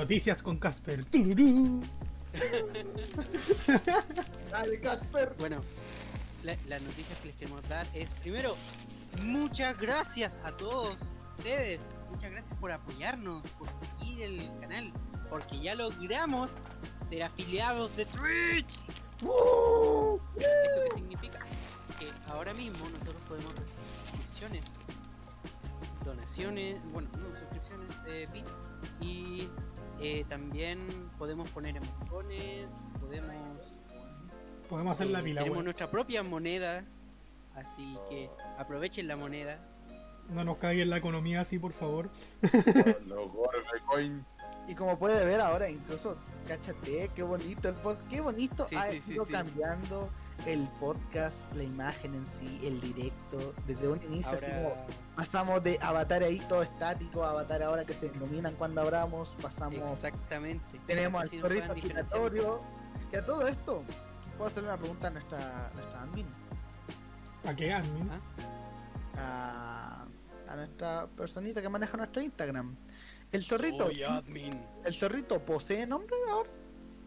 Noticias con Casper. Tururú. Dale, Casper. Bueno, la- las noticias que les queremos dar es, primero, muchas gracias a todos ustedes. Muchas gracias por apoyarnos, por seguir el canal, porque ya logramos ser afiliados de Twitch. ¿Esto qué significa? Que ahora mismo nosotros podemos recibir suscripciones, donaciones, bueno, no suscripciones, eh, bits y eh, también podemos poner emoticones, podemos Podemos hacer la eh, pila, tenemos weón. nuestra propia moneda, así que aprovechen la moneda. No nos caiga en la economía así, por favor. Los Gorbecoin. Y como puede ver ahora, incluso, cáchate, qué bonito el podcast, qué bonito Sí, ha sí, sí, ido sí. cambiando el podcast, la imagen en sí, el directo, desde un inicio así como pasamos de avatar ahí todo estático, a avatar ahora que se iluminan cuando abramos, pasamos, exactamente. tenemos al giratorio, que a todo esto, puedo hacerle una pregunta a nuestra, nuestra admin, ¿A qué admin? Ah. a, a nuestra personita que maneja nuestro Instagram. El zorrito, Soy admin. el zorrito posee nombre ahora.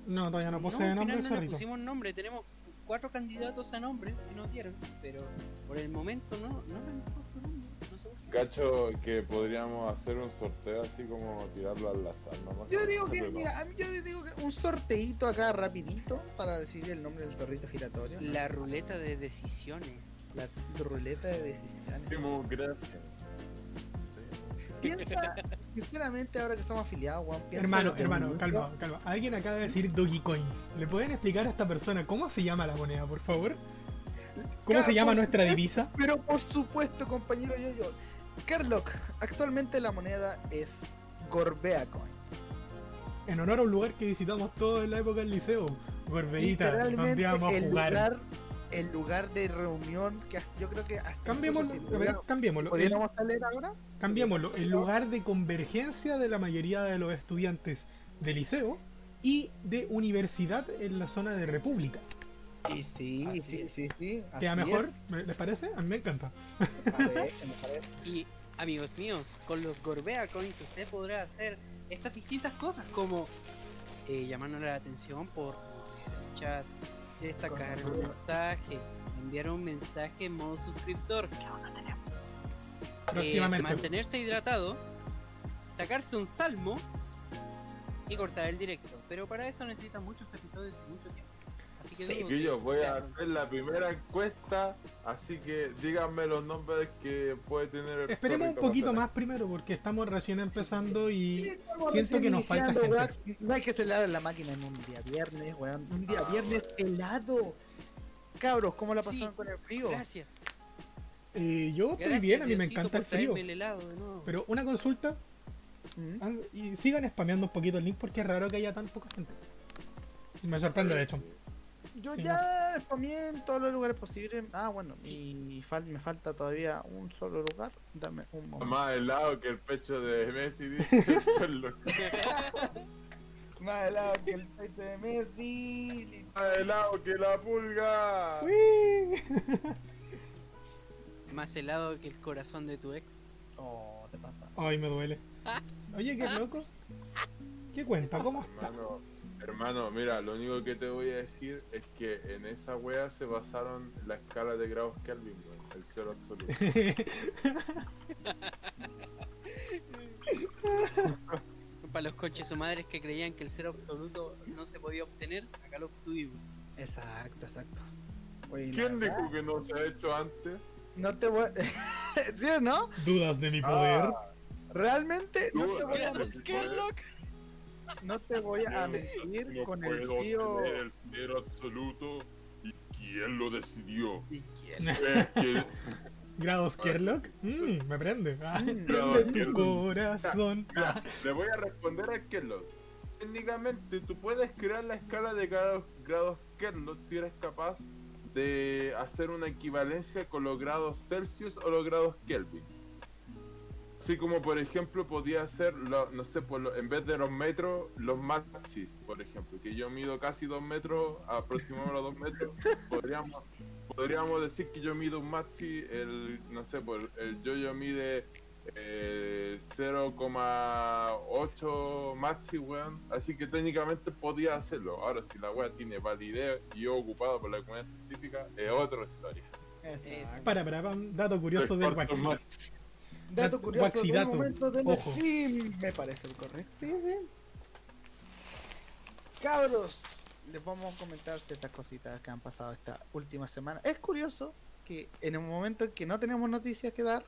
No, todavía no posee al nombre final el no le pusimos nombre, tenemos cuatro candidatos a nombres que nos dieron, pero por el momento no, no le hemos puesto nombre. No sé. Cacho que podríamos hacer un sorteo así como tirarlo al azar nomás. Yo digo que, mira, a mí yo digo que un sorteito acá rapidito para decidir el nombre del zorrito giratorio. ¿no? La ruleta de decisiones. La ruleta de decisiones. Democracia. Piensa, sinceramente, ahora que somos afiliados, Juan, piensa Hermano, hermano, calma, calma. Alguien acaba de decir Doggy Coins. ¿Le pueden explicar a esta persona cómo se llama la moneda, por favor? ¿Cómo se llama nuestra divisa? Pero por supuesto, compañero yo-yo. Carlock, actualmente la moneda es Gorbea Coins. En honor a un lugar que visitamos todos en la época del liceo. Gorbeita, donde íbamos a jugar. lugar, el lugar de reunión que yo creo que hasta Cambiémoslo, a ver, cambiémoslo. ¿Pudiéramos leer ahora? Cambiémoslo. El lugar de convergencia de la mayoría de los estudiantes de liceo y de universidad en la zona de República. Sí, sí, Así sí, sí, sí. ¿Queda mejor? es. ¿Me- ¿Les parece? A mí me encanta. Me parece, me parece. Y amigos míos, con los Gorbea Coins usted podrá hacer estas distintas cosas como eh, llamarnos la atención por el chat, destacar un mensaje, enviar un mensaje en modo suscriptor, que aún no tenemos. Eh, Próximamente. mantenerse hidratado, sacarse un salmo y cortar el directo. Pero para eso necesita muchos episodios y mucho tiempo. Así que Sí, que voy sea a hacer la primera encuesta, así que díganme los nombres que puede tener el Esperemos un poquito más primero porque estamos recién empezando y Estamos siento que nos falta gente. No hay que acelerar la máquina en un día viernes, weón. Un día Ah, viernes helado. Cabros, ¿cómo la Sí, pasaron con el frío? Gracias. Eh, yo estoy Gracias, bien, a mí me encanta el frío. el helado. Pero una consulta, ¿Mm? han- y sigan spameando un poquito el link porque es raro que haya tan poca gente. Me sorprende de hecho. Yo Sí, ya spameé en todos los lugares posibles. Ah, bueno, y fal- me falta todavía un solo lugar. Dame un momento. Más helado que el pecho de Messi, dice. Más helado que el pecho de Messi. Más helado que la pulga. Más helado que el corazón de tu ex. Oh, te pasa. Ay, me duele. Oye, qué loco. ¿Qué cuenta? ¿Cómo está? Hermano, hermano, mira, lo único que te voy a decir es que en esa wea se basaron la escala de grados Kelvin, weón, el cero absoluto. Para los coches o madres que creían que el cero absoluto no se podía obtener, acá lo obtuvimos. Exacto, exacto. Oye, ¿Quién dijo que no se ha hecho antes? No te voy. ¿Sí o no? ¿Dudas de mi poder? Ah, Realmente no te voy a mentir. No te voy a mentir no con el tener el cero absoluto. ¿Y quién lo decidió? ¿Y quién? ¿Grados Kerlock? Mmm, me prende. Ah, Mm. prende Grados tu Kerlock. corazón. Le voy a responder a Kellogg. Técnicamente, tú puedes crear la escala de grados, grados Kellogg si eres capaz de hacer una equivalencia con los grados Celsius o los grados Kelvin. Así como, por ejemplo, podía hacer, lo- no sé, por lo- en vez de los metros, los maxis, por ejemplo, que yo mido casi dos metros, aproximadamente dos metros, podríamos, podríamos decir que yo mido un maxi, el, no sé, por el yo-yo mide eh, 0,8 maxi, weón. Así que técnicamente podía hacerlo. Ahora, si la weá tiene validez y yo ocupado por la comunidad científica, es otra historia. Exacto. Para, para, para, un dato curioso del Waxi. maxi. Dato curioso del Waxidato. momento del Ojo. Steam, me parece el correcto. Sí, sí. Cabros, les vamos a comentar ciertas cositas que han pasado esta última semana. Es curioso que en el momento en que no tenemos noticias que dar,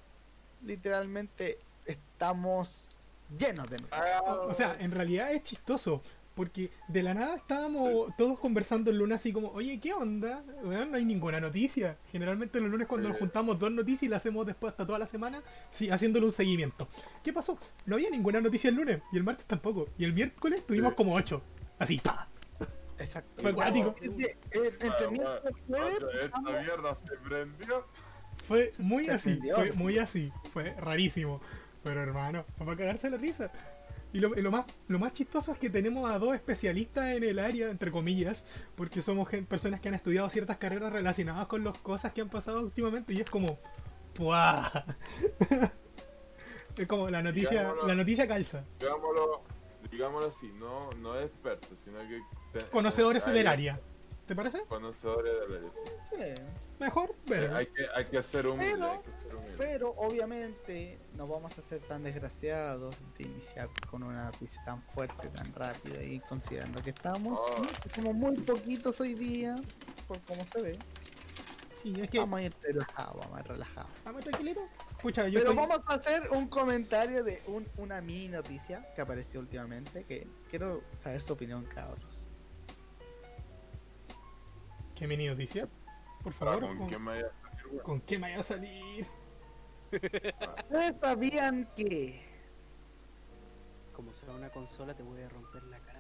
literalmente estamos llenos de noticias. O sea, en realidad es chistoso. Porque de la nada estábamos todos conversando el lunes así como, oye, ¿qué onda? No hay ninguna noticia. Generalmente los lunes cuando nos juntamos dos noticias y las hacemos después hasta toda la semana, sí, haciéndole un seguimiento. ¿Qué pasó? No había ninguna noticia el lunes y el martes tampoco. Y el miércoles tuvimos como ocho. Así, ¡pa! Exacto. Fue acuático. Entre, entre miércoles y weón, jueves, Esta mierda se prendió. Fue muy Se así, fue muy así, fue rarísimo. Pero hermano, fue para cagarse la risa. Y lo, más, lo más chistoso es que tenemos a dos especialistas en el área, entre comillas, porque somos personas que han estudiado ciertas carreras relacionadas con las cosas que han pasado últimamente y es como, ¡puah! es como la noticia, Digámoslo. la noticia calza. Digámoslo, digámoslo así, no, no es experto, sino que... Conocedores del área. ¿Te parece? Conocedores del área, sí. sí. Mejor, Eh, pero Hay que, hay que ser humilde, Pero- hay que ser humilde. Pero obviamente no vamos a ser tan desgraciados de iniciar con una noticia tan fuerte, tan rápida y considerando que estamos Oh. como muy poquitos hoy día, por cómo se ve, sí, es que vamos a ir relajados, vamos a ir relajados. vamos tranquilito. Pucha, yo Pero estoy- vamos a hacer un comentario de un- una mini noticia que apareció últimamente, que quiero saber su opinión, cabros. ¿Qué mini noticia? Por favor, ¿Con ¿con, quién me vaya a salir, weón? ¿con qué me vaya a salir? ¿Ustedes sabían que... Como será una consola, te voy a romper la cara.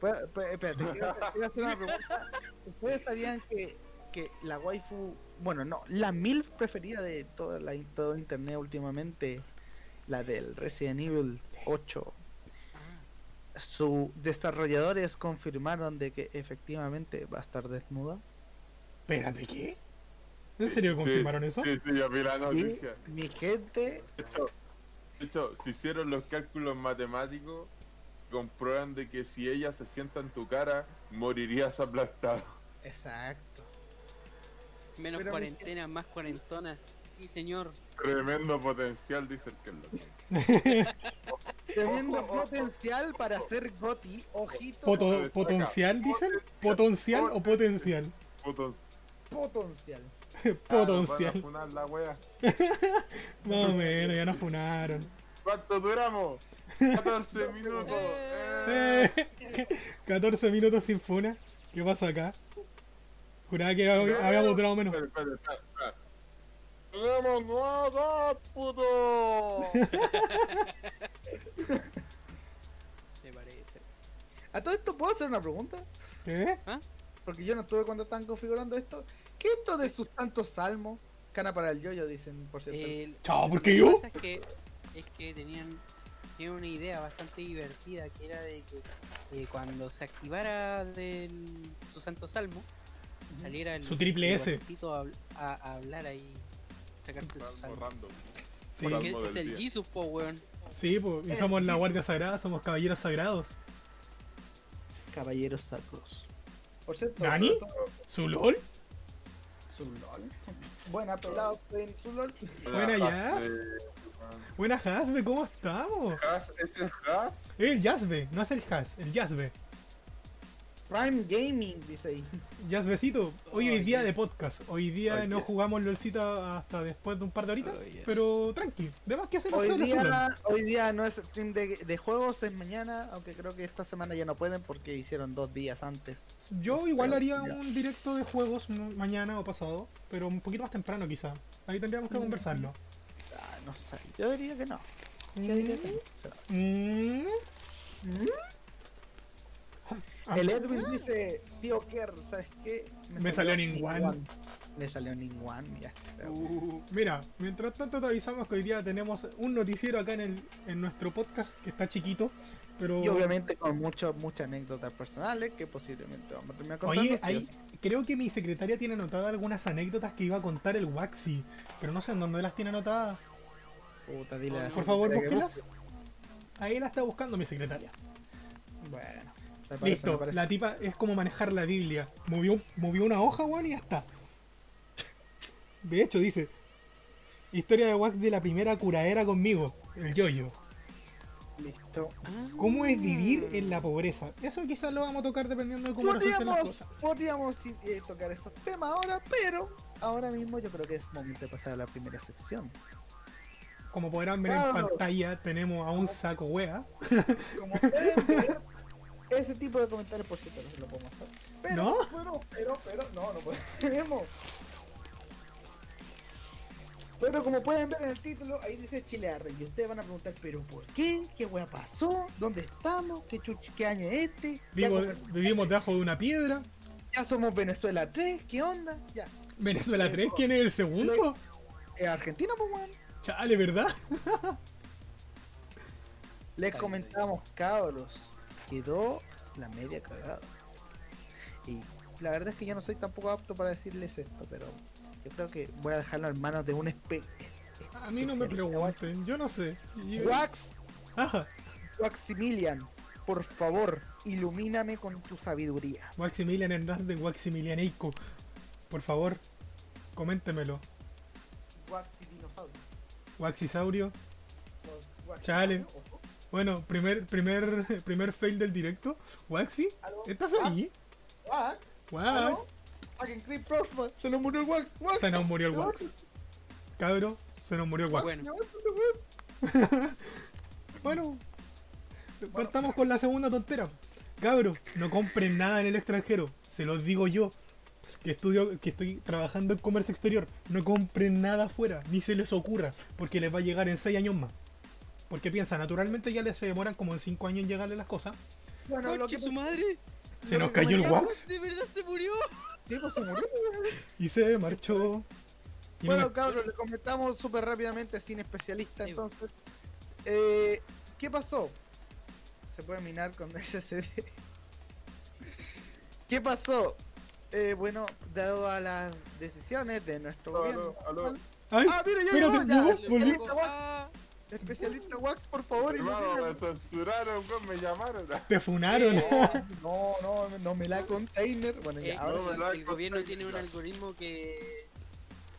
Pues, pues, espérate, quiero, quiero hacer una pregunta. ¿Ustedes sabían que, que la waifu, bueno, no, la MILF preferida de toda la, todo internet últimamente, la del Resident Evil 8, Ah, sus desarrolladores confirmaron de que efectivamente va a estar desnuda? Espérate, ¿qué? ¿En serio Sí, confirmaron eso? Sí, sí, yo vi la Sí, noticia. mi gente, De hecho, de hecho, se hicieron los cálculos matemáticos, comprueban de que si ella se sienta en tu cara, morirías aplastado. exacto. menos Pero mi- cuarentena, más cuarentonas. Sí, señor. Tremendo potencial, dice el Kenlock. Teniendo Ojo, ojo, potencial para ser Goti, ojito, Poto-. ¿Potencial dicen? ¿Potencial o potencial? Potencial. Ah, Potencial. funar la wea. Más o menos, ya nos funaron. ¿Cuánto duramos? 14 minutos. Eh, Eh. 14 minutos sin funa. ¿Qué pasó acá? Juraba que hab- habíamos durado menos. Espera, espera, espera, espera. ¡Tenemos puto! Me parece. A todo esto, ¿puedo hacer una pregunta? ¿Qué? Porque yo no estuve cuando estaban configurando esto. ¿Qué es esto de sus tantos salmos? Cana para el yoyo, dicen, por cierto. El- Chao, ¿por qué yo? Es que, es que tenían, tenían una idea bastante divertida que era de que eh, cuando se activara del, su santo salmo, saliera el, Su triple el S. a, a- a hablar ahí, sacarse su salmo. borrando. Sí, Por Porque Salmo es el. Jesus, po, weón. Sí pues, y somos la Guardia Sagrada, somos caballeros sagrados. Caballeros sacros. Por cierto, ¿Nani? ¿Su LOL? su LOL. Buena pelado en su LOL. Buena, Jazz. eh, Buena Hasbe, ¿cómo estamos? Has, ¿Ese es Has? El Yazbe, no es el Has, el Yazbe. Prime Gaming, dice ahí. Yazbecito, hoy Ay, es día de podcast. Hoy día Ay, no yes. jugamos LOLcita hasta después de un par de horitas. Yes. Pero tranqui, de más que hacer Hoy día, hoy día no es stream de, de juegos, es mañana, aunque creo que esta semana ya no pueden porque hicieron dos días antes. Yo igual haría ya. un directo de juegos mañana o pasado, pero un poquito más temprano quizá. Ahí tendríamos que Mm. conversarlo. Ah, no sé, yo diría que no. Yo diría que no. O sea, Mm. Ah, El Edwin dice, tío Kerr, ¿sabes qué? Me salió Ningguan. Me salió Ningguan, ya. Uh, Mira, mientras tanto te avisamos que hoy día tenemos un noticiero acá en, el, en nuestro podcast que está chiquito, pero... Y obviamente con mucho, muchas anécdotas personales que posiblemente vamos a terminar contando. Oye, hay, creo que mi secretaria tiene anotadas algunas anécdotas que iba a contar el Waxi, pero no sé en dónde las tiene anotadas. Puta, dile Por favor, búsquelas. Ahí la está buscando mi secretaria. Bueno, me parece, me Listo, parece. la tipa es como manejar la Biblia. Movió, movió una hoja, weón, y ya está. De hecho, dice: Historia de Wax de la primera curadera conmigo, el yoyo. Listo. ¿Cómo es vivir en la pobreza? Eso quizás lo vamos a tocar dependiendo de cómo resulten las Podríamos, cosas. podríamos eh, tocar estos temas ahora, pero ahora mismo yo creo que es momento de pasar a la primera sección. Como podrán ver en pantalla, tenemos a un saco wea. Como pueden ver, ese tipo de comentarios por cierto no se lo podemos hacer. Pero, ¿No? pero, pero, pero, no, no podemos. Pero como pueden ver en el título, ahí dice Chile Arre. Y ustedes van a preguntar, ¿pero por qué? ¿Qué wea pasó? ¿Dónde estamos? ¿Qué, chuch qué año es este? Vivo- vivimos debajo de una piedra. ya somos Venezuela 3, ¿qué onda? Ya. Venezuela 3, ¿quién es el segundo? ¿Es Argentina, pues weón? Chale, ¿verdad? Les comentamos, cabros, quedó la media cagada. Y la verdad es que yo no soy tampoco apto para decirles esto, pero yo creo que voy a dejarlo en manos de un espe A mí no me pregunten, yo no sé. Yo- Wax, Waximilian, por favor, ilumíname con tu sabiduría. Waximilian Hernández de Waximilianeico. Por favor, coméntemelo. Waxidinosaurio. Waxisaurio. Wax- Chale. Bueno, primer, primer, primer fail del directo. Waxi. ¿estás Ah, ahí? Wax, Wax. se nos murió el Wax. Wax. Se nos murió el Wax. Cabro, se nos murió el Wax. Bueno. Bueno, partamos con la segunda tontera. Cabro, no compren nada en el extranjero. Se los digo yo, que estudio, que estoy trabajando en comercio exterior. No compren nada afuera, ni se les ocurra, porque les va a llegar en 6 años más. Porque piensa, naturalmente ya les se demoran como en 5 años en llegarle las cosas. Bueno, lo que su madre. Se nos cayó el wax ¿De verdad se murió? Sí, pues se murió. y se marchó. Y Bueno, me- cabros, le comentamos súper rápidamente sin especialista. Entonces, eh, ¿qué pasó? Se puede minar con SSD. ¿Qué pasó? Eh, bueno, dado a las decisiones de nuestro Aló, gobierno. aló, aló. Ay, Ah, mira, ya espérate, llegó, ya. llegó, Le volvió. Especialista Wax, por favor. Hermano, me censuraron, weón, me llamaron. Te funaron. No, no, no me la container. Bueno, eh, ya, ahora no, me la el gobierno tiene un algoritmo que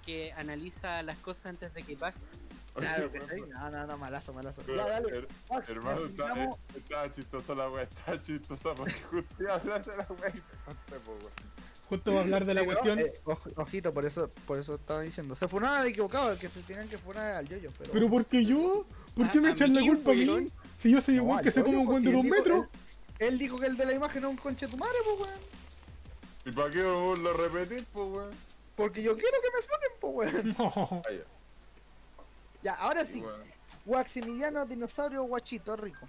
que analiza las cosas antes de que pasen. Claro que Oye. No, no, no, malazo, malazo. weón, Ya, dale. her- Wax, Hermano, está, eh, estaba chistosa la wea, estaba chistosa porque justo iba a hablar de la wea y weón. Justo va a hablar de la Pero, cuestión. eh, ojito, por eso, por eso estaba diciendo. Se fueron al equivocado, el que se tenían que funar al yoyo, pero. ¿Pero por qué yo? ¿Por qué A- me a echan la culpa a mí? weón. Si yo soy No, weón al que se come un buen de porque dos él dijo- metros. Él, él dijo que el de la imagen es un conche tu madre, pues weón. ¿Y para qué vos lo repetís, po, weón? Porque yo quiero que me funen, pues weón. No. Ah, ya. Ahora sí. bueno, Waximiliano Dinosaurio Guachito Rico.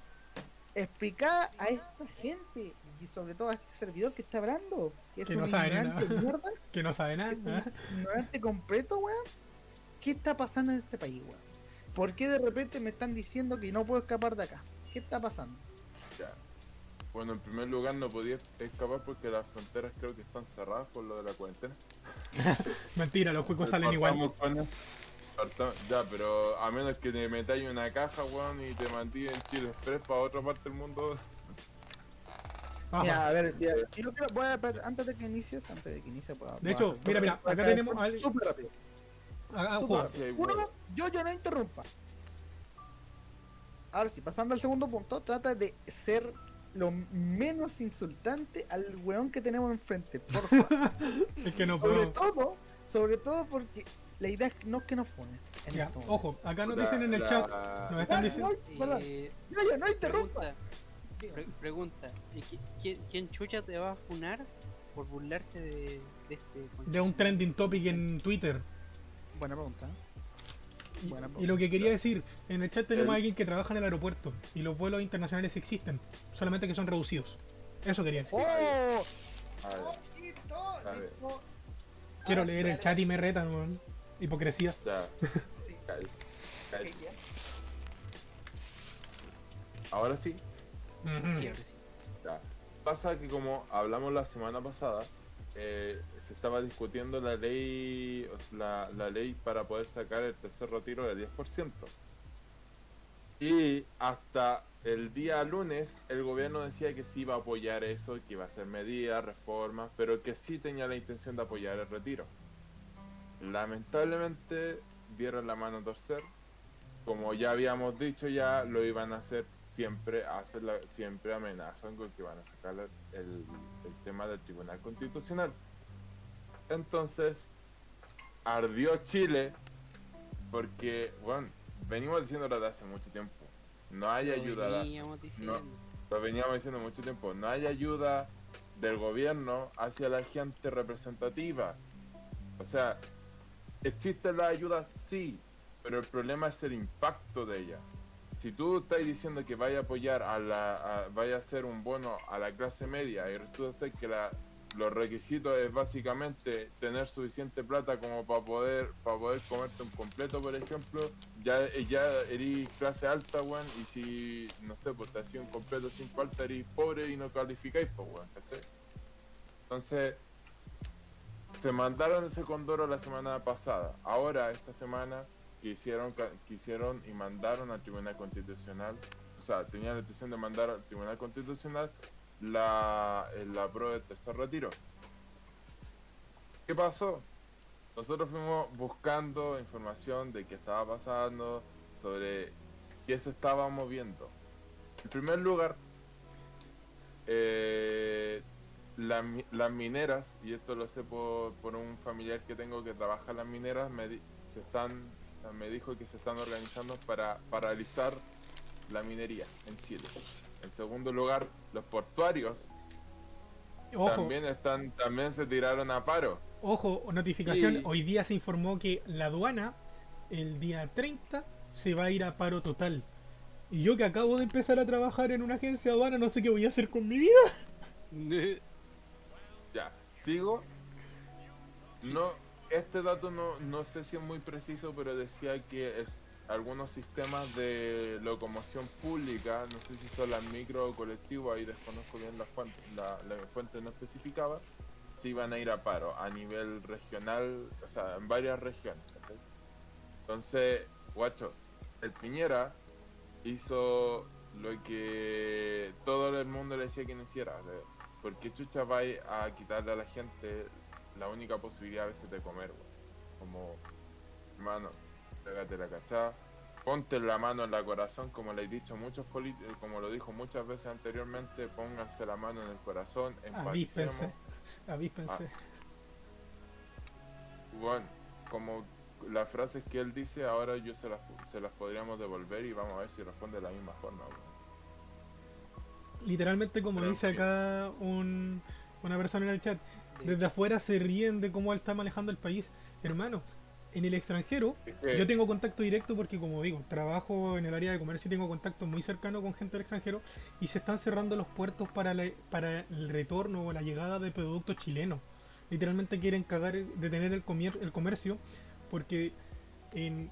Explica a esta gente y sobre todo a este servidor que está hablando, que es Que un no sabe ignorante nada. mierda, Que no sabe nada. ¿eh? ignorante completo, weón. ¿Qué está pasando en este país, weón? ¿Por qué de repente me están diciendo que no puedo escapar de acá? ¿Qué está pasando? ya. Bueno, en primer lugar no podía escapar porque las fronteras creo que están cerradas por lo de la cuarentena. Mentira, los juegos salen igual. Ya, pero a menos que te metáis una caja, weón, y te mantéis en Chile Express para otra parte del mundo. Mira, a ver, mira, yo creo, voy a, antes de que inicies, antes de que inicie, puedo- De hecho, hacer- mira, mira, acá tenemos al- Súper rápido. Ah. Uno, yo ya no interrumpa. Ahora sí, pasando al segundo punto, trata de ser lo menos insultante al weón que tenemos enfrente, por favor. Es que no sobre puedo. todo, sobre todo porque la idea es que no es que nos funen. Ya, este ojo, acá nos dicen en el la- chat. Nos están diciendo. Eh, Yo ya no interrumpa. Pregunta, pre- pregunta, ¿y qui- qui- ¿quién chucha te va a funar por burlarte de, de este De un trending topic en Twitter. Buena pregunta. Y, Buena y lo que quería decir, en el chat tenemos El- a alguien que trabaja en el aeropuerto y los vuelos internacionales existen, solamente que son reducidos. Eso quería decir. ¡Oh! A ver. Quiero Ah, leer el chat y me retan, weón. Hipocresía. Ya, Sí. Ahora sí, Ujú. Sí, ahora sí. Ya. Pasa que como hablamos la semana pasada, eh, se estaba discutiendo la ley, la ley para poder sacar el tercer retiro del 10%. Y hasta el día lunes el gobierno decía que sí iba a apoyar eso, que iba a hacer medidas, reformas, pero que sí tenía la intención de apoyar el retiro. Lamentablemente dieron la mano a torcer. Como ya habíamos dicho, ya lo iban a hacer siempre, hacerla, siempre amenazan con que van a sacar el, el tema del Tribunal Constitucional. Entonces, ardió Chile porque, bueno, venimos diciendo desde hace mucho tiempo. No hay Lo ayuda. veníamos diciendo. Lo veníamos diciendo mucho tiempo. No hay ayuda del gobierno hacia la gente representativa. O sea, existe la ayuda, sí, pero el problema es el impacto de ella. Si tú estás diciendo que vaya a apoyar a la, a- vaya a hacer un bono a la clase media y resulta ser que la, los requisitos es básicamente tener suficiente plata como para poder para poder comerte un completo, por ejemplo, ya ya eres clase alta, weón, y si, no sé, pues te hacía un completo sin falta, eres pobre y no calificáis, pues, weón, ¿cachai? Entonces, se mandaron ese condoro la semana pasada. Ahora, esta semana, quisieron, ca- quisieron y mandaron al Tribunal Constitucional, o sea, tenían la intención de mandar al Tribunal Constitucional la, eh, la prueba de tercer retiro. ¿Qué pasó? Nosotros fuimos buscando información de qué estaba pasando, sobre qué se estaba moviendo. En primer lugar, eh, las mineras, y esto lo sé por, por un familiar que tengo que trabaja en las mineras, me, se están, sea, me dijo que se están organizando para paralizar la minería en Chile. En segundo lugar, los portuarios Ojo, también están, también se tiraron a paro. ojo, notificación. Y- Hoy día se informó que la aduana, el día 30, se va a ir a paro total. Y yo que acabo de empezar a trabajar en una agencia de aduana, no sé qué voy a hacer con mi vida. Ya, sigo. No, este dato no, no sé si es muy preciso, pero decía que algunos sistemas de locomoción pública, no sé si son las micro o colectivo, ahí desconozco bien la fuente, la, la fuente no especificaba, si iban a ir a paro a nivel regional, o sea, en varias regiones. Entonces, guacho, el Piñera hizo lo que todo el mundo le decía que no hiciera. de- ¿Por qué chucha va a quitarle a la gente la única posibilidad a veces de comer, weón? Como, hermano, pégate la cachada, ponte la mano en la corazón, como le he dicho muchos políticos, como lo dijo muchas veces anteriormente, pónganse la mano en el corazón, empaticemos. Avíspense. Avíspense. Bueno, como las frases que él dice, ahora yo se las, se las podríamos devolver y vamos a ver si responde de la misma forma. weón. Literalmente, como Pero, dice acá un- una persona en el chat, desde afuera se ríen de cómo él está manejando el país. Hermano, en el extranjero, yo tengo contacto directo porque, como digo, trabajo en el área de comercio y tengo contacto muy cercano con gente del extranjero y se están cerrando los puertos para, la- para el retorno o la llegada de productos chilenos. Literalmente quieren cagar, detener el, comier- el comercio porque en,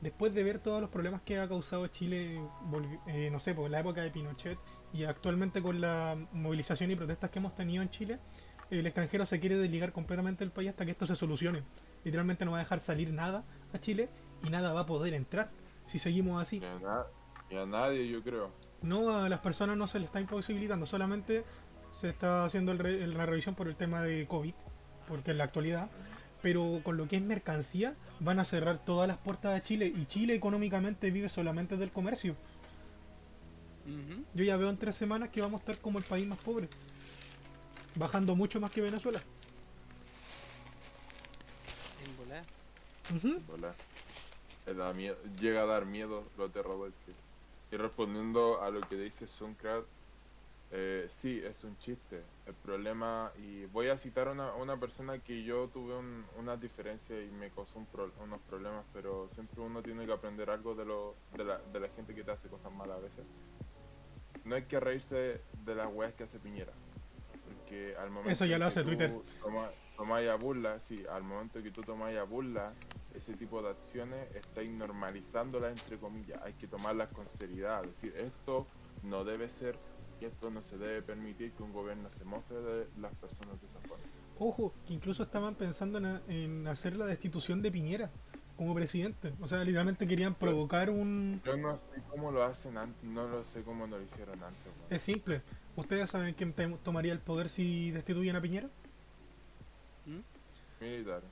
después de ver todos los problemas que ha causado Chile, eh, no sé, por la época de Pinochet y actualmente con la movilización y protestas que hemos tenido en Chile, el extranjero se quiere desligar completamente del país hasta que esto se solucione. Literalmente no va a dejar salir nada a Chile y nada va a poder entrar si seguimos así. Ni a, na- a nadie, yo creo. No, a las personas no se les está imposibilitando, solamente se está haciendo el re- la revisión por el tema de COVID, porque en la actualidad, pero con lo que es mercancía, van a cerrar todas las puertas a Chile y Chile económicamente vive solamente del comercio. Yo ya veo en tres semanas que vamos a estar como el país más pobre, bajando mucho más que Venezuela. En volar. Da miedo, llega a dar miedo lo aterrador que Y respondiendo a lo que dice Suncrat, eh, sí, es un chiste. El problema, y voy a citar a una, una persona que yo tuve un- una diferencia y me causó un pro- unos problemas, pero siempre uno tiene que aprender algo de, lo, de, la, de la gente que te hace cosas malas a veces. No hay que reírse de las weas que hace Piñera. Porque al momento Eso ya lo que hace tú Twitter. toma- tomáis a burla, sí, al momento que tú tomáis a burla, ese tipo de acciones estáis normalizándolas entre comillas. Hay que tomarlas con seriedad. Es decir, esto no debe ser y esto no se debe permitir que un gobierno se mofe de las personas de esa forma. Ojo, que incluso estaban pensando en, en hacer la destitución de Piñera. Como presidente. O sea, literalmente querían provocar un... Yo no sé cómo lo hacen antes, no lo sé cómo no lo hicieron antes. Es simple. ¿Ustedes saben quién tomaría el poder si destituyen a Piñera? Militares.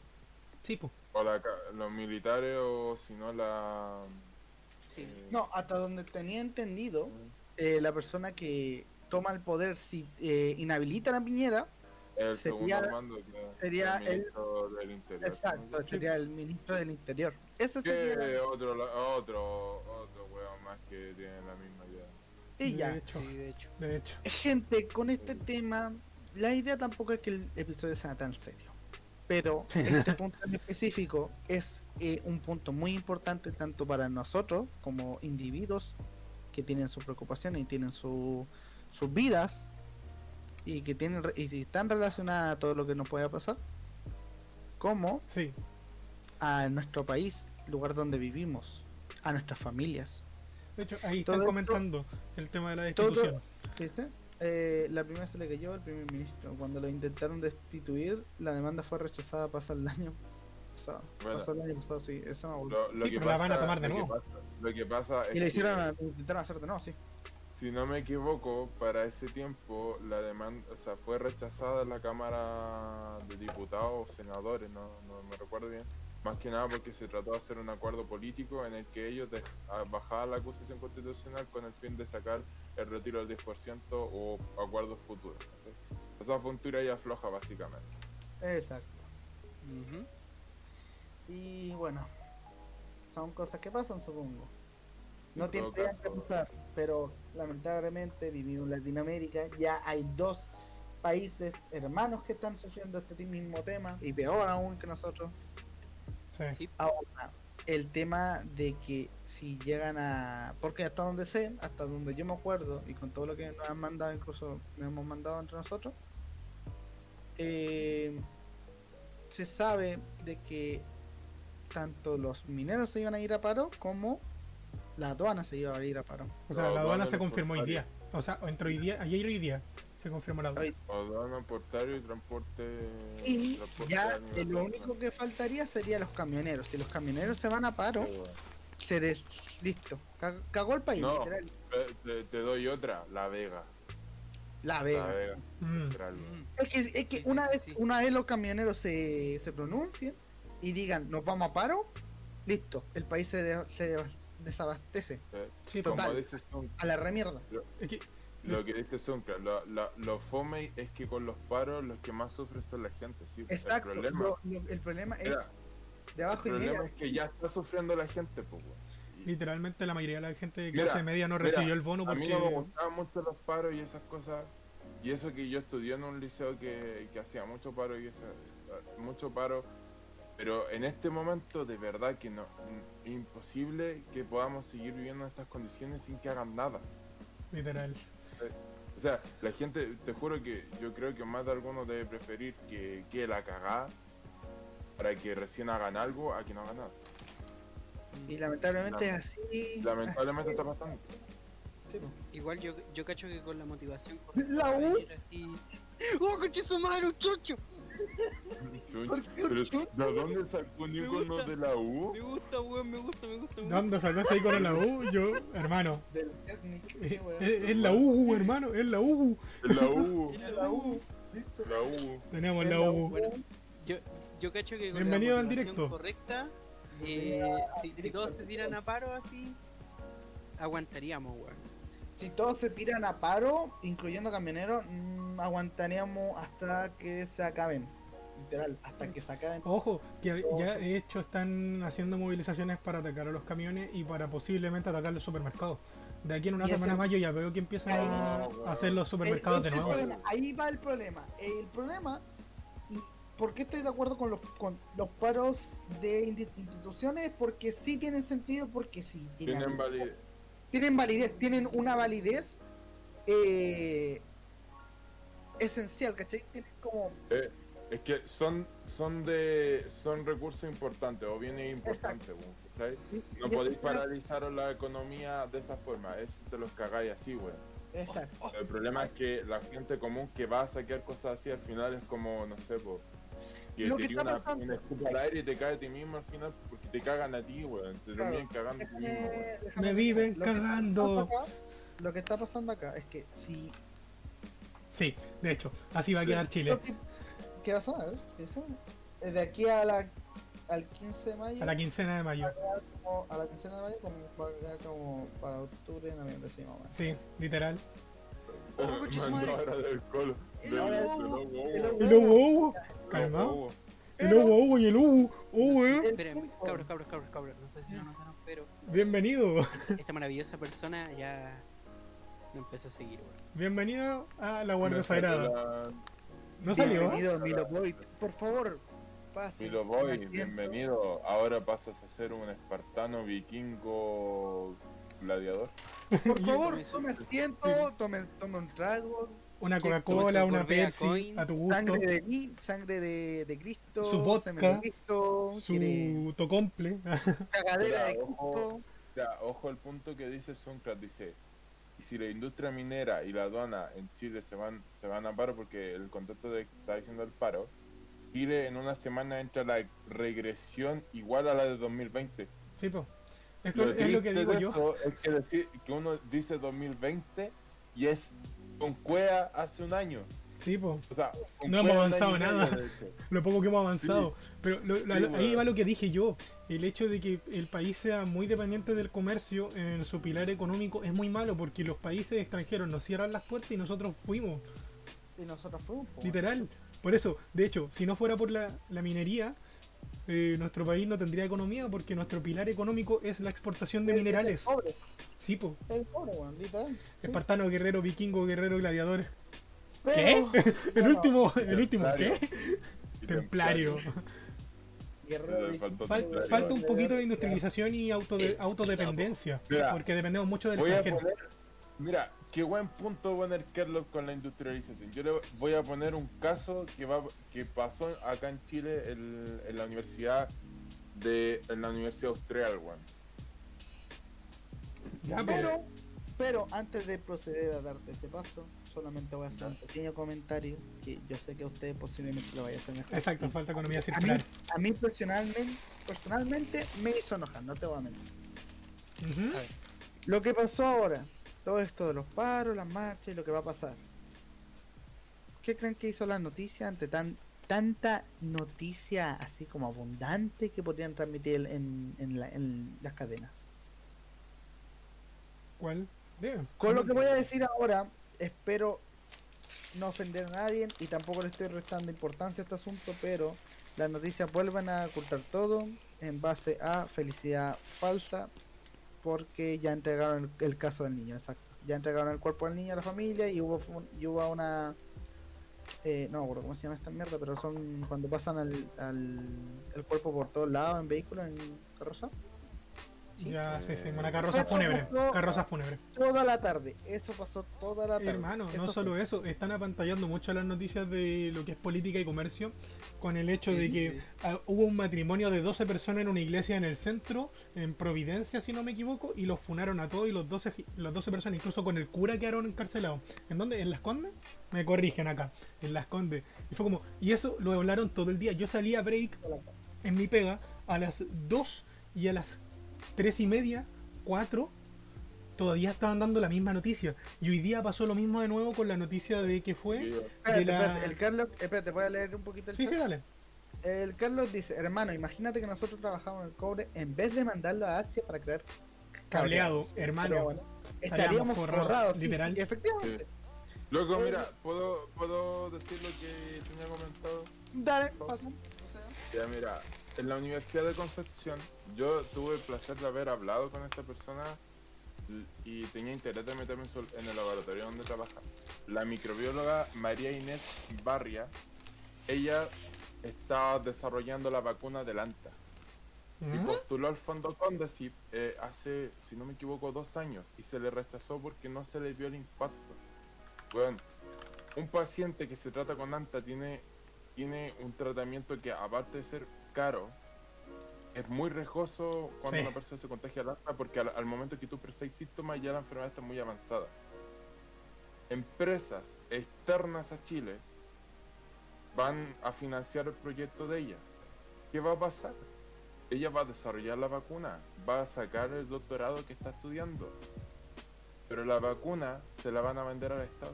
Sí, pues. O la ca- los militares o si no la... Sí. eh, No, hasta donde tenía entendido, eh, la persona que toma el poder si eh, inhabilita a Piñera, el sería- segundo mando que sería el ministro del interior. exacto, ¿no? sería el ministro del Interior. Ese sería otro, otro, otro weón más que tiene la misma idea. y ya. De hecho, Sí, de hecho. de hecho. Gente, con este tema, la idea tampoco es que el episodio sea tan serio. Pero este punto en específico es eh, un punto muy importante tanto para nosotros como individuos que tienen sus preocupaciones y tienen su- sus vidas y que tienen re- y están relacionadas a todo lo que nos pueda pasar, como Sí. a nuestro país, lugar donde vivimos, a nuestras familias. De hecho, ahí Todo están esto- comentando el tema de la todo- destitución. ¿Viste? Eh, la primera se le cayó el primer ministro. Cuando lo intentaron destituir, la demanda fue rechazada pasa el año pasado. Bueno. Pasó el año pasado, sí, eso me. Lo, lo Sí, que pero la van a tomar de lo que nuevo. pasa- lo que pasa es Y le hicieron, que, intentaron hacer de nuevo, sí. Si no me equivoco, para ese tiempo la demanda, o sea, fue rechazada en la Cámara de Diputados o Senadores, no, no me recuerdo bien. Más que nada porque se trató de hacer un acuerdo político en el que ellos bajaban la acusación constitucional con el fin de sacar el retiro del 10% o acuerdos futuros. ¿cachai? O sea, fue un tira y afloja básicamente. Exacto. Y bueno, son cosas que pasan, supongo. No En tiene que pasar, pero lamentablemente vivimos en Latinoamérica, ya hay dos países hermanos que están sufriendo este mismo tema, y peor aún que nosotros. Sí. Ahora, el tema de que si llegan a. Porque hasta donde sé, hasta donde yo me acuerdo, y con todo lo que nos han mandado, incluso nos hemos mandado entre nosotros, eh, se sabe de que tanto los mineros se iban a ir a paro como la aduana se iba a ir a paro. O sea, la aduana aduana se confirmó hoy día. O sea, entre hoy día, ayer y hoy día se confirmó la aduana. Aduana, portario y transporte. Y transporte ya lo único que faltaría sería los camioneros. Si los camioneros se van a paro, bueno. se des... listo. Ca- Cagó el país, No. literal. Te, doy otra, La Vega. La La Vega. Vega, Mm. Es que, es que sí, una, sí, vez, sí. una vez los camioneros se, se pronuncien y digan nos vamos a paro, listo, el país se, de- se desabastece Sí, Como Total. dice a la remierda. es que- lo que dice Zuncra, lo, lo, lo fome es que con los paros los que más sufren son la gente. Sí, Exacto. El problema, lo- lo- el problema es Mira, de el abajo y problema media. es que ya está sufriendo la gente, pues. literalmente la mayoría de la gente de Mira, clase media no mira, recibió el bono A mí porque... no me gustaban mucho los paros y esas cosas. Y eso que yo estudié en un liceo que, que hacía mucho paro y esa, mucho paro. Pero en este momento de verdad que no es imposible que podamos seguir viviendo en estas condiciones sin que hagan nada. Literal. O sea, la gente, te juro que yo creo que más de alguno debe preferir que, que la cagada para que recién hagan algo a que no hagan nada. Y lamentablemente es así. Lamentablemente está pasando. Sí. Igual yo, yo cacho que con la motivación correcta La U. así. ¡Oh, coche su madre, un chocho! Pero, ¿de dónde sacó un icono gusta. de la U? Me gusta, weón, me gusta, me gusta. me gusta. ¿Dónde sacó ese icono la U? Yo, hermano. Del Es, sí, weón. es- es la U, hermano. Es la U. En la U. Era La U. Listo. La U. Tenemos Es la U. Bueno, yo, yo cacho que con Bienvenido la al directo. correcta, eh, si, si todos se tiran a paro así, aguantaríamos, weón. Si todos se tiran a paro, incluyendo camioneros, mm, aguantaríamos hasta que se acaben. Literal, hasta que se acaben. Ojo, que ya de hecho están haciendo movilizaciones para atacar a los camiones y para posiblemente atacar los supermercados. De aquí en una semana más yo ya veo que empiezan a hacer los supermercados de el nuevo. problema, Ahí va el problema. El problema, y ¿por qué estoy de acuerdo con los, con los paros de instituciones? Porque sí tienen sentido, porque sí Tienen validez. Tienen validez, tienen una validez eh, esencial, ¿cachai? Tienen como... Eh, es que son son de son recursos importantes o bienes importantes, ¿cachai? No podéis paralizar la economía de esa forma, es te los cagáis así, weón. Exacto. El problema es que la gente común que va a saquear cosas así al final es como, no sé, po, Que Lo te que tira una, una escupa al aire y te cae a ti mismo al final porque te cagan a ti, weón. Te Claro, terminan cagando a ti mismo, déjame- Me viven. Lo que cagando. pasando acá- Lo que está pasando acá es que si Sí, de hecho, así va a quedar Chile. Que- ¿Qué vas a a ver? De aquí a la, al 15 de mayo, A la quincena de mayo. como- a la quincena de mayo, como, va a quedar como para octubre, noviembre, sí, menos. Sí, literal. Oh, su Mandó madre. El del lobo. El lobo. Y Calmado. el hubo. Oh, eh. El Esperen, cabros, cabros, cabros, cabros. No sé si lo notaron, pero Bienvenido. esta maravillosa persona ya me empezó a seguir, weón. Bienvenido a la Guardia Sagrada. ¿No salió? Bienvenido, Milo Boy. Por favor, pase. Milo Boy, bienvenido. Ahora pasas a ser un espartano vikingo gladiador. Por favor, tome asiento, tome, tome un trago. Una ¿Qué Coca-Cola, una Pepsi, Coins, a tu gusto. Sangre de mí, sangre de, de Cristo. Su vodka, de Cristo, quiere Su tocomple. cagadera de. Cristo. Ya, ojo al punto que dice Suncrat, dice, y si la industria minera y la aduana en Chile se van, se van a paro porque el contexto de está diciendo el paro, Chile en una semana entra la regresión igual a la de 2020. Sí, po. Es, lo, es lo que digo yo. Es que, decir, que uno dice 2020 y es con cuea hace un año. Sí, po. O sea, con No hemos avanzado nada. Lo poco que hemos avanzado. Pero lo- Sí, la- lo- ahí va lo que dije yo. El hecho de que el país sea muy dependiente del comercio en su pilar económico es muy malo porque los países extranjeros nos cierran las puertas y nosotros fuimos. Y nosotros fuimos. po. Literal. Por eso, de hecho, si no fuera por la, la minería, eh, nuestro país no tendría economía porque nuestro pilar económico es la exportación de El- minerales. El pobre, Sí, po. el pobre, literal. sí. Espartano, guerrero, vikingo, guerrero, gladiadores. Pero- El No, último, el último, Templario. ¿qué? Templario. Guerrero Fal- falta un poquito de industrialización y autode- Es- autodependencia. Mira, porque dependemos mucho del extranjero. poner, mira, qué buen punto va a poner Kerlop con la industrialización. Yo le voy a poner un caso que va que pasó acá en Chile el- en la universidad de en la Universidad Austral, weón. Ya, pero- Pero, antes de proceder a darte ese paso, solamente voy a hacer un pequeño comentario que yo sé que a usted posiblemente lo vaya a hacer mejor. Exacto, falta economía A mí, circular. a mí personalmente, personalmente me hizo enojar, no te voy a mentir. Lo que pasó ahora, todo esto de los paros, las marchas y lo que va a pasar. ¿Qué creen que hizo la noticia ante tan tanta noticia así como abundante que podrían transmitir en, en la- en las cadenas? ¿Cuál? Con lo que voy a decir ahora, espero no ofender a nadie y tampoco le estoy restando importancia a este asunto, pero las noticias vuelven a ocultar todo en base a felicidad falsa porque ya entregaron el, el caso del niño, exacto. Ya entregaron el cuerpo del niño a la familia y hubo, y hubo una... eh, no me acuerdo cómo se llama esta mierda, pero son cuando pasan al, al el cuerpo por todos lados en vehículos, en carroza. Ya, sí, sí, una carroza fúnebre. Carroza fúnebre. Toda la tarde, eso pasó toda la tarde. Hermano, no fue. solo eso, están apantallando mucho las noticias de lo que es política y comercio con el hecho de que ah, hubo un matrimonio de 12 personas en una iglesia en el centro, en Providencia, si no me equivoco, y los funaron a todos y los 12, gi- las 12 personas, incluso con el cura, quedaron encarcelados. ¿En dónde? ¿En Las Condes? Me corrigen acá, en Las Condes. Y fue como, y eso lo hablaron todo el día. Yo salí a break en mi pega a las 2 y a las 3 y media, 4, todavía estaban dando la misma noticia. Y hoy día pasó lo mismo de nuevo con la noticia de que fue... Espérate, de la- espérate, el Carlos, espérate, voy a leer un poquito el Sí, chat. sí, dale. El Carlos dice, hermano, imagínate que nosotros trabajamos en el cobre en vez de mandarlo a Asia para crear Cableado, hermano. Bueno, Estaríamos forrados, literal. efectivamente. Loco, Eh, mira, ¿puedo, puedo decir lo que tenía comentado? Dale, pasa. O sea, Ya, mira, en la Universidad de Concepción, yo tuve el placer de haber hablado con esta persona y tenía interés de meterme en el laboratorio donde trabaja. La microbióloga María Inés Barria, ella está desarrollando la vacuna del ANTA y ¿Mm? postuló al fondo Condesit eh, hace, si no me equivoco, dos años y se le rechazó porque no se le vio el impacto. Bueno, un paciente que se trata con ANTA tiene, tiene un tratamiento que aparte de ser caro, es muy riesgoso cuando Sí. una persona se contagia al ANTA porque al, al momento que tú presentas síntomas ya la enfermedad está muy avanzada. Empresas externas a Chile van a financiar el proyecto de ella. ¿Qué va a pasar? Ella va a desarrollar la vacuna, va a sacar el doctorado que está estudiando, pero la vacuna se la van a vender al Estado.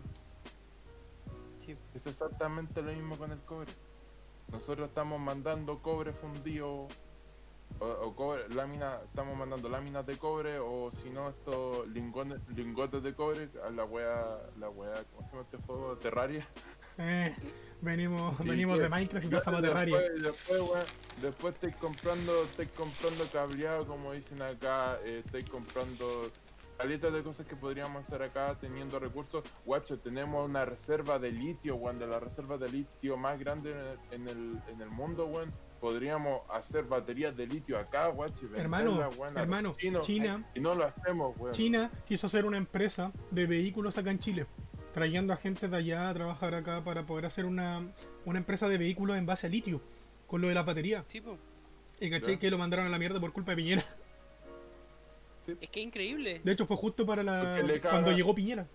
Sí. Es exactamente lo mismo con el cobre. Nosotros estamos mandando cobre fundido o, o cobre, lámina, estamos mandando láminas de cobre o si no estos lingones, lingotes de cobre a la wea, la wea, ¿cómo se llama este juego? Terraria. Eh, venimos venimos de Minecraft y pasamos a Terraria. Después, weón, después estáis comprando, estáis comprando cableado, como dicen acá, eh, estáis comprando caletas de cosas que podríamos hacer acá teniendo recursos. Guacho, tenemos una reserva de litio, weón, de la reserva de litio más grande en el, en el, en el mundo, weón. Podríamos hacer baterías de litio acá, guacho, Hermano, weón, hermano, chinos. China- Y no lo hacemos, weón. China quiso hacer una empresa de vehículos acá en Chile, trayendo a gente de allá a trabajar acá para poder hacer una, una empresa de vehículos en base a litio, con lo de la batería. Sí, po. Y caché Ya. que lo mandaron a la mierda por culpa de Piñera. Es que es increíble. De hecho, fue justo para la cuando llegó Piñera.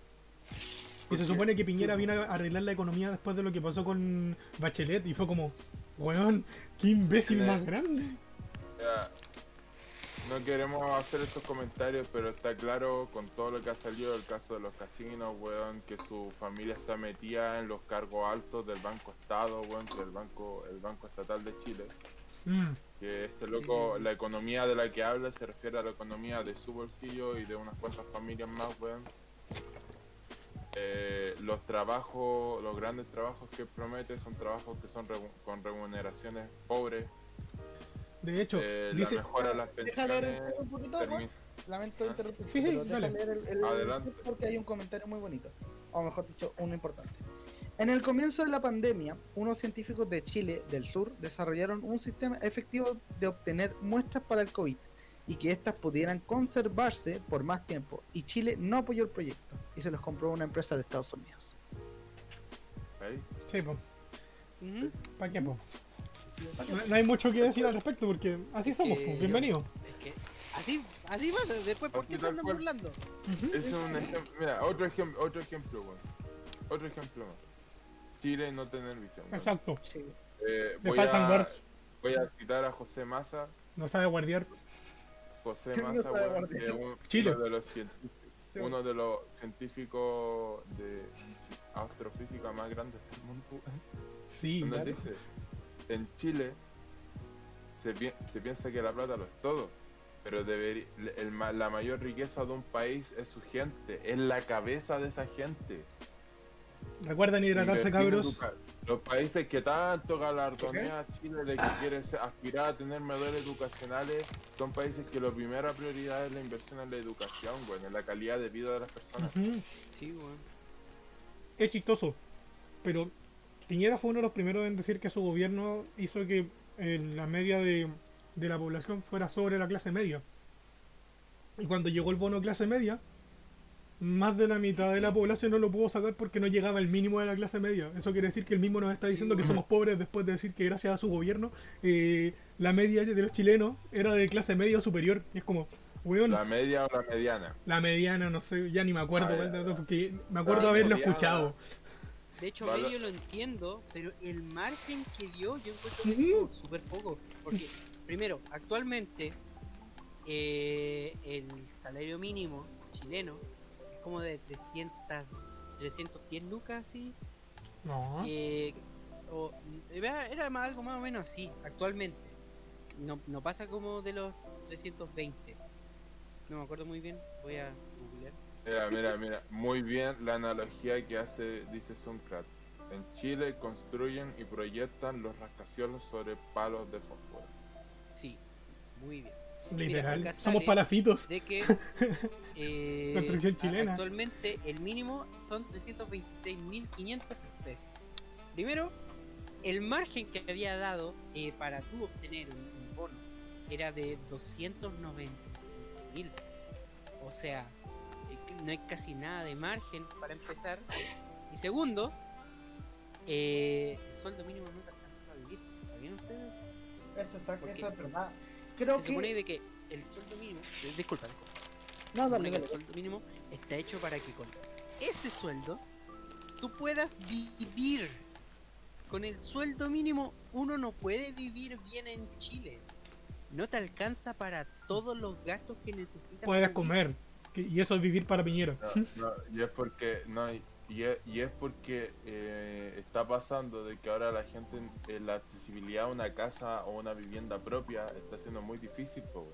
Y ¿Por se supone que Piñera vino a arreglar la economía después de lo que pasó con Bachelet y fue como, weón, qué imbécil más grande. Ya, No queremos hacer estos comentarios, pero está claro con todo lo que ha salido del caso de los casinos, weón, que su familia está metida en los cargos altos del Banco Estado, weón, que el Banco, el Banco Estatal de Chile. Mm, Que este loco, la economía de la que habla se refiere a la economía de su bolsillo y de unas cuantas familias más, weón. Eh, los trabajos, los grandes trabajos que promete son trabajos que son con remuneraciones pobres. De hecho, Eh, dice, la mejora de las Deja leer pensiones. un poquito, termi- Juan. Lamento Ah. interrumpir. Sí, sí, dale. leer el, el- Adelante. porque hay un comentario muy bonito. O mejor dicho, uno importante. En el comienzo de la pandemia, unos científicos de Chile del Sur desarrollaron un sistema efectivo de obtener muestras para el COVID y que éstas pudieran conservarse por más tiempo. Y Chile no apoyó el proyecto y se los compró una empresa de Estados Unidos. Sí, Ujú. ¿para qué, po? No, hay mucho que decir al respecto porque así somos, que po, bienvenido. Es que así, así pasa. Después, ¿por qué se andan burlando? Es un ejemplo, mira, otro ejemplo, otro ejemplo, weón. Otro ejemplo más. Chile no tener visión. Exacto, Sí. Eh, le voy, faltan a, words, voy a citar a José Massa. no sabe guardiar. José ¿Quién no Massa, es un- Chile. uno de los científicos, uno de los científicos de astrofísica más grandes del mundo. Sí, Donde claro. dice, en Chile se, pi- se piensa que la plata lo es todo, pero deberí- el ma- la mayor riqueza de un país es su gente, es la cabeza de esa gente. Recuerden hidratarse, cabros. Los países que tanto galardonea a Chile de que quiere ser- aspirar a tener medallas educacionales son países que la primera prioridad es la inversión en la educación, güey, en la calidad de vida de las personas. Sí, weón. Es chistoso, pero Piñera fue uno de los primeros en decir que su gobierno hizo que eh, la media de, de la población fuera sobre la clase media. Y cuando llegó el bono clase media, más de la mitad de la población no lo pudo sacar porque no llegaba al mínimo de la clase media. Eso quiere decir que el mismo nos está diciendo que somos pobres después de decir que gracias a su gobierno eh, la media de los chilenos era de clase media o superior. Y es como, weón, La media o la mediana. la mediana, no sé, ya ni me acuerdo Ah, cuál dato, porque me acuerdo haberlo mediana. escuchado. De hecho, Vale. medio lo entiendo, pero el margen que dio yo encuentro es como súper poco. Porque, primero, actualmente eh, el salario mínimo chileno como de 300, 310 lucas, así. No. Eh, o, era era más, algo más o menos así, actualmente. No, no pasa como de los 320. No me acuerdo muy bien, voy a googlear. Mira, mira, mira, muy bien la analogía que hace, dice Suncrat. En Chile construyen y proyectan los rascacielos sobre palos de fósforo. Sí, muy bien. Literal. acá Somos palafitos. de que eh, chilena. actualmente el mínimo son 326.500 pesos. Primero, el margen que había dado eh, para tú obtener un, un bono era de 295.000. O sea, eh, no hay casi nada de margen para empezar. Y segundo, eh, el sueldo mínimo no te alcanza para vivir. ¿Sabían ustedes? Eso, es- es verdad. Creo Se supone que. de que el sueldo mínimo... Disculpa, disculpa. No, supone dale, que el sueldo mínimo está hecho para que con ese sueldo tú puedas vivir. con el sueldo mínimo uno no puede vivir bien en Chile. No te alcanza para todos los gastos que necesitas. Puedes comer. Y eso es vivir para Piñera. No, no, y es porque no y, y es, y es porque eh, está pasando de que ahora la gente eh, la accesibilidad a una casa o una vivienda propia está siendo muy difícil po,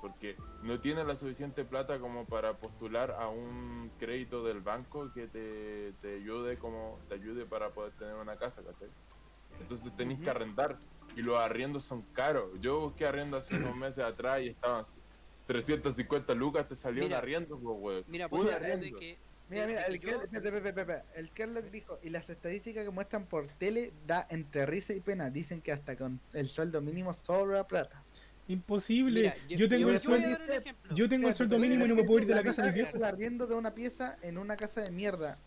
porque no tiene la suficiente plata como para postular a un crédito del banco que te, te ayude como te ayude para poder tener una casa ¿cachai? entonces tenéis que arrendar y los arriendos son caros yo busqué arriendo hace unos meses atrás y estaban 350 lucas te salió un Mira, arriendo po. Mira, Un ver de arriendo. que. Mira, mira, el, que yo- el Kerlock dijo, y las estadísticas que muestran por tele da entre risa y pena. Dicen que hasta con el sueldo mínimo sobra plata. Imposible. Mira, yo, tengo yo- el yo a sueldo. Yo tengo el sueldo mínimo y no me puedo ir de la casa de mi viejo. El arriendo de una pieza en una casa de mierda.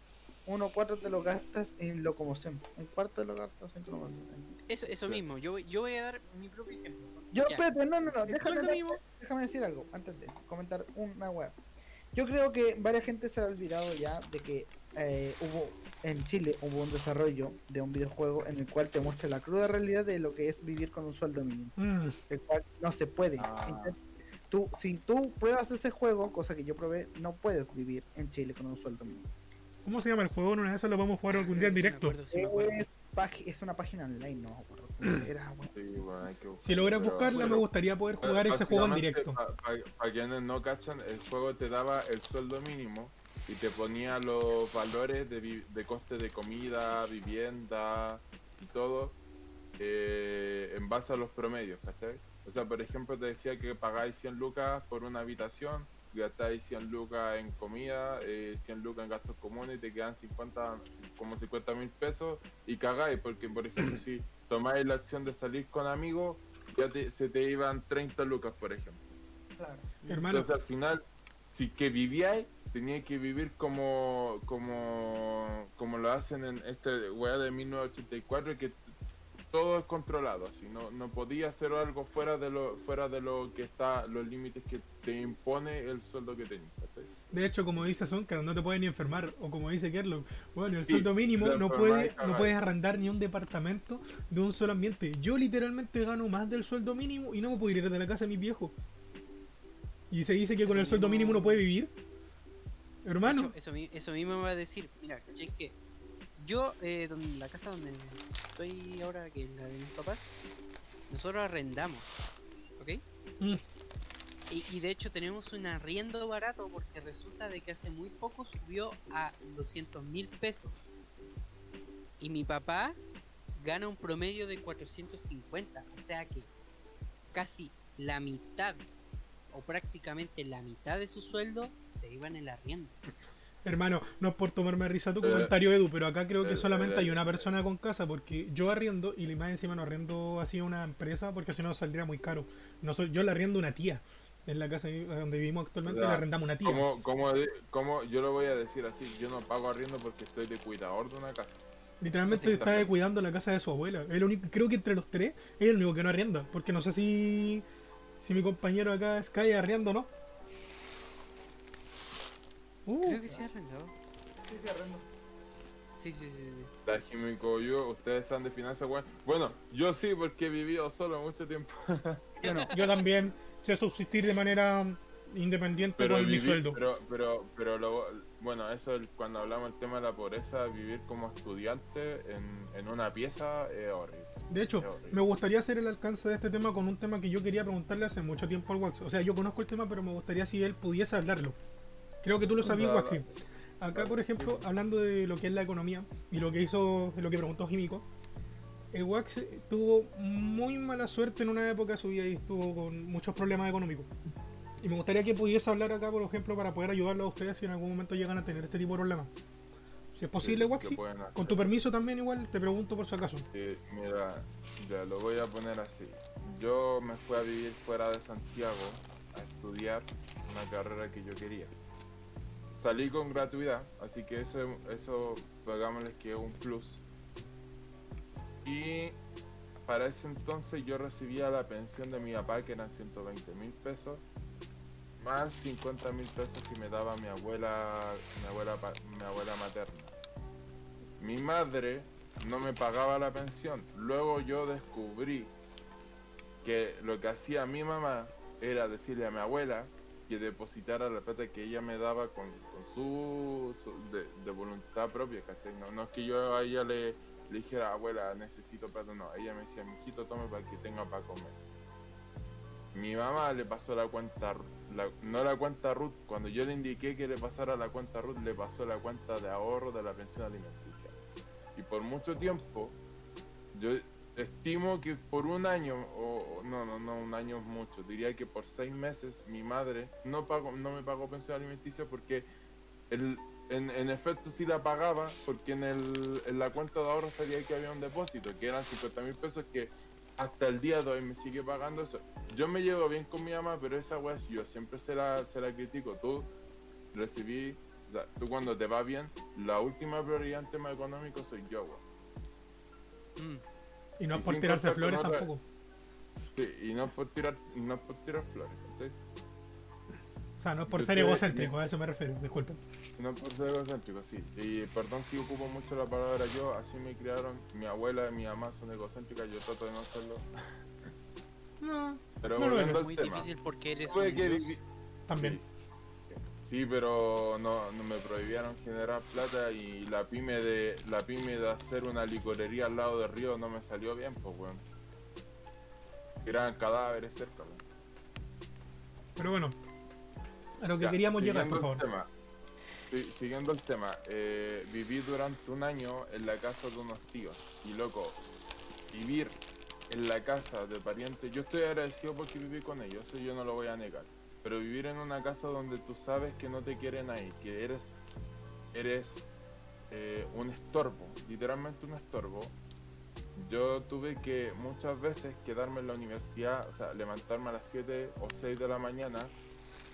Uno cuarto te lo gastas en locomoción. Un cuarto te lo gastas en locomoción. Eso, eso mismo, yo, voy- yo voy a dar mi propio ejemplo. Yo, Ya. espérate, no, no, no, El déjame, déjame decir algo antes de comentar una web. Yo creo que varias gente se ha olvidado ya de que eh, hubo en Chile hubo un desarrollo de un videojuego en el cual te muestra la cruda realidad de lo que es vivir con un sueldo mínimo, Mm, el cual no se puede. Ah. Tú, si tú pruebas ese juego, cosa que yo probé, no puedes vivir en Chile con un sueldo mínimo. ¿Cómo se llama el juego? En una de esas lo vamos a jugar algún día en Sí me directo. acuerdo, sí me acuerdo. Es, es una página online, no me acuerdo cómo era. Sí, bueno, Si logras buscarla, me gustaría poder jugar ese juego en directo. Para quienes no cachan, el juego te daba el sueldo mínimo y te ponía los valores de, vi- de coste de comida, vivienda y todo eh, en base a los promedios, ¿cachai? O sea, por ejemplo, te decía que pagáis 100 lucas por una habitación, gastáis 100 lucas en comida, eh, 100 lucas en gastos comunes y te quedan 50, como 50 mil pesos y cagáis, porque por ejemplo, si tomáis la acción de salir con amigos, ya te- se te iban 30 lucas, por ejemplo. Claro. Hermano, Entonces al final, si que vivíais, teníais que vivir como como como lo hacen en este weá de 1984 que todo es controlado, así no no podía hacer algo fuera de lo fuera de lo que está los límites que te impone el sueldo que tenías, ¿cachai? de hecho, como dice Sonka, no te puedes ni enfermar. O como dice Kerlock, bueno, el Sí, sueldo mínimo no, puede, no puedes arrendar ni un departamento de un solo ambiente. Yo literalmente gano más del sueldo mínimo y no me puedo ir de la casa de mis viejos. Y se dice que con Eso el sueldo mínimo no puede vivir. Hermano, hecho, eso, mi- eso mismo me va a decir, mira, ¿cachai? Que yo, eh, donde, la casa donde estoy ahora, que es la de mis papás, nosotros arrendamos, ¿ok? Mm. Y, y de hecho tenemos un arriendo barato porque resulta de que hace muy poco subió a 200 mil pesos. Y mi papá gana un promedio de 450, o sea que casi la mitad o prácticamente la mitad de su sueldo se iba en el arriendo. hermano, no es por tomarme risa tu Eh, comentario, Edu, pero acá creo que eh, solamente eh, hay una persona con casa porque yo arriendo y más encima no arriendo así a una empresa porque si no saldría muy caro. No soy, yo le arriendo a una tía. En la casa donde vivimos actualmente le arrendamos una tía. Como, como, de- como yo lo voy a decir así, yo no pago arriendo porque estoy de cuidador de una casa. Literalmente Sí, está perfecto. cuidando la casa de su abuela. Es el único, creo que entre los tres es el único que no arrienda. Porque no sé si, si mi compañero acá Sky arriendo o no. Uh, Creo que sí ha arrendado. Sí, sí, sí. sí. La Jimico yo, ustedes saben de finanzas, bueno. Bueno, yo sí, porque he vivido solo mucho tiempo. Yo no. yo también sé subsistir de manera independiente Pero con mi viví- sueldo. Pero, pero, pero lo- bueno, eso el- cuando hablamos del tema de la pobreza, vivir como estudiante en, en una pieza es horrible. De hecho, horrible. me gustaría hacer el alcance de este tema con un tema que yo quería preguntarle hace mucho tiempo al Wax. O sea, yo conozco el tema, pero me gustaría si él pudiese hablarlo. Creo que tú lo sabías. Waxi. Acá, por ejemplo, hablando de lo que es la economía y lo que hizo, lo que preguntó Jimico, el Wax tuvo muy mala suerte en una época de su vida y estuvo con muchos problemas económicos. Y me gustaría que pudiese hablar acá, por ejemplo, para poder ayudarlo a ustedes si en algún momento llegan a tener este tipo de problemas. Si es posible, Sí, Waxi. Con tu permiso también igual, te pregunto por si acaso. Eh, mira, ya lo voy a poner así. Yo me fui a vivir fuera de Santiago a estudiar una carrera que yo quería. Salí con gratuidad, así que eso, eso que es un plus. Y para ese entonces yo recibía la pensión de mi papá, que eran 120 mil pesos, más 50 mil pesos que me daba mi abuela, mi abuela, mi abuela materna. Mi madre no me pagaba la pensión. Luego yo descubrí que lo que hacía mi mamá era decirle a mi abuela que depositara la plata que ella me daba con, con su, de, voluntad propia, ¿cachai? No es que yo a ella le, le dijera, abuela, necesito plata, no, ella me decía, mijito, tome para que tenga para comer. Mi mamá le pasó la cuenta, la- no la cuenta RUT, cuando yo le indiqué que le pasara la cuenta RUT, le pasó la cuenta de ahorro de la pensión alimenticia. Y por mucho tiempo, yo estimo que por un año, o- no, no, no, un año es mucho, diría que por seis meses mi madre no pagó, no me pagó pensión alimenticia porque el, en, en efecto sí la pagaba, porque en, el, en la cuenta de ahorro salía que había un depósito, que eran 50 mil pesos que hasta el día de hoy me sigue pagando eso. Yo me llevo bien con mi mamá, pero esa weá yo siempre se la, se la critico. Tú recibí, o sea, tú cuando te va bien, la última prioridad en tema económico soy yo, weón. Mm. Y no es por tirarse flores otra- tampoco. Sí, y no es por tirar, no es por tirar flores. O sea, no es por ser egocéntrico, a eso me refiero, disculpen. No por ser egocéntrico, sí. Y perdón si ocupo mucho la palabra yo, así me criaron. Mi abuela y mi mamá son egocéntricas, yo trato de no serlo. No, Pero No lo al Muy tema. difícil porque eres un que también. Sí, pero no, no me prohibieron generar plata y la pyme de la pyme de hacer una licorería al lado del río no me salió bien, pues weón. Eran cadáveres cerca, weón. Pero bueno, a lo que Ya, queríamos llegar, por favor. tema. Siguiendo el tema, eh, viví durante un año en la casa de unos tíos. Y loco, vivir en la casa de parientes, yo estoy agradecido porque viví con ellos, eso yo no lo voy a negar. Pero vivir en una casa donde tú sabes que no te quieren ahí, que eres, eres eh, un estorbo, literalmente un estorbo. Yo tuve que muchas veces quedarme en la universidad, o sea, levantarme a las 7 o 6 de la mañana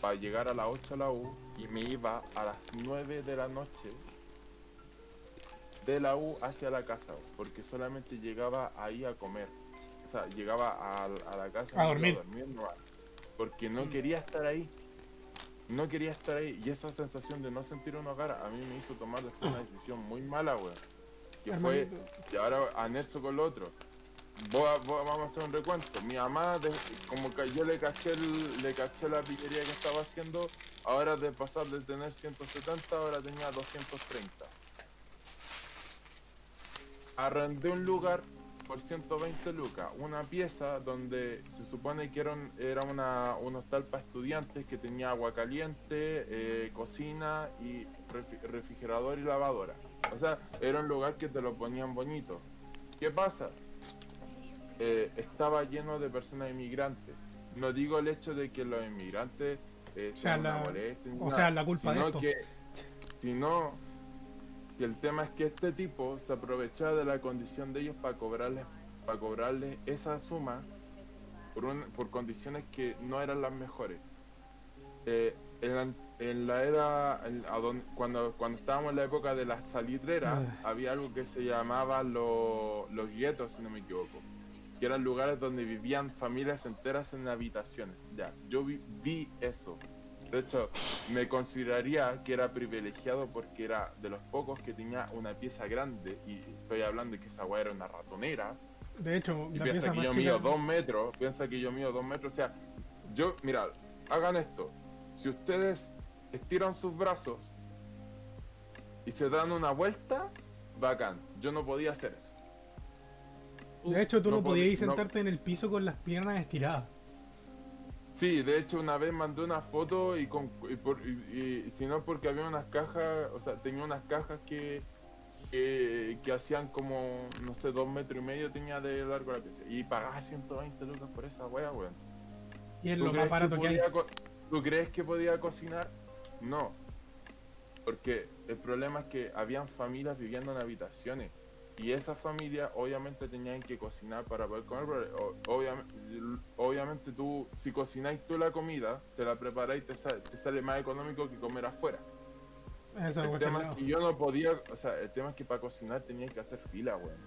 para llegar a las 8 a la U y me iba a las 9 de la noche de la U hacia la casa, porque solamente llegaba ahí a comer. O sea, llegaba a, a la casa A dormir. iba dormir porque no quería estar ahí. No quería estar ahí y esa sensación de no sentir un hogar a mí me hizo tomar después una decisión muy mala, weón. Que fue y ahora anexo con lo otro. Voy a- vamos a hacer un recuento. Mi mamá, de- como que yo le caché, el- le caché la pillería que estaba haciendo, ahora de pasar de tener 170, ahora tenía 230. Arrendé un lugar por 120 lucas, una pieza donde se supone que era era una, un hostal para estudiantes que tenía agua caliente, eh, cocina y refrigerador y lavadora. O sea, era un lugar que te lo ponían bonito. ¿Qué pasa? Eh, estaba lleno de personas inmigrantes. No digo el hecho de que los inmigrantes eh, O sea, sean una la- molestia o nada, sea, la culpa de esto. que, sino que el tema es que este tipo se aprovechaba de la condición de ellos para cobrarles para cobrarles esa suma por, un- por condiciones que no eran las mejores. Eh, en, la, en la era, en- cuando, cuando estábamos en la época de las salitreras, Ah. había algo que se llamaba lo- los guetos, si no me equivoco, que eran lugares donde vivían familias enteras en habitaciones. Ya, yo vi, vi eso. De hecho, me consideraría que era privilegiado porque era de los pocos que tenía una pieza grande, y estoy hablando de que esa weá era una ratonera, De hecho, y la piensa pieza que más yo mido dos metros, piensa que yo mido dos metros, o sea, yo, mira, hagan esto, si ustedes estiran sus brazos y se dan una vuelta, bacán, yo no podía hacer eso. De hecho, tú no, no podías no- sentarte en el piso con las piernas estiradas. Sí, de hecho una vez mandé una foto y, con, y, por, y, y- si no porque había unas cajas, o sea, tenía unas cajas que, que, que hacían como, no sé, dos metros y medio tenía de largo la pieza. Y pagaba 120 lucas por esa wea, weón. Y es ¿Tú lo más barato que hay. co- ¿Tú crees que podía cocinar? No. Porque el problema es que habían familias viviendo en habitaciones. Y esas familias obviamente tenían que cocinar para poder comer. pero, obviamente, obviamente tú, si cocináis tú la comida, te la preparáis y te, sa- te sale más económico que comer afuera. Eso es El tema es que yo no podía, o sea, el tema es que para cocinar tenía que hacer fila, weón.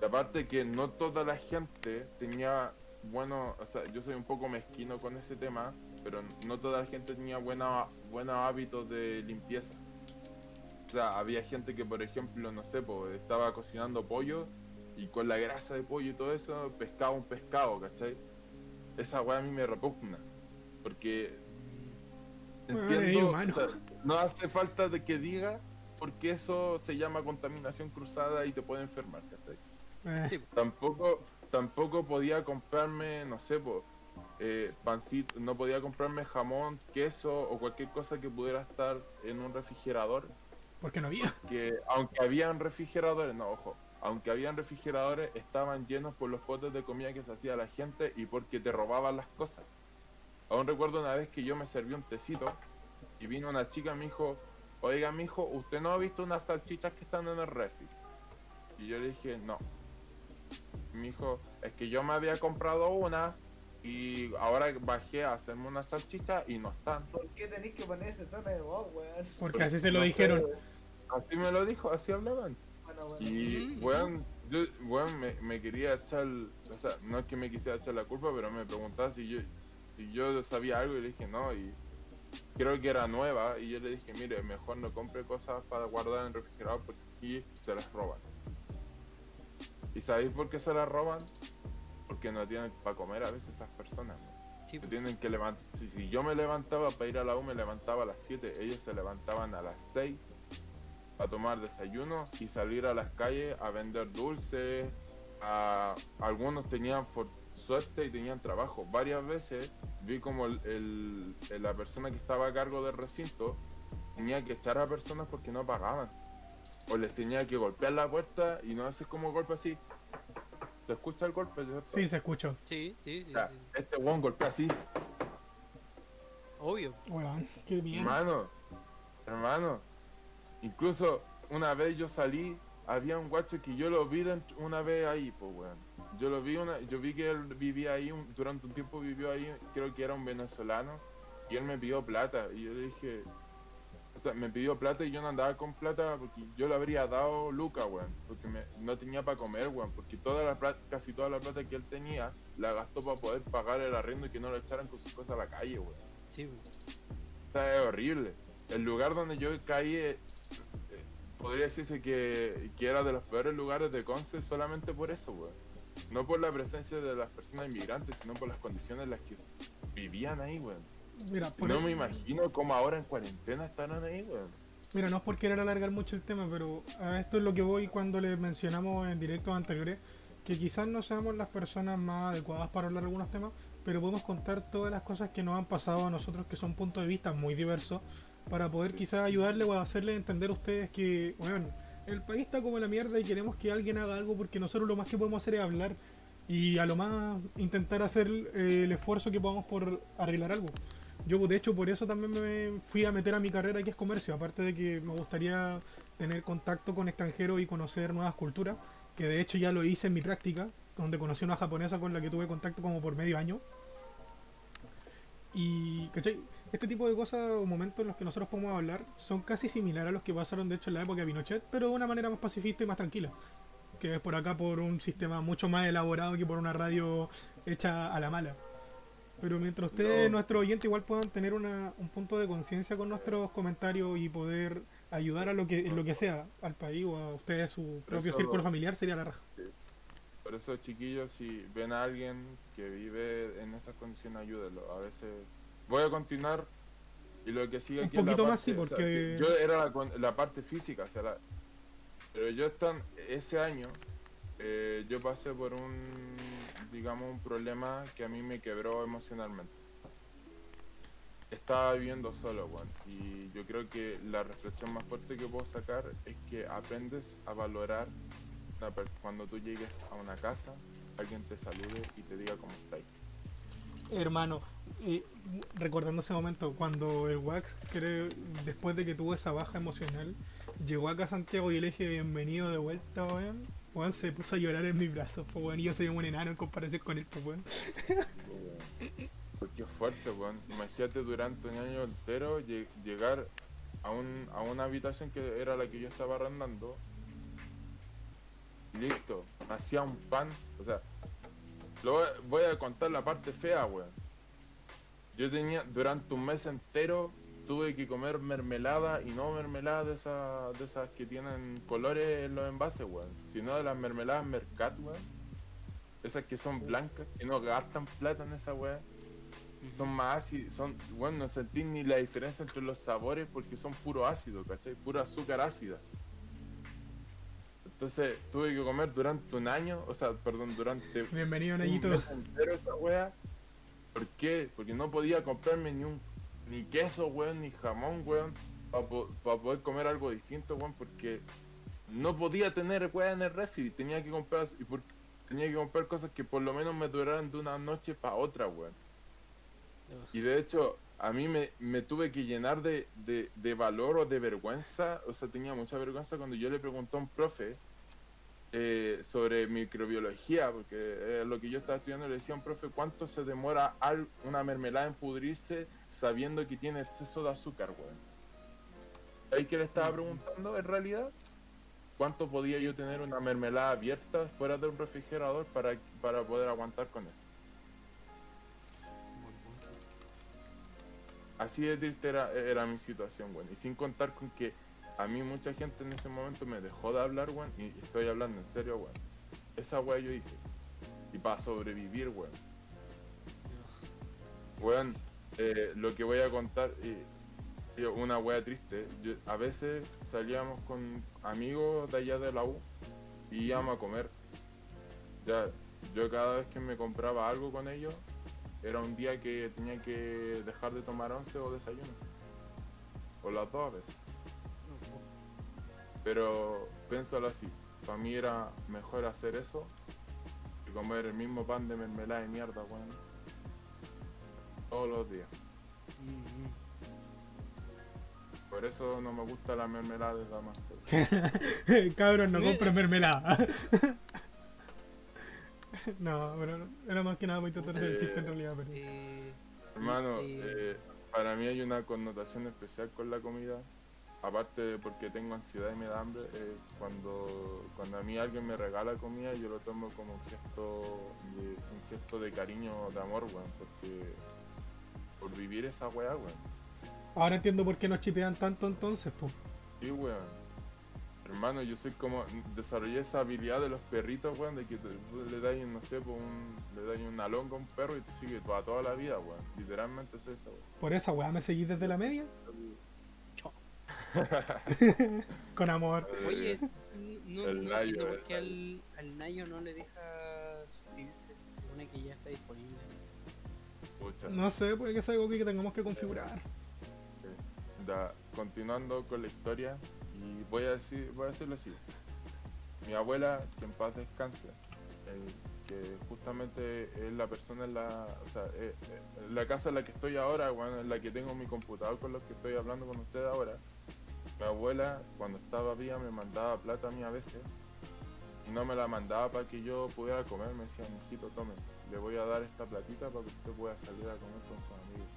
Y aparte que no toda la gente tenía bueno, o sea, yo soy un poco mezquino con ese tema, pero no toda la gente tenía buena, buenos hábitos de limpieza. O sea, había gente que, por ejemplo, no sé, pues, estaba cocinando pollo y con la grasa de pollo y todo eso pescaba un pescado, ¿cachai? Esa weá a mí me repugna. Porque entiendo, o sea, no hace falta de que diga porque eso se llama contaminación cruzada y te puede enfermar, ¿cachai? Eh. Tampoco, tampoco podía comprarme, no sé, po, eh, pancito, no podía comprarme jamón, queso o cualquier cosa que pudiera estar en un refrigerador. Porque no había. Que aunque habían refrigeradores, no, ojo, aunque habían refrigeradores, estaban llenos por los potes de comida que se hacía la gente y porque te robaban las cosas. Aún recuerdo una vez que yo me serví un tecito y vino una chica y me dijo, oiga, mijo, ¿usted no ha visto unas salchichas que están en el refri? Y yo le dije, no. Y me dijo, es que yo me había comprado una y ahora bajé a hacerme una salchicha y no están. ¿Por qué tenéis que poner ese tono de voz, weón? Porque así se lo No sé, dijeron. así me lo dijo, así hablaban. Bueno, bueno. Y, Mm. weón, yo, weón, me, me quería echar, o sea, no es que me quisiera echar la culpa, pero me preguntaba si yo, si yo sabía algo y le dije no, y creo que era nueva, y yo le dije, mire, mejor no compre cosas para guardar en el refrigerador porque aquí se las roban. ¿Y sabéis por qué se las roban? Porque no tienen para comer a veces esas personas. ¿no? Sí, Se tienen que levantar. Si, si yo me levantaba para ir a la U, me levantaba a las 7. Ellos se levantaban a las 6 a tomar desayuno y salir a las calles a vender dulces. A, algunos tenían suerte y tenían trabajo. Varias veces vi como el- la persona que estaba a cargo del recinto tenía que echar a personas porque no pagaban. O les tenía que golpear la puerta y no haces como golpe así. ¿Se escucha el golpe? ¿cierto? Sí, se escuchó. sí, sí, sí, Ya, sí. Este weón golpea así. Obvio. Weón, qué bien. Hermano, hermano, incluso una vez yo salí, había un guacho que yo lo vi una vez ahí, pues weón. Yo lo vi una, yo vi que él vivía ahí, un- durante un tiempo vivió ahí, creo que era un venezolano, y él me pidió plata, y yo le dije, sea, me pidió plata y yo no andaba con plata porque yo le habría dado Luca, weón, porque me- no tenía para comer, weón, porque toda la plata, casi toda la plata que él tenía, la gastó para poder pagar el arriendo y que no lo echaran con sus cosas a la calle, weón. Sí, O sea, es horrible. El lugar donde yo caí, eh, eh, podría decirse que, que era de los peores lugares de Conce solamente por eso, weón. No por la presencia de las personas inmigrantes, sino por las condiciones en las que vivían ahí, weón. Mira, por No me imagino cómo ahora en cuarentena estarán ahí, weón. Mira, no es por querer alargar mucho el tema, pero a esto es lo que voy cuando le mencionamos en directos anteriores, que quizás no seamos las personas más adecuadas para hablar algunos temas, pero podemos contar todas las cosas que nos han pasado a nosotros, que son puntos de vista muy diversos, para poder quizás ayudarle o hacerle entender a ustedes que, bueno, el país está como la mierda y queremos que alguien haga algo porque nosotros lo más que podemos hacer es hablar y a lo más intentar hacer eh, el esfuerzo que podamos por arreglar algo. Yo de hecho por eso también me fui a meter a mi carrera que es comercio, aparte de que me gustaría tener contacto con extranjeros y conocer nuevas culturas, que de hecho ya lo hice en mi práctica, donde conocí una japonesa con la que tuve contacto como por medio año. Y, ¿cachai? Este tipo de cosas o momentos en los que nosotros podemos hablar son casi similares a los que pasaron de hecho en la época de Pinochet, pero de una manera más pacifista y más tranquila. Que es por acá por un sistema mucho más elaborado que por una radio hecha a la mala. Pero mientras ustedes, No. nuestros oyentes, igual puedan tener una, un punto de conciencia con nuestros comentarios y poder ayudar a lo que, en lo que sea, al país o a ustedes, su propio Eso- círculo familiar, sería la raja. Por eso, chiquillos, si ven a alguien que vive en esas condiciones, ayúdenlo. A veces voy a continuar y lo que sigue Un aquí es la poquito más, parte- sí, o sea, porque- yo era la, la parte física, o sea, la- pero yo están ese año eh, yo pasé por un digamos un problema que a mí me quebró emocionalmente. Estaba viviendo solo, weón, y yo creo que la reflexión más fuerte que puedo sacar es que aprendes a valorar cuando tú llegues a una casa, alguien te salude y te diga cómo estáis. Hermano, recordando ese momento, cuando el Wax, creo, después de que tuvo esa baja emocional, llegó acá a Santiago y le dije bienvenido de vuelta, weón. Weón se puso a llorar en mis brazos, pues weón, y yo soy un enano en comparación con él, pues weón. Porque es fuerte, weón. Imagínate durante un año entero lle- llegar a, un, a una habitación que era la que yo estaba arrendando. Listo, hacía un pan. O sea, lo voy a contar la parte fea, weón. Yo tenía durante un mes entero tuve que comer mermelada y no mermelada de esas, de esas que tienen colores en los envases, weón. Sino de las mermeladas Mercat, weón. Esas que son blancas, que no gastan plata en esa weá. Son más ácidos, son, bueno, no sentí ni la diferencia entre los sabores porque son puro ácido, ¿cachai? Puro azúcar ácida. Entonces tuve que comer durante un año, o sea, perdón, durante Bienvenido, un Nayito. mes entero esa wea. ¿Por qué? Porque no podía comprarme ni un ni queso, weón, ni jamón, weón, para poder comer algo distinto, weón, porque no podía tener weá en el refri, tenía que comprar y por- tenía que comprar cosas que por lo menos me duraran de una noche para otra, weón. Y de hecho, a mí me, me tuve que llenar de, de, de valor o de vergüenza, o sea, tenía mucha vergüenza cuando yo le pregunté a un profe eh, sobre microbiología, porque es lo que yo estaba estudiando, le decía a un profe cuánto se demora al- una mermelada en pudrirse sabiendo que tiene exceso de azúcar, weón. ¿Ahí que le estaba preguntando en realidad? ¿Cuánto podía yo tener una mermelada abierta fuera de un refrigerador para, para poder aguantar con eso? Así de triste era, era mi situación, weón. Y sin contar con que a mí mucha gente en ese momento me dejó de hablar, weón. Y estoy hablando en serio, weón. Esa weá yo hice. Y para sobrevivir, weón. Weón, eh, lo que voy a contar, y una wea triste. A veces salíamos con amigos de allá de la U y íbamos a comer. Ya, yo cada vez que me compraba algo con ellos, era un día que tenía que dejar de tomar once o desayuno. O las dos veces. Pero piénsalo así, para mí era mejor hacer eso que comer el mismo pan de mermelada de mierda, weón. Todos los días. Por eso no me gusta la mermelada de Damasco. Cabros, no Mira. compren mermelada. no, pero era más que nada muy intentar hacer el chiste en realidad, pero. Eh, Hermano, eh, eh, para mí hay una connotación especial con la comida. Aparte porque tengo ansiedad y me da hambre, eh, cuando, cuando a mí alguien me regala comida yo lo tomo como un gesto de, un gesto de cariño, de amor, weón, porque por vivir esa weá, weón. Ahora entiendo por qué nos chipean tanto entonces, pues. Sí, weón. Hermano, yo soy como. Desarrollé esa habilidad de los perritos, weón, de que te- le das, no sé, pues un, le das una longa a un perro y te sigue toda, toda la vida, weón. Literalmente es eso, weón. Por esa weá me seguís desde la media. Con amor. Oye, Eh, no, el no Nayo, entiendo el por qué al, al Nayo no le deja suscribirse. Se supone que ya está disponible. pucha. No sé, puede que sea algo que tengamos que configurar. Da- continuando con la historia, y voy a decir, voy a decirlo así. Mi abuela, que en paz descanse, eh, que justamente es la persona en la, o sea, eh, eh, la casa en la que estoy ahora, bueno, en la que tengo mi computador con los que estoy hablando con ustedes ahora. Mi abuela, cuando estaba viva, me mandaba plata a mí a veces y no me la mandaba para que yo pudiera comer. Me decía, mijito, tome, le voy a dar esta platita para que usted pueda salir a comer con sus amigos.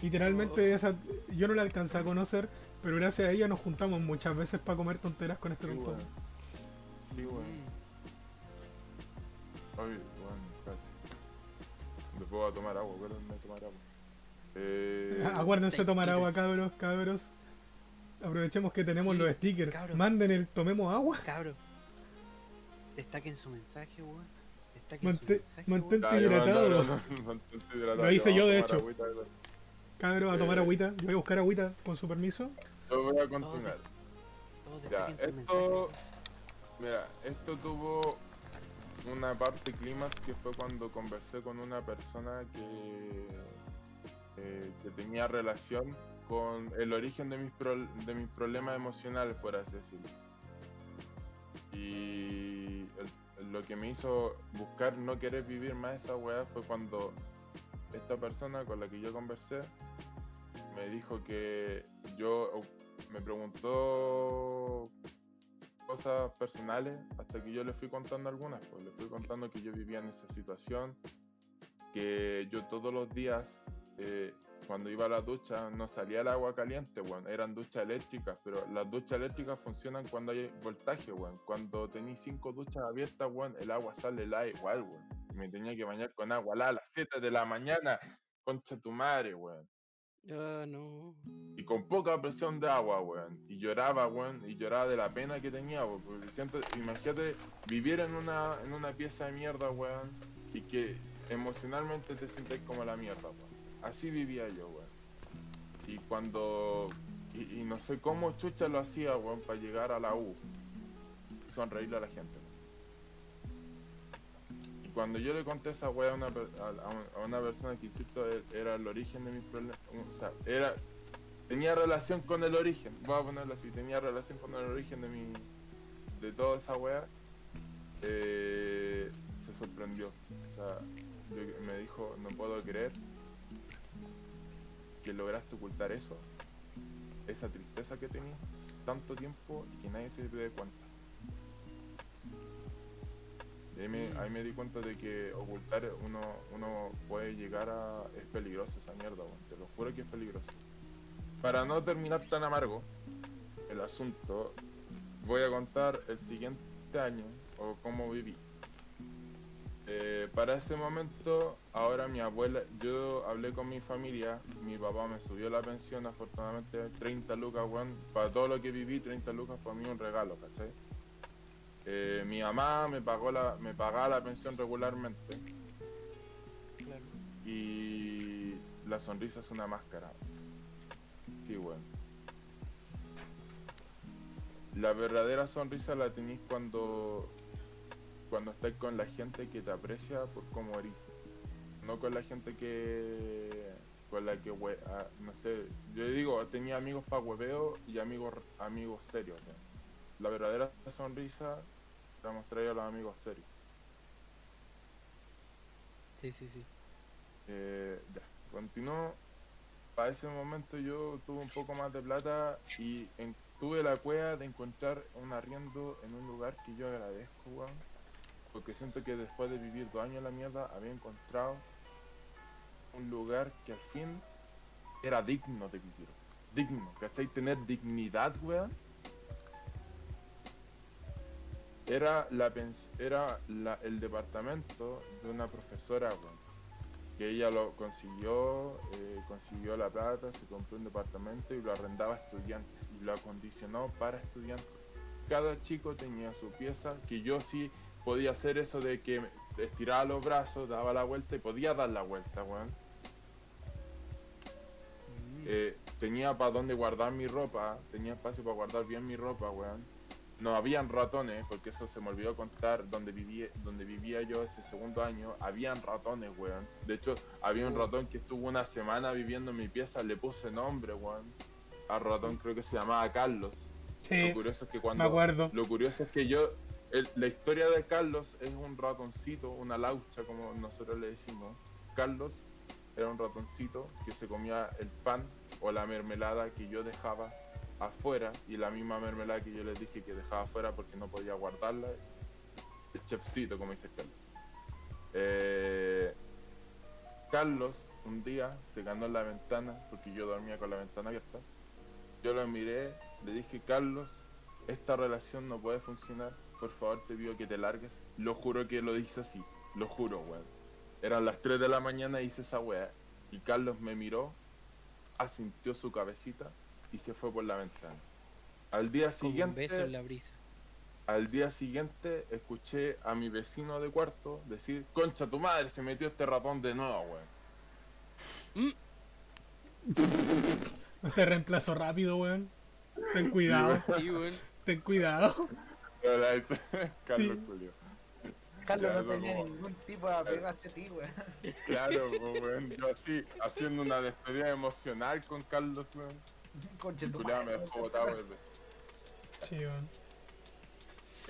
Literalmente, esa, yo no la alcancé a conocer, pero gracias a ella nos juntamos muchas veces para comer tonteras con este Sí, montón. weón. Sí, weón. Mm. Ay, bueno, espérate. Después voy a tomar agua, acuérdenme de tomar agua. Eh, Aguárdense a tomar agua, cabros, cabros. Aprovechemos que tenemos Sí, los stickers. Manden el tomemos agua. Cabro. Destaquen su mensaje, weón. Destaquen su Mante- mensaje, mantén- weón. ya, yo hidratado. mando- no, mantente hidratado, Lo hice ya, yo, de hecho. tomar agüita. Cabros, a tomar Eh. agüita. Yo voy a buscar agüita, con su permiso. Yo voy a continuar. Todos Ya, destaquen su mensaje. esto. Mira, esto tuvo una parte clímax que fue cuando conversé con una persona que, eh, que tenía relación con el origen de mis, pro- de mis problemas emocionales, por así decirlo. Y lo que me hizo buscar no querer vivir más esa weá fue cuando esta persona con la que yo conversé me dijo que yo me preguntó cosas personales hasta que yo le fui contando algunas. Pues le fui contando que yo vivía en esa situación, que yo todos los días, eh, cuando iba a la ducha, no salía el agua caliente, weón. Eran duchas eléctricas, pero las duchas eléctricas funcionan cuando hay voltaje, weón. Cuando tenéis cinco duchas abiertas, weón, el agua sale helada igual, weón. Y me tenía que bañar con agua a las 7 de la mañana. Concha tu madre, weón. Ah, no. y con poca presión de agua, weón. Y lloraba, weón, y lloraba de la pena que tenía, weón. Porque siento, imagínate vivir en una, en una pieza de mierda, weón, y que emocionalmente te sientes como la mierda, weón. Así vivía yo, weón. Y cuando. Y, no sé cómo chucha lo hacía, weón, para llegar a la U. Y sonreírle a la gente, weón. Y cuando yo le conté esa weá a una, a, a un- a una persona que insisto e- era el origen de mis problemas, o sea, era tenía relación con el origen, voy a ponerlo así, tenía relación con el origen de mi de toda esa weá, eh, se sorprendió. O sea, me dijo, no puedo creer que lograste ocultar eso, esa tristeza que tenías tanto tiempo y que nadie se dé cuenta. Ahí me, di cuenta de que ocultar uno, uno puede llegar a... Es peligroso esa mierda, te lo juro que es peligroso. Para no terminar tan amargo el asunto, voy a contar el siguiente año o cómo viví. Eh, para ese momento, ahora mi abuela, yo hablé con mi familia, mi papá me subió la pensión, afortunadamente 30 lucas, weón, para todo lo que viví, 30 lucas para mí un regalo, ¿cachai? Eh, mi mamá me pagó la, me pagaba la pensión regularmente Claro. y la sonrisa es una máscara. Sí, bueno. La verdadera sonrisa la tenéis cuando cuando estáis con la gente que te aprecia por cómo eres. No con la gente que con la que hue- ah, no sé, yo digo, tenía amigos para hueveo y amigos amigos serios. ¿no? La verdadera sonrisa la mostré a los amigos serios. Sí, sí, sí. Eh, ya, continuó. Para ese momento yo tuve un poco más de plata y en- tuve la cueva de encontrar un arriendo en un lugar que yo agradezco, weón. Porque siento que después de vivir dos años en la mierda había encontrado un lugar que al fin era digno de vivir. Digno, ¿cachai? Tener dignidad, weón. Era, la, era el departamento de una profesora, weón que ella lo consiguió, eh, consiguió la plata, se compró un departamento y lo arrendaba a estudiantes y lo acondicionó para estudiantes. Cada chico tenía su pieza, que yo sí podía hacer eso de que estiraba los brazos, daba la vuelta y podía dar la vuelta, weón. Mm. Eh, tenía para dónde guardar mi ropa, tenía espacio para guardar bien mi ropa, weón. No habían ratones, porque eso se me olvidó contar, donde vivía, donde vivía yo ese segundo año, habían ratones, weón. De hecho, había un Oh. ratón que estuvo una semana viviendo en mi pieza, le puse nombre, weón. Al ratón creo que se llamaba Carlos. Sí, Lo curioso es que cuando... me acuerdo. Lo curioso es que yo, la historia de Carlos es un ratoncito, una laucha como nosotros le decimos. Carlos era un ratoncito que se comía el pan o la mermelada que yo dejaba afuera y la misma mermelada que yo les dije que dejaba afuera porque no podía guardarla. El chefcito, como dice Carlos. Eh, Carlos un día se ganó en la ventana porque yo dormía con la ventana abierta. Yo lo miré, le dije, Carlos, esta relación no puede funcionar, por favor te pido que te largues. Lo juro que lo dije así, lo juro, weón. Eran las 3 de la mañana y hice esa weá. Y Carlos me miró, asintió su cabecita y se fue por la ventana. Al día Como un beso en siguiente, la brisa. al día siguiente escuché a mi vecino de cuarto decir, concha tu madre, se metió este ratón de nuevo, weón. Este reemplazo rápido, weón. Ten cuidado, Sí, weón. ten cuidado. Carlos Sí. Julio. Carlos Ya, no tenía como- ningún tipo de apego hacia ti, weón. Claro, pues, weón, yo así, haciendo una despedida emocional con Carlos, weón. Conche tu Julián me madre. dejó botado el beso. Sí, weón.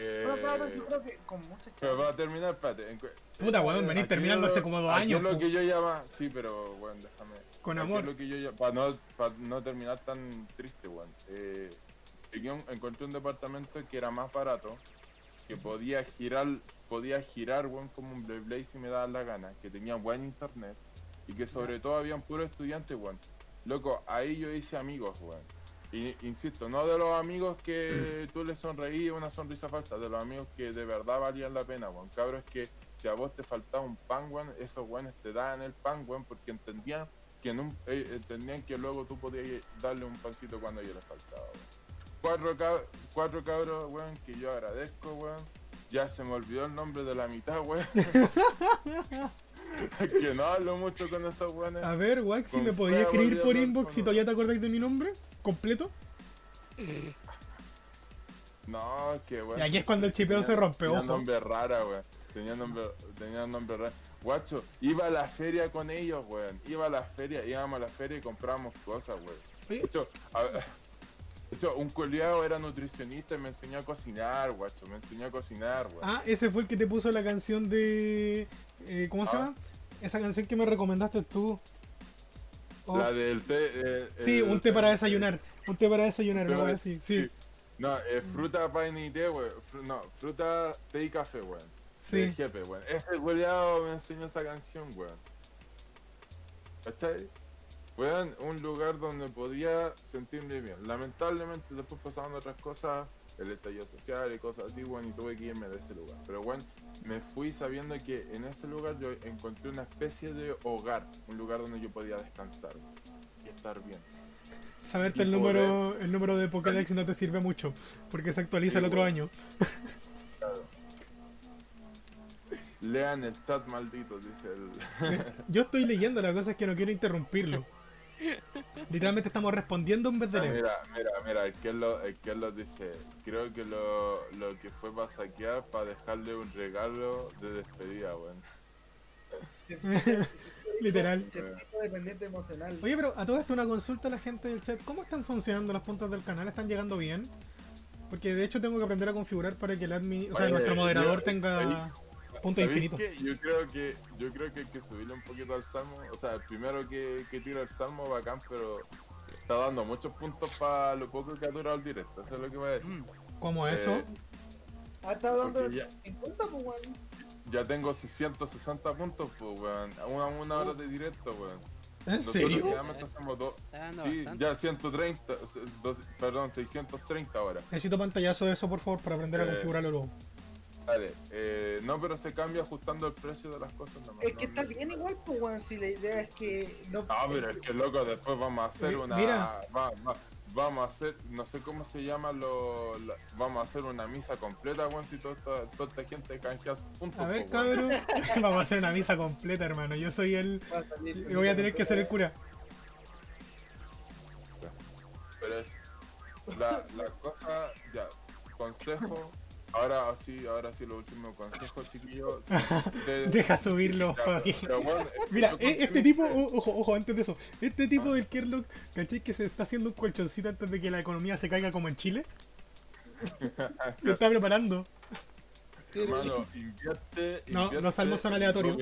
Eh, Pero claro, yo creo que con muchas pero para terminar, espérate. en Puta, weón, venís aquí terminando lo- hace como dos años. lo po. que yo llama, sí, pero bueno, déjame. Con amor. lo que yo llamo, para no, para no terminar tan triste, weón. Eh, llegué a un- encontré un departamento que era más barato, que podía girar, podía girar, weón, como un Blade si me daba la gana, que tenía buen internet y que sobre todo habían puros estudiantes, weón. Loco, ahí yo hice amigos, weón. Y, insisto, no de los amigos que tú les sonreías una sonrisa falsa, de los amigos que de verdad valían la pena, weón. Cabros que si a vos te faltaba un pan, weón, esos weones te daban el pan, weón, porque entendían que en un, eh, entendían que luego tú podías darle un pancito cuando a ellos les faltaba, weón. Cuatro, cab- cuatro cabros, weón, que yo agradezco, weón. Ya se me olvidó el nombre de la mitad, weón. que no hablo mucho con esos weones. A ver, Wax, si me podías escribir por inbox si todavía te acordáis de mi nombre completo. No, que weón. Y aquí es cuando el chipeo se rompe, tenía ojo. nombre rara, weón. Tenía nombre, tenía nombre raro. Guacho, iba a la feria con ellos, weón. Iba a la feria, íbamos a la feria y compramos cosas, weón. De hecho, a- de hecho, un culiao era nutricionista y me enseñó a cocinar, guacho. Me enseñó a cocinar, weón. Ah, ese fue el que te puso la canción de. eh, ¿Cómo se Ah. llama? Esa canción que me recomendaste tú. Oh, La del té. eh, sí, el- un té para desayunar. Un té para desayunar, una para- wea así. Sí, No, eh, fruta, paine y té. Fru- no, fruta, té y café, weón. sí. De jefe, weón. Ese culiao me enseñó esa canción, weón. ¿Cachai? Weón, un lugar donde podía sentirme bien. Lamentablemente después pasaban otras cosas, el estallido social y cosas así, weón, y tuve que irme de ese lugar. Pero weón, me fui sabiendo que en ese lugar yo encontré una especie de hogar, un lugar donde yo podía descansar y estar bien. Saberte y el número, el número de Pokédex no te sirve mucho, porque se actualiza Sí, el otro weón. año. Claro. Lean el chat maldito, dice el... Yo estoy leyendo, la cosa es que no quiero interrumpirlo. Literalmente estamos respondiendo en vez de Ah, leer. mira, mira, mira, el que lo, el que lo dice, creo que lo, lo que fue para saquear para dejarle un regalo de despedida, weón. Literal. Científico dependiente emocional. Oye, pero a todo esto una consulta a la gente del chat. ¿Cómo están funcionando los puntos del canal? ¿Están llegando bien? Porque de hecho tengo que aprender a configurar para que el admin, o sea, Oye, nuestro moderador yo- tenga ahí- puntos ¿Sabéis infinitos. qué? Yo creo que yo creo que hay que subirle un poquito al salmo. O sea, el primero que, que tira el salmo bacán, pero está dando muchos puntos para lo poco que ha durado el directo. Eso es lo que voy a decir. Mm. ¿Cómo eso? Eh, Ha estado dando ya- 50, pues, weón. ya tengo 660 puntos, pues, weón. A una, una hora de directo, weón. ¿En Nosotros serio? dando Sí, bastante. ya 130, se- dos- perdón, 630 ahora. Necesito pantallazo de eso, por favor, para aprender a Eh, configurarlo luego. Dale, eh, no, pero se cambia ajustando el precio de las cosas nomás. Es que no- está no- bien igual, pues, weón. Si la idea es que no. Ah, pero es que loco, después vamos a hacer una. mira. va- va- vamos a hacer, no sé cómo se llama, lo, la- vamos a hacer una misa completa, weón, si toda esta, toda esta gente canjea puntos. A ver, po, weón. cabrón. Vamos a hacer una misa completa, hermano. Yo soy el. salir- Y voy a tener que ser el cura. Pero es. La, la cosa, ya, consejo. Ahora sí, ahora sí, lo último consejo, chiquillos. ustedes- Deja subirlo. Pero, weón, Mira, e- este tipo, ustedes. o- ojo, ojo, antes de eso, este tipo Ah. del Kerlock, ¿cachai? Que se está haciendo un colchoncito antes de que la economía se caiga como en Chile. Se está preparando. Hermano, invierte. No, invierte los salmos son aleatorios.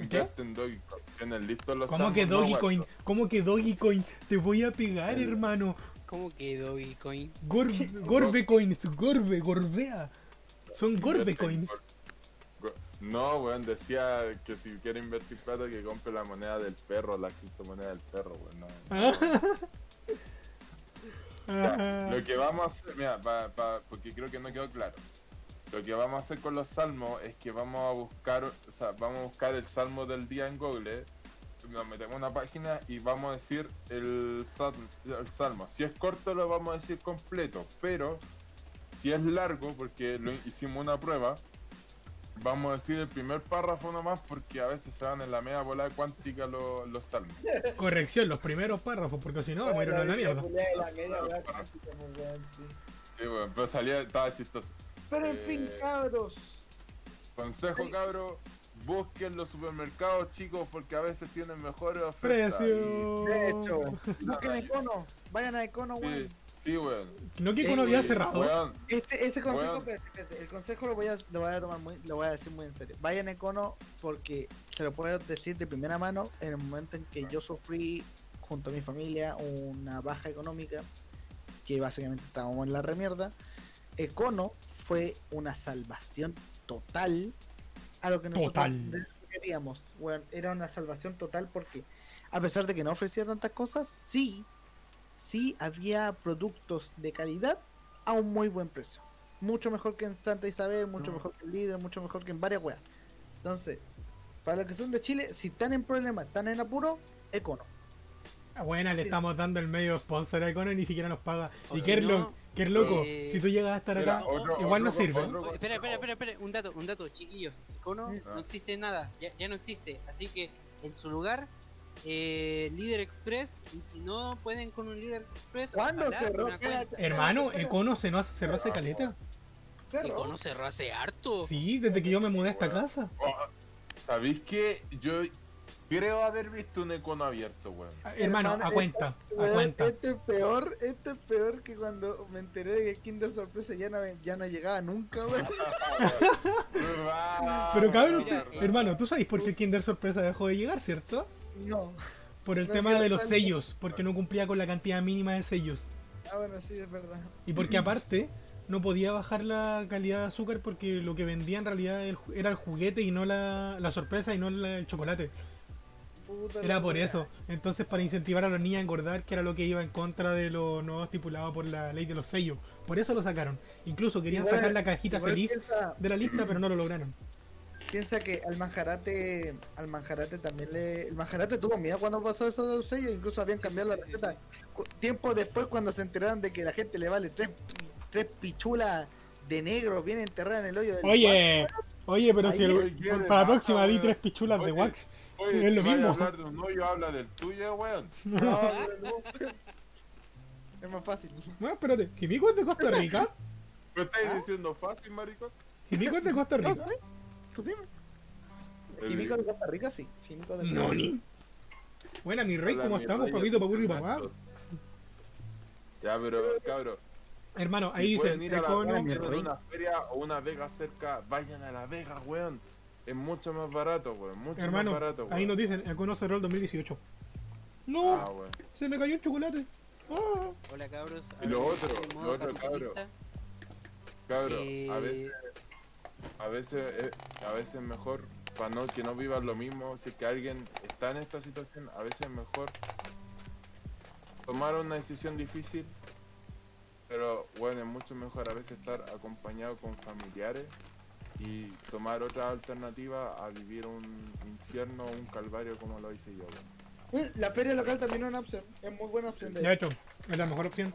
Invierte en Dogecoin. Tienes listos los ¿Cómo salmos, que no, Dogecoin? guacho. ¿Cómo que Dogecoin? Te voy a pegar, hermano. ¿Cómo que Dogecoin? Gor Gorbecoins, Gorbe, Gorbea. Son Gorbecoins. Go- No, weón, decía que si quiere invertir plata que compre la moneda del perro, la criptomoneda del perro, weón. no. Ya, Ah. Lo que vamos a hacer, mira, pa- pa- porque creo que no quedó claro. Lo que vamos a hacer con los salmos es que vamos a buscar, o sea, vamos a buscar el salmo del día en Google, nos metemos en una página y vamos a decir el, sal- el salmo. Si es corto lo vamos a decir completo, pero si es largo, porque lo hicimos una prueba, vamos a decir el primer párrafo nomás porque a veces se van en la media bola cuántica los, los salmos. Corrección, los primeros párrafos, porque si no, vamos a ir a la mierda. Sí. Weón, pero salía, estaba chistoso. Pero en fin, Eh, cabros. Consejo, cabro, busquen los supermercados chicos porque a veces tienen mejores ofertas. Precio. De hecho, busquen Econo. Vayan a Econo, Sí, weón. sí, weón. ¿No que Eh, Econo había weón, cerrado? Weón, Este, ese consejo, Weón. el consejo lo voy a, lo voy a tomar muy, lo voy a decir muy en serio. Vayan a Econo porque se lo puedo decir de primera mano en el momento en que yo sufrí junto a mi familia una baja económica, que básicamente estábamos en la remierda. Econo fue una salvación total a lo que nosotros Total. queríamos. Weón, era una salvación total porque a pesar de que no ofrecía tantas cosas, sí, sí había productos de calidad a un muy buen precio. Mucho mejor que en Santa Isabel, mucho mejor que en Líder, mucho mejor que en varias weas. Entonces, para los que son de Chile, si están en problemas, están en apuro, Econo. Buena, le Sí. estamos dando el medio sponsor a Econo y ni siquiera nos paga. O y no, qué es loco. eh, si tú llegas a estar acá, otro- igual no sirve. otro- espera, espera, espera, espera, un dato, un dato, chiquillos. Icono Mm. no existe nada, ya, ya no existe. Así que en su lugar, eh, Líder Express. Y si no pueden con un Líder Express, ¿Cuándo ojalá cerró? Hermano, Econo se nos cerró hace caleta. cerró. Icono cerró hace harto. Sí, desde que yo me mudé a esta casa. Oh, ¿Sabéis que yo creo haber visto un econo abierto, weón? Hermano, a Hermano, cuenta, a Weón, cuenta. Este es peor, este es peor que cuando me enteré de que Kinder Sorpresa ya no, ya no llegaba nunca, weón. Pero cabrón, Mira, te- hermano, tú sabes por qué Kinder Sorpresa dejó de llegar, ¿cierto? No. Por el No tema de los sellos, porque no cumplía con la cantidad mínima de sellos. Ah, bueno, sí, es verdad. Y porque aparte no podía bajar la calidad de azúcar porque lo que vendía en realidad era el juguete y no la, la sorpresa y no la- el chocolate. Puta Era por eso. Entonces para incentivar a los niños a engordar, que era lo que iba en contra de lo no estipulado por la ley de los sellos. Por eso lo sacaron. Incluso querían Igual- sacar la cajita feliz Piensa, de la lista, pero no lo lograron. piensa que al manjarate, al manjarate también le. El manjarate tuvo miedo cuando pasó eso de los sellos, incluso habían cambiado la receta. Tiempo después, cuando se enteraron de que la gente le vale tres, tres pichulas de negro bien enterradas en el hoyo del Oye, oye, pero Ahí si el- Oye, ¿qué le para la próxima di tres pichulas de Oye, wax. Oye, es lo si mismo. a hablar de un hoyo, habla del tuyo, weón. No, no, no. Es más fácil. No, espérate, ¿Jimico es de Costa Rica? ¿Me estáis ¿Ah? diciendo fácil, maricón? ¿Jimico es de Costa No Rica? sé. Tú dime. Químico de Costa Rica, sí. Químico de No, ni. Buena, mi rey, Hola, ¿cómo mi estamos, rey, papito, papurri, papá? Ya, pero, cabrón. Hermano, ahí si dicen, pueden ir a la Econo, una feria o una vega cerca, vayan a la vega, weón. Es mucho más barato, weón. Mucho hermano, más barato, weón. ahí nos dicen, Econo cerró el 2018. No, Ah, se me cayó un chocolate. Ah. Hola cabros. Y lo otro, en lo otro. Cabrón, Eh, a veces, a veces, eh, a veces mejor, para no, que no vivan lo mismo, si es que alguien está en esta situación, a veces mejor tomar una decisión difícil, pero bueno, es mucho mejor a veces estar acompañado con familiares y tomar otra alternativa a vivir un infierno, un calvario como lo hice yo. Eh, La feria local también es una opción. Es muy buena opción. De De hecho, es la mejor opción.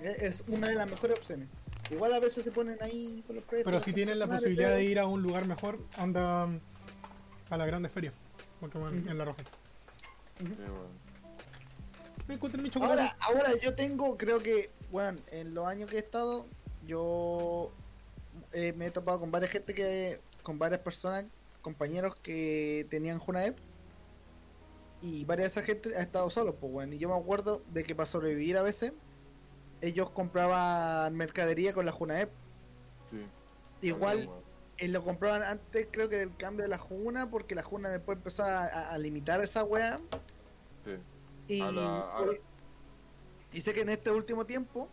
Es es una de las mejores opciones. Igual a veces se ponen ahí con los precios. Pero si tienen la posibilidad pero- de ir a un lugar mejor, anda um, a la grande feria. Porque bueno, Ujú. en la roja. Me encontré mi chocolate. Ahora, ahora yo tengo, creo que, bueno, en los años que he estado, yo eh, me he topado con varias gente que, con varias personas, compañeros que tenían Junaep y varias de esa gente ha estado solo, pues bueno, y yo me acuerdo de que para sobrevivir a veces ellos compraban mercadería con la Junaep. Sí, Igual eh, lo compraban antes, creo que del cambio de la Juna, porque la Juna después empezó a, a- a limitar esa wea. Sí. Y, A la- a la- y sé que en este último tiempo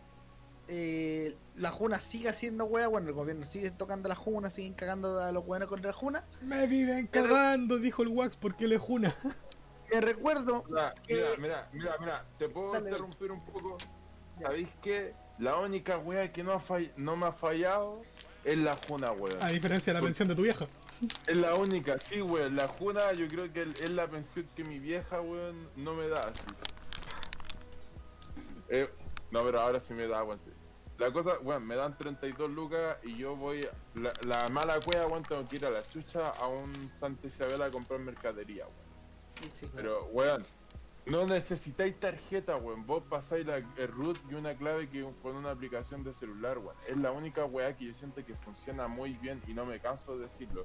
eh, la Juna sigue haciendo wea, bueno, el gobierno sigue tocando la Juna, siguen cagando a los buenos contra la Juna. Me viven cagando, dijo el Wax, porque le juna. Me recuerdo, Mira, que- mira, mira, mira, mira, te puedo Dale. interrumpir un poco. ¿Sabéis qué? La única wea que no, ha fall- no me ha fallado es la Juna, weón. A diferencia de la pensión de tu vieja. Es la única, sí, weón. La Juna yo creo que es la pensión que mi vieja, weón, no me da. así. Eh, no, pero ahora sí me da, sí. La cosa, weón, me dan 32 lucas y yo voy... La, la mala cueva, weón, tengo que ir a la chucha a un Santa Isabel a comprar mercadería, weón. sí, Pero, weón, no necesitáis tarjeta, weón. Vos pasáis la, el root y una clave que con una aplicación de celular, weón. Es la única weá que yo siento que funciona muy bien y no me canso de decirlo.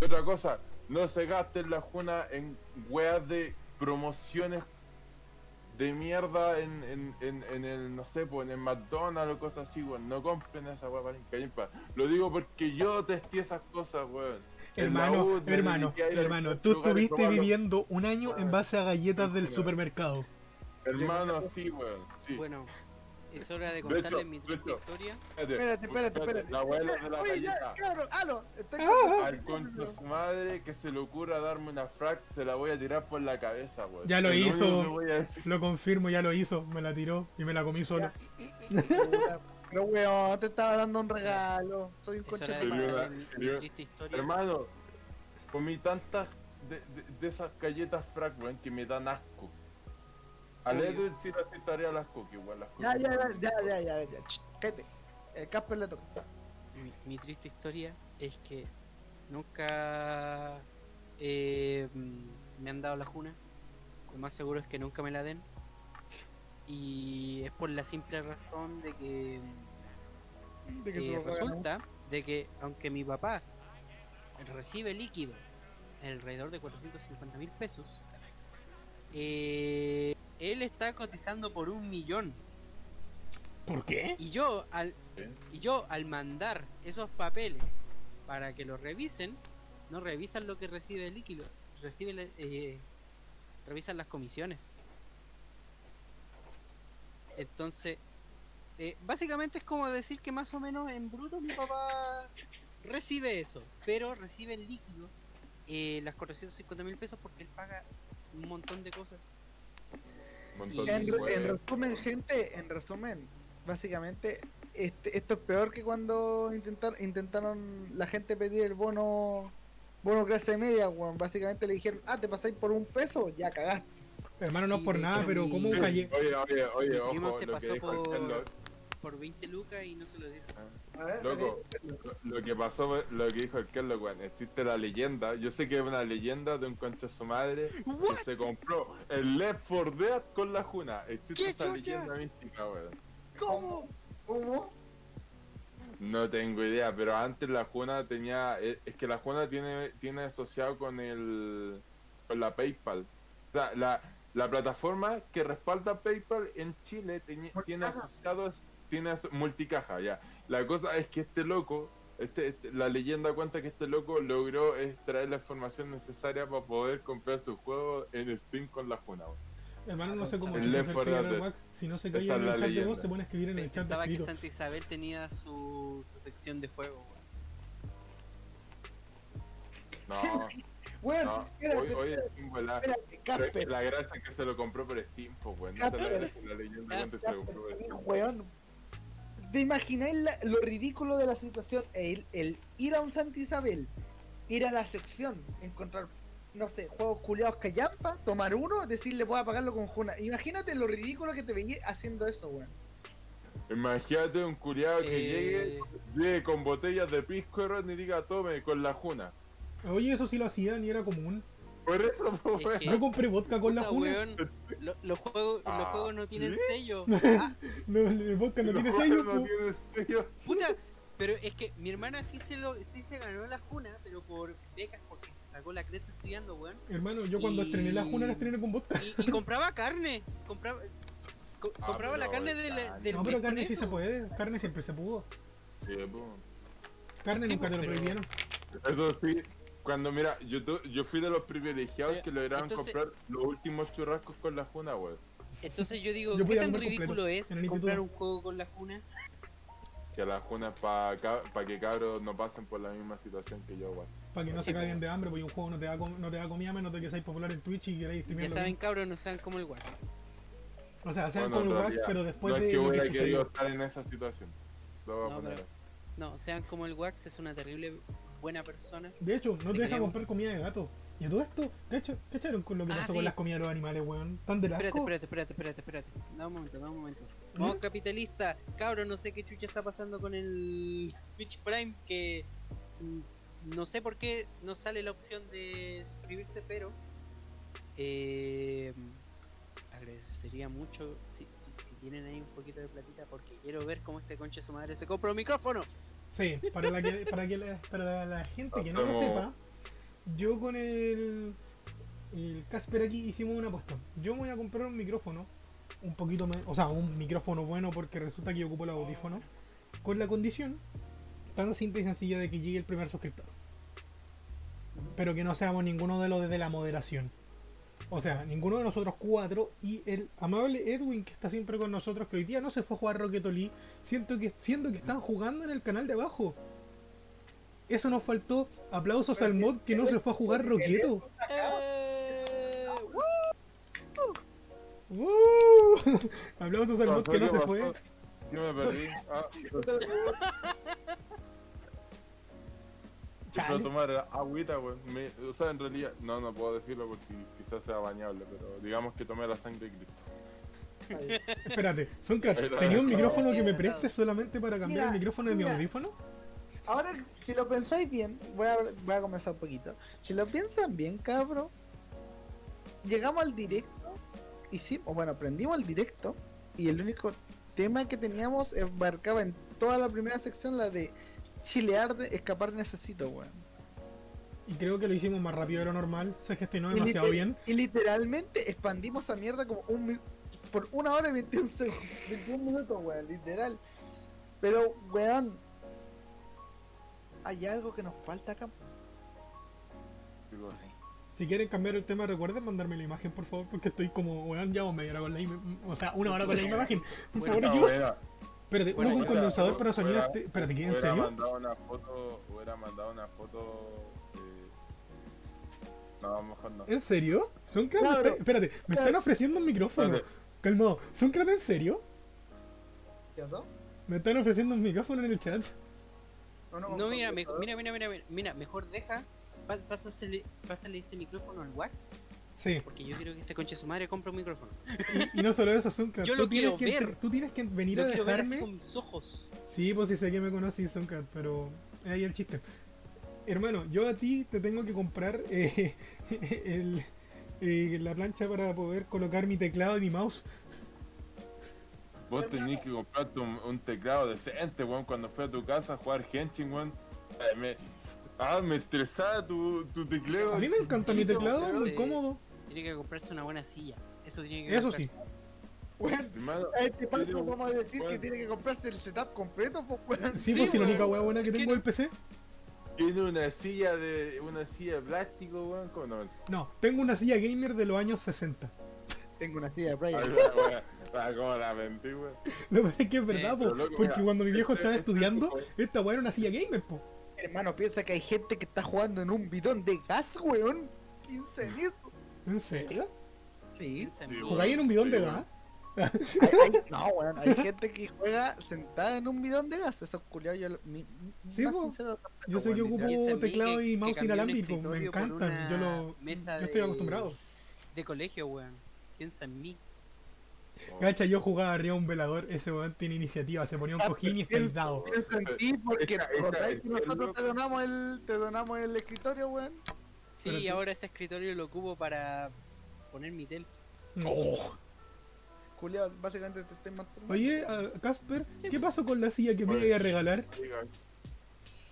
Y otra cosa, no se gasten la juna en weas de promociones de mierda en, en, en, en el, no sé, pues en el McDonald's o cosas así, weón. No compren esa weá para. Lo digo porque yo testé esas cosas, weón. Hermano, U hermano, hermano, tú estuviste viviendo un año en base a galletas del supermercado. Hermano, sí, weón. Sí. Bueno, es hora de contarles mi triste historia. Espérate, espérate, espérate. La abuela de la Oye, ya, galleta. cabrón, estoy Ah. Al contra su madre que se le ocurra darme una frac, se la voy a tirar por la cabeza, weón. Ya lo hizo. único que voy a decir. Lo confirmo, ya lo hizo. Me la tiró y me la comí solo. Puta, Pero weón, te estaba dando un regalo. Soy un historia. Hermano, comí tantas de, de- de esas galletas frac, weón, que me dan asco. Al. Edwin sí le aceptaría las cookies, weón. Las Ya, cookies. ya, ya, ya, ya, ya, cállate. El Casper le toca. Mi, mi triste historia es que nunca eh, mm, me han dado la juna. Lo más seguro es que nunca me la den. Y es por la simple razón de que De que eh, resulta de que aunque mi papá recibe líquido alrededor de 450 mil pesos, eh, él está cotizando por un millón. ¿Por qué? Y yo al y yo al mandar esos papeles para que los revisen, no revisan lo que recibe el líquido, reciben eh, revisan las comisiones. Entonces, eh, básicamente es como decir que más o menos en bruto mi papá recibe eso, pero recibe el líquido eh, las 450 mil pesos porque él paga un montón de cosas. Un montón de En, en resumen, gente, en resumen, básicamente, este, esto es peor que cuando intentar, intentaron la gente pedir el bono bono clase media, weón. Básicamente le dijeron, ah, te pasáis por un peso, ya cagaste. Hermano, no es Sí, por nada, pero mi- ¿cómo Sí. calle? Oye, oye, oye, ojo, se lo que pasó dijo el por- Carlos. Por 20 lucas y no se lo dieron. A ver, Loco, lo, que pasó, lo que dijo el Carlos, weón, existe la leyenda. Yo sé que es una leyenda de un concha de su madre que se compró el Left 4 Dead con la Juna. Existe ¿Qué esa chucha? leyenda mística, weón. ¿Cómo? ¿Cómo? No tengo idea, pero antes la Juna tenía. Es es que la Juna tiene, tiene asociado con el. con la PayPal. O sea, la, la plataforma que respalda PayPal en Chile tiene, tiene asociados. Tiene aso- multicaja, ya. La cosa es que este loco. Este, este- la leyenda cuenta que este loco logró extraer la información necesaria para poder comprar su juego en Steam con la Juna. weón. Hermano, no sé cómo El chucha Left se 4 calla el wax. Si no se es en la el chat de leyenda. voz, se pone a escribir en el chat de Pensaba que. Santa Isabel tenía su, su sección de juego. weón. No, Weón, no. volá. espérate, Pero Casper. La gracia es que se lo compró por Steam, pues, weón. Esa es la, la leyenda cuenta que se lo compró por Steam. Weón, ¿te imagináis la- lo ridículo de la situación? El, el ir a un Santa Isabel, ir a la sección, encontrar, no sé, juegos culiados callampa, tomar uno, decirle voy a pagarlo con Juna. Imagínate lo ridículo que te venía haciendo eso, weón. Imagínate un curiado que Eh, llegue, llegue con botellas de pisco y diga tome con la juna. Oye, eso sí lo hacían y era común. Por eso, pues, Es que- Yo compré vodka con la juna. lo- los, juegos, los Ah, juegos no tienen ¿sí? sello. No, el vodka no tiene sello, no po. sello. Puta, pero es que mi hermana sí se lo, sí se ganó la juna, pero por becas, porque se sacó la cresta estudiando, weón. Hermano, yo cuando Y- estrené la juna la estrené con vodka. Y, y compraba carne, compraba, co- Ah, compraba la carne del, carne. del No, pero carne sí eso. se puede. Carne siempre se pudo. Sí, pues. Carne Sí, nunca te lo pero- prohibieron. Eso sí, cuando mira, yo, tu- yo fui de los privilegiados Pero, que lograron entonces- comprar los últimos churrascos con la juna, weón. Entonces yo digo, Yo ¿qué tan ridículo es comprar un juego con la juna? Que la juna es para que cabros no pasen por la misma situación que yo, weón. Para que no Sí, se caguen de hambre, porque un juego no te da, com- no te da comida menos de que seáis popular en Twitch y queráis Ya streamearlo. saben, cabros, no sean como el Wax. O sea, sean Bueno, como el Wax, pero después no es de que lo que hubiera querido estar en esa situación. Lo voy a No, poner pero- así. No, sean como el Wax, es una terrible buena persona. De hecho, no te Te deja comprar comida de gato. Y a todo esto, ¿cacha- ¿cacharon con lo que Ah, pasó sí. con las comidas de los animales, weón? ¿Tan del Espérate, espérate, espérate, espérate, espérate. Da un momento, da un momento. Vamos ¿Mm? capitalista, cabros, no sé qué chucha está pasando con el Twitch Prime que mm, no sé por qué no sale la opción de suscribirse, pero eh, agradecería mucho si, si, si tienen ahí un poquito de platita porque quiero ver cómo este conche su madre se compra un micrófono. Sí, para, la que, para, que la, para la gente que no lo sepa, yo con el, el Casper aquí hicimos una apuesta. Yo voy a comprar un micrófono, un poquito más, o sea, un micrófono bueno porque resulta que yo ocupo el audífono, con la condición tan simple y sencilla de que llegue el primer suscriptor. Pero que no seamos ninguno de los de la moderación. O sea, ninguno de nosotros cuatro y el amable Edwin que está siempre con nosotros, que hoy día no se fue a jugar Rocket League, siento que, siento que están jugando en el canal de abajo. Eso nos faltó. Aplausos al mod que no se fue a jugar Roqueto. Eh, ¡Uh! Aplausos al mod que no ¿Qué se fue. Yo me perdí. Ah, Prefiero tomar agüita, weón. Me- O sea, en realidad, no, no puedo decirlo porque quizás sea bañable, pero digamos que tomé la sangre de Cristo. Ahí. Espérate, la- ¿tenía un No, micrófono que me no. prestes solamente para cambiar Mira, el micrófono de mi mira. audífono? Ahora, si lo pensáis bien, voy a, voy a comenzar un poquito. Si lo piensan bien, cabro, llegamos al directo, hicimos, bueno, aprendimos el directo y el único tema que teníamos embarcaba en toda la primera sección la de chilear, de escapar necesito, weón. Y creo que lo hicimos más rápido de lo normal. Se gestionó Y demasiado liter- bien. Y literalmente expandimos esa mierda como un mi- por una hora y 21, segundos, 21 minutos, weón, literal. Pero, weón, hay algo que nos falta acá. Si quieren cambiar el tema, recuerden mandarme la imagen, por favor, porque estoy como, weón, llevo media hora con la misma. O sea, una hora con la misma imagen. Por Bueno, favor, no, ayuda. Espérate, Bueno, uno con ya, condensador para sonido. hubiera- este- Espérate, ¿qué? ¿En hubiera serio? mandado una foto, hubiera mandado una foto de... No, mejor no. ¿En serio? Me Claro. está- Espérate, me están ofreciendo un micrófono. Calmado. ¿Suncrat en serio? ¿Qué pasó? Me están ofreciendo un micrófono en el chat. No, mira, me- mira, mira, mira, mira, mira, mejor deja, pásasele, pásale ese micrófono al Wax, Sí. porque yo quiero que este conche su madre compre un micrófono. Y, y no solo eso, Suncrat. Yo tú lo quiero tienes que, ver. Tú tienes que venir Lo a quiero ver así dejarme. con mis ojos. Sí, pues sí sé que me conocí, Suncat, pero es ahí el chiste. Hermano, yo a ti te tengo que comprar eh, el, eh, la plancha para poder colocar mi teclado y mi mouse. Vos tenés que comprarte un, un teclado decente, weón, cuando fui a tu casa a jugar Henshin, weón. Eh, me, ah, me estresaba tu, tu teclado. A mí me encanta mi teclado, es muy cómodo. Tiene que comprarse una buena silla. Eso tiene que Eso sí. comprarse. Hermano, a este paso vamos a decir que tiene que comprarse el setup completo, pues, weón. Sí, Sí, pues si la única hueá buena que tengo es el PC. Tiene una silla de una silla de plástico, weón. ¿Cómo no? No, tengo una silla gamer de los años 60. Tengo una silla de Brian. cómo la mentí, weón. Lo peor es que es verdad, Eh, po, loco, porque mira, cuando mi viejo este- estaba este estudiando, tipo- esta weá era una silla gamer, po. Hermano, piensa que hay gente que está jugando en un bidón de gas, weón. 15 minutos. ¿En serio? Sí. ¿Jugáis en un bidón de gas? Hay- hay- no, weón, hay gente que juega sentada en un bidón de gas. Esos culiados yo mi, Sí, más sincero, Yo sé que ocupo teclado que- y mouse inalámbrico, me encantan. Yo lo mesa yo estoy de- acostumbrado. De colegio, weón. Piensa en mí. Cacha, yo jugaba arriba un velador, ese weón tiene iniciativa, se ponía un cojín y está. Pienso en ti porque Esta- esta- ¿recordáis que esta- nosotros te donamos el, te donamos el escritorio, weón. Sí, y ahora ese escritorio lo ocupo para poner mi tel. No. Culiado, básicamente te estoy matando. Oye, Casper, ¿qué pasó con la silla que me iba a regalar?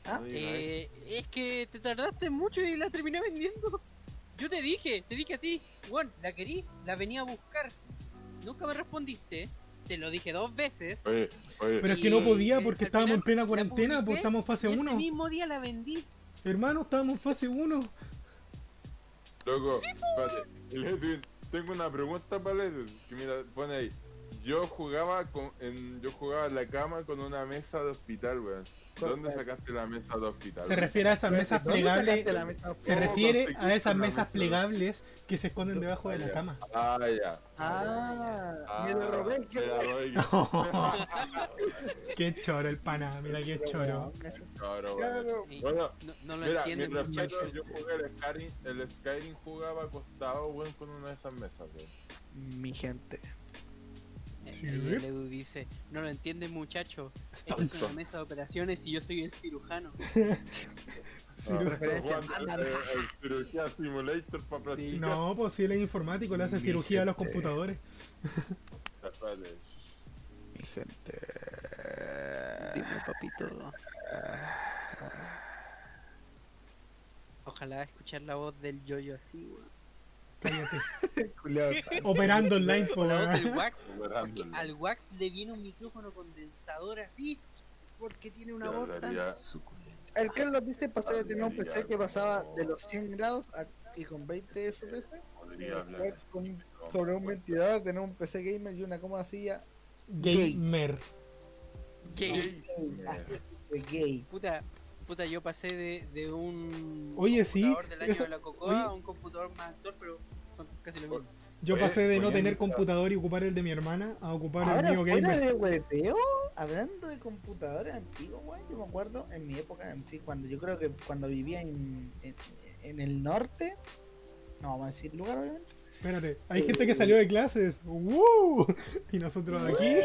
¿Ah? Eh, es que te tardaste mucho y la terminé vendiendo. Yo te dije, te dije así, weón, la querí, la venía a buscar. Nunca me respondiste. Te lo dije dos veces. Oye, oye, Pero es que no podía porque estábamos en plena cuarentena, publiqué pues estamos en fase y ese 1. mismo día la vendí. Hermano, estábamos en fase 1. Loco, espérate. Tengo una pregunta para Ledwin, que mira, pone ahí. Yo jugaba con, en, yo jugaba en la cama con una mesa de hospital, weón. ¿Dónde sacaste la mesa de hospital? Se refiere a esas mesas ¿Dónde plegables. sacaste la mesa? Se ¿Cómo refiere a esas mesas mesa? plegables que se esconden debajo de la cama. Ah, ya. Ah, me lo robé. me ¿qué choro el pana, mira qué choro. Y Bueno, no, lo entienden, mientras yo jugué el Skyrim, el Skyrim jugaba acostado, weón, con una de esas mesas, weón. Mi gente. Sí. Y el Edu dice, no lo entienden muchachos. Esta es una mesa de operaciones y yo soy el cirujano. Ciru- Referencia Jugando, a eh, el cirugía simulator para. No, pues si él es informático, le hace Mi cirugía a los computadores. Vale. Mi gente. Dime, papito. Ojalá escuchar la voz del yoyo así, weón. Cállate. Operando online, O po, la voz del weón. Wax. Al Wax le viene un micrófono condensador así. Porque tiene una voz tan suculenta. El que lo viste pasó de tener un PC que pasaba de los 100 grados a- y con 20 FPS. Después, así, con- sobre un ventilador, tener un PC gamer y una cómoda silla Gamer. Gay. de gay. Puta, puta, yo pasé de, de un Oye, sí, computador del año eso- de la Cocoa oye. a un computador más actual, pero son casi lo mismo. Yo Oye, pasé de no tener computador y ocupar el de mi hermana a ocupar el mío fuera gamer. de hueveo, hablando de computadores antiguos, weón, yo me acuerdo en mi época, en sí, cuando yo creo que cuando vivía en, en, en el norte, no vamos a decir lugar, obviamente. Espérate, hay gente que salió de clases. ¡Woo! Y nosotros aquí.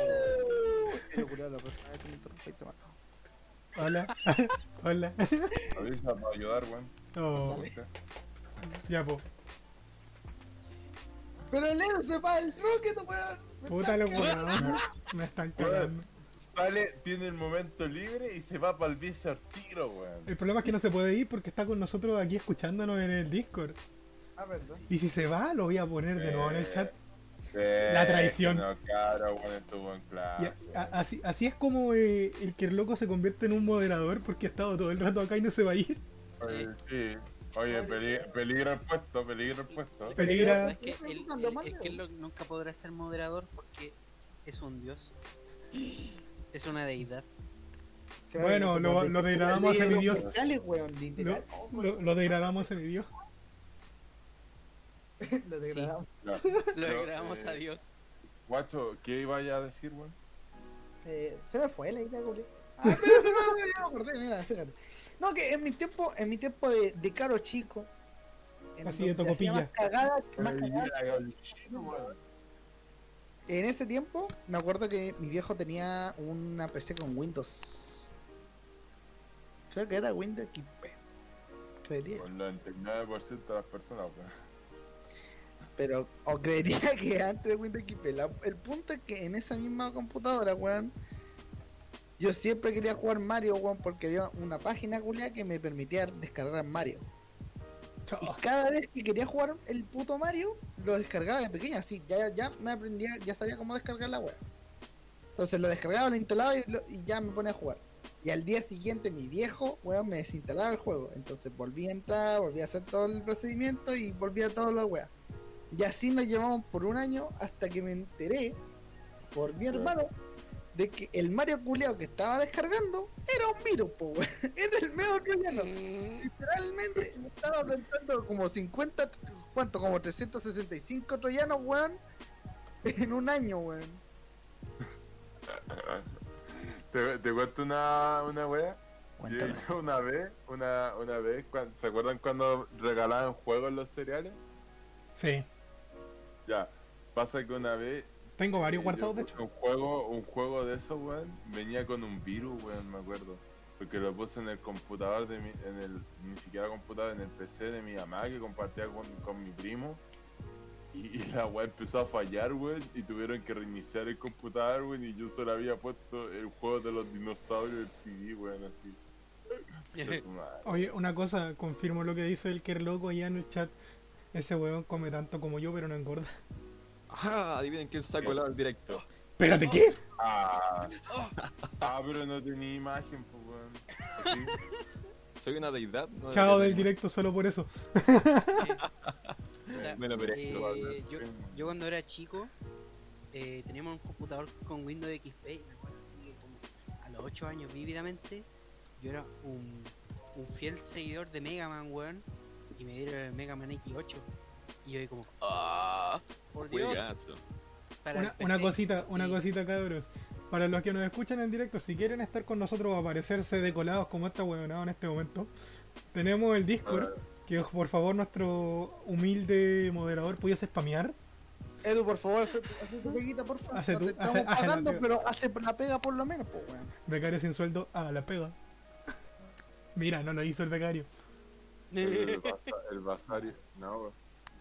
Pero culiao, la próxima vez que me interrumpáis te mato. Hola. Hola. Avisa para ayudar, weón. Oh, ya, po. Pero Leo se va el Rocket, weón. Puta lo weón. Me están cagando. Sale, tiene el momento libre y se va para el vicio al tiro, weón. El problema es que no se puede ir porque está con nosotros aquí escuchándonos en el Discord. Ah, perdón. Y si se va, lo voy a poner de nuevo en el chat. La traición. No, claro, weón, estuvo en Y clase. a- a- así, así es como eh, el que el loco se convierte en un moderador porque ha estado todo el rato acá y no se va a ir. Oye, sí. Oye, peli- peligro el puesto, peligro el puesto. Peligra. Es que el, el- nunca podrá ser moderador porque es un dios. Es una deidad. Bueno, lo- lo degradamos a weón, literal. Lo, lo, lo degradamos en mi Dios. Lo degradamos. No. Lo Yo, agregamos eh, a Dios. Guacho, ¿qué iba a decir, weón? Eh, se me fue la idea, culiao. Ah, espérate, no, no, ya me acordé, mira, fíjate. No, que en mi tiempo, en mi tiempo de, de caro chico, en Así de tocopilla. más más. En ese tiempo, me acuerdo que mi viejo tenía una PC con Windows. Creo que era Windows XP. Creería. Con el 99% de las personas, weón. Pero, o creería que antes de Windows XP. La- el punto es que en esa misma computadora, weón, yo siempre quería jugar Mario, weón, porque había una página culia que me permitía descargar Mario. Y cada vez que quería jugar el puto Mario, lo descargaba de pequeño, así, ya, ya me aprendía, ya sabía cómo descargar la web. Entonces lo descargaba, lo instalaba y, lo- y ya me ponía a jugar. Y al día siguiente mi viejo, weón, me desinstalaba el juego. Entonces volví a entrar, volví a hacer todo el procedimiento y volví a toda la weá. Y así nos llevamos por un año hasta que me enteré, por mi hermano, de que el Mario culeado que estaba descargando era un virus, po, weón. Era el medio troyano. Literalmente me estaba plantando como 50, ¿cuánto? Como 365 troyanos, weón, en un año, weón. ¿Te, te cuento una, una wea? Cuéntame. Una vez, una, una vez, ¿se acuerdan cuando regalaban juegos los cereales? Sí. Ya, pasa que una vez Tengo varios eh, guardados, de hecho. Un juego, un juego de esos, weón, venía con un virus, weón, me acuerdo. Porque lo puse en el computador de mi, en el, ni siquiera computador, en el PC de mi mamá que compartía con, con mi primo. Y, y la weá empezó a fallar, weón, y tuvieron que reiniciar el computador, weón, y yo solo había puesto el juego de los dinosaurios del CD, weón, así. Oye, una cosa, confirmo lo que dice el que loco allá en el chat. Ese weón come tanto como yo, pero no engorda. Ajá, adivinen quién sacó el directo. Espérate, ¿qué? Ah, ah, pero no tenía imagen, pues, weón. Sí. Soy una deidad. No Chao del directo solo por eso. Me lo merezco, eh, yo, yo cuando era chico eh, teníamos un computador con Windows XP y me acuerdo así que como a los 8 años vívidamente yo era un, un fiel seguidor de Mega Man, weón, y me dieron el Mega Man X8 y yo ahí como, ¡ah! Por Dios, Una, cosita, una cosita, cabros. Para los que nos escuchan en directo, si quieren estar con nosotros o aparecerse decolados como esta huevonada en este momento, tenemos el Discord, que por favor nuestro humilde moderador pudiese spamear. Edu, por favor, hace, hace tu peguita, por favor. Hace No tu- te estamos hace- pagando, pero hace la pega por lo menos, pues, weón. Becario sin sueldo, a la pega. Mira, no lo hizo el becario. El, el Basaris, no.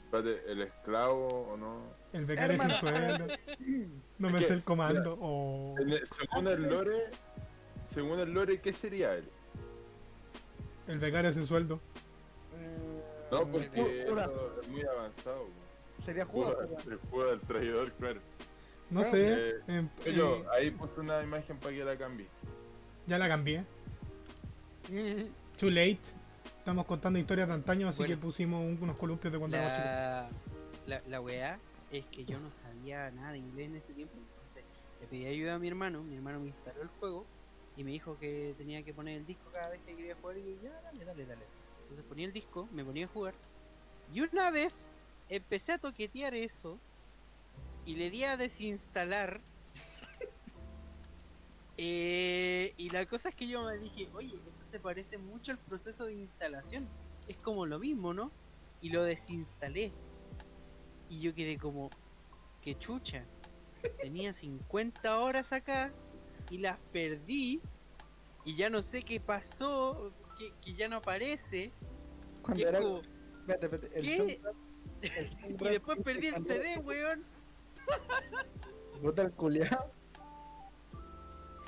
Espérate, ¿el esclavo o no? El becario sin sueldo. No me sé el comando. O el- según el lore, según el lore, ¿qué sería él? el becario sin sueldo. Eh, No, Mm, porque Jura. eso es muy avanzado. weón. Sería pues, weón. El juego del traidor, claro. No sé. eh, em, Yo, eh, ahí puse una imagen para que la cambie. ya la cambié. Too late. Estamos contando historias de antaño, así Bueno. que pusimos un- unos columpios de cuando éramos chicos. la, la, la weá es que yo no sabía nada de inglés en ese tiempo, entonces le pedí ayuda a mi hermano, mi hermano me instaló el juego y me dijo que tenía que poner el disco cada vez que quería jugar y yo, ya, dale, dale, dale. Entonces ponía el disco, me ponía a jugar y una vez empecé a toquetear eso y le di a desinstalar. Eh, y la cosa es que yo me dije, oye, se parece mucho al proceso de instalación. Es como lo mismo, ¿no? Y lo desinstalé. Y yo quedé como, que chucha. Tenía 50 horas acá y las perdí. Y ya no sé qué pasó, que, que ya no aparece. Cuando era. como-. El ¿Qué? el y después perdí el CD, weón. Puta el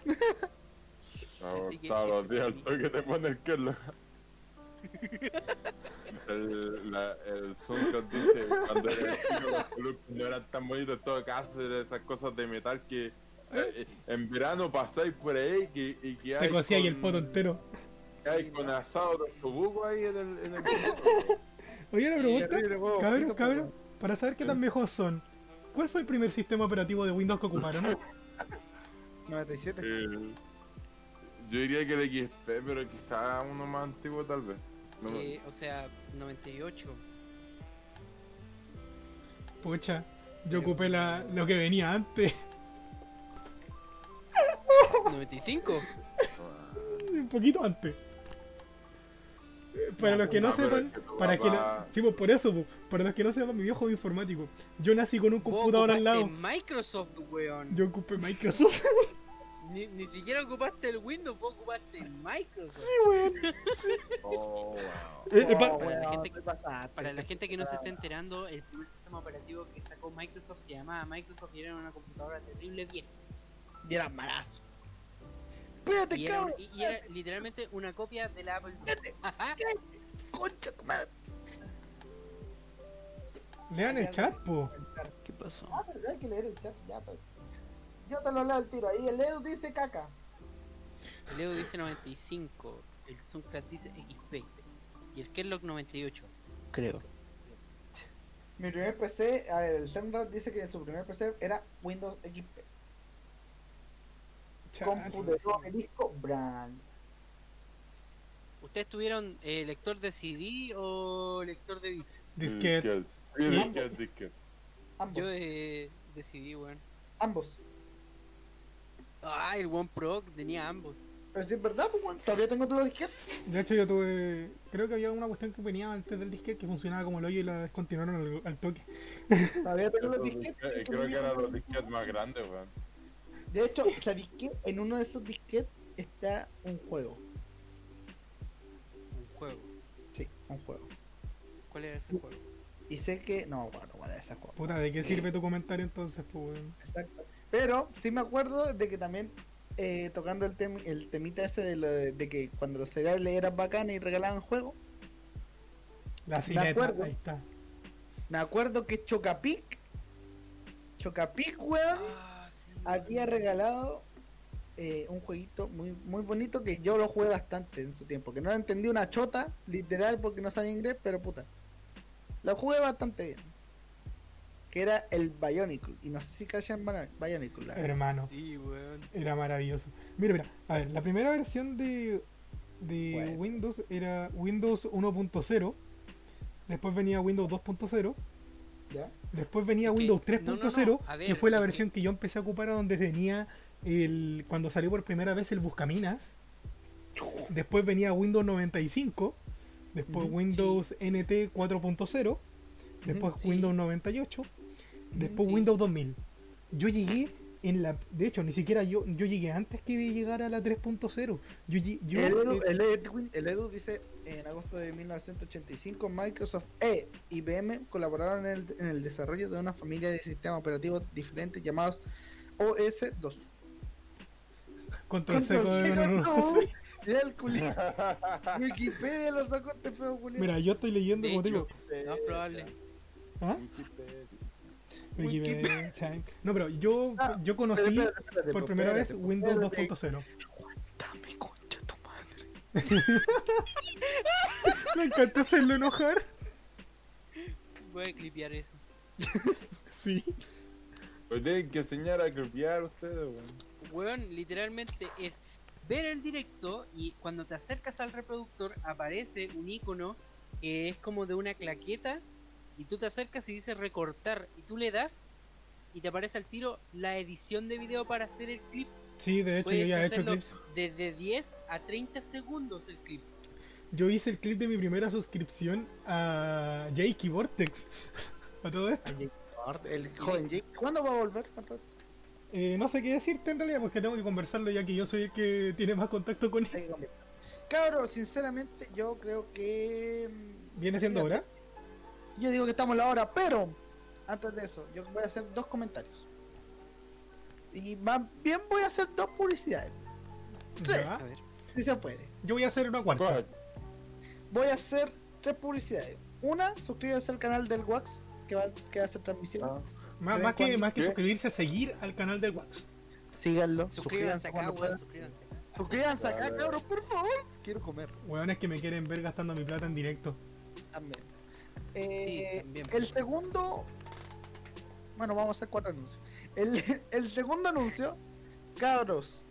los días el toque te pone el Kerlo. El, la, el dice cuando era chico los columpios no eran tan bonitos en todo caso eran esas cosas de metal que eh, en verano pasáis por ahí que, y que Te hay cosía ahí el poto entero. que hay con asado de sobuco ahí en el, en el Oye, una pregunta. Cabros, po. para saber qué tan viejos son, ¿cuál fue el primer sistema operativo de Windows que ocuparon? 97. Eh, yo diría que el XP, pero quizá uno más antiguo tal vez. No me- o sea, 98. Pucha, yo ocupé la, lo que venía antes, 95. un poquito antes. Para los que no sepan, es que tu para que no, sí, pues por eso, pues, para los que no sepan, mi viejo es informático. Yo nací con un computador al lado. Microsoft, weón. Yo ocupé Microsoft. Ni, ni siquiera ocupaste el Windows, vos ocupaste Microsoft. Sí, weón. Oh, wow. Eh, eh, pa- Oh, para la gente te pasaste. Para la gente que no se esté enterando, el primer sistema operativo que sacó Microsoft se llamaba Microsoft y era una computadora terrible vieja. Y era malazo. Espérate, Y era, cabrón. y- y era literalmente una copia de la Apple II. Ajá. Concha tu madre. Lean el chat, po. ¿Qué pasó? Ah, verdad, hay que leer el chat. Ya, pues. Yo te lo leo al tiro. Ahí el Edu dice caca. El Evo dice 95, el Zoomcraft dice XP y el Kerlock 98, creo. Mi primer PC, a ver, el Semrad dice que su primer PC era Windows XP. Computador de disco brand. ¿Ustedes tuvieron eh, lector de CD o lector de disco? Disquete. Disquete. Yo de, de CD, weón. Ambos. Ah, el One Pro tenía ambos. Pero si es verdad, pues bueno, todavía tengo todos los disquetes. De hecho, yo tuve. Creo que había una cuestión que venía antes del disquete que funcionaba como el hoyo y la descontinuaron al, al toque. Todavía tengo los disquetes. Creo que eran los disquetes más grandes, weón. De hecho, ¿sabéis qué? En uno de esos disquetes está un juego. Un juego. Sí, un juego. ¿Cuál era ese juego? Y sé que. No, bueno, cuál era ese juego. Puta, ¿de qué sirve tu comentario entonces, pues, weón? Exacto. Pero sí me acuerdo de que también eh, tocando el, tem- el temita ese de, lo de, de que cuando los cereales eran bacanes y regalaban juegos, La Me cineta, acuerdo. ahí está. me acuerdo que Chocapic, Chocapic, weón, Ah, sí. había regalado eh, un jueguito muy muy bonito que yo lo jugué bastante en su tiempo. Que no entendí una chota, literal, porque no sabía inglés, pero puta. Lo jugué bastante bien. Que era el Bionicle. Y no sé si cachan Bio- Bionicle. la verdad. Hermano, Sí, weón. era maravilloso. Mira, mira, a ver, la primera versión de, de Bueno. Windows era Windows 1.0. Después venía Windows 2.0. ¿Ya? Después venía Es que- Windows no, no, no, 3.0, que fue la que- versión que yo empecé a ocupar donde tenía el cuando salió por primera vez el Buscaminas. Después venía Windows 95, después Ujú, Windows NT 4.0, después sí. Windows 98, después sí. Windows 2000. Yo llegué en la de hecho ni siquiera yo yo llegué antes que de llegar a la 3.0. Yo, yo el, Edu, eh, el Edwin- el Edu dice en agosto de 1985 Microsoft e IBM colaboraron en el, en el desarrollo de una familia de sistemas operativos diferentes llamados OS2. control. Mira el culito. Wikipedia lo sacó este feo culito. Mira, yo estoy leyendo como digo, no es probable. ¿ah? No, pero yo Ah, yo Espérate, conocí espérate, espérate, por primera vez Windows espérate. 2.0. Dame concha tu madre. Me encanta hacerlo enojar. Voy a clipear eso. Sí. Pues tienen que enseñar a copiar ustedes, weón. Weón, literalmente es ver el directo y cuando te acercas al reproductor aparece un icono que es como de una claqueta y tú te acercas y dice recortar y tú le das y te aparece al tiro la edición de video para hacer el clip. Sí, de hecho, yo ya he hecho clips. desde 10 a 30 segundos el clip. Yo hice el clip de mi primera suscripción a Jakey Vortex. a todo esto. El joven Jake. ¿Cuándo va a volver? ¿Cuánto- Eh, no sé qué decirte en realidad porque tengo que conversarlo ya que yo soy el que tiene más contacto con él. Cabros, sinceramente, yo creo que. mm, ¿Viene siendo hora? Yo digo que estamos en la hora, pero antes de eso, yo voy a hacer dos comentarios. Y más bien voy a hacer dos publicidades, Tres. A ver. si se puede. Yo voy a hacer una cuarta. Voy a hacer tres publicidades. Una, suscríbanse al canal del Wax, que va, que va a hacer transmisión. Ah, Más, ¿Pero más que, más que suscribirse, seguir al canal del Wax. Síganlo. Suscríbanse acá, weón, suscríbanse. Suscríbanse acá, cabros, por favor. Quiero comer Weones que me quieren ver gastando mi plata en directo. también. Eh, Sí. El segundo. Bueno, vamos a hacer cuatro anuncios. El, el segundo anuncio, cabros.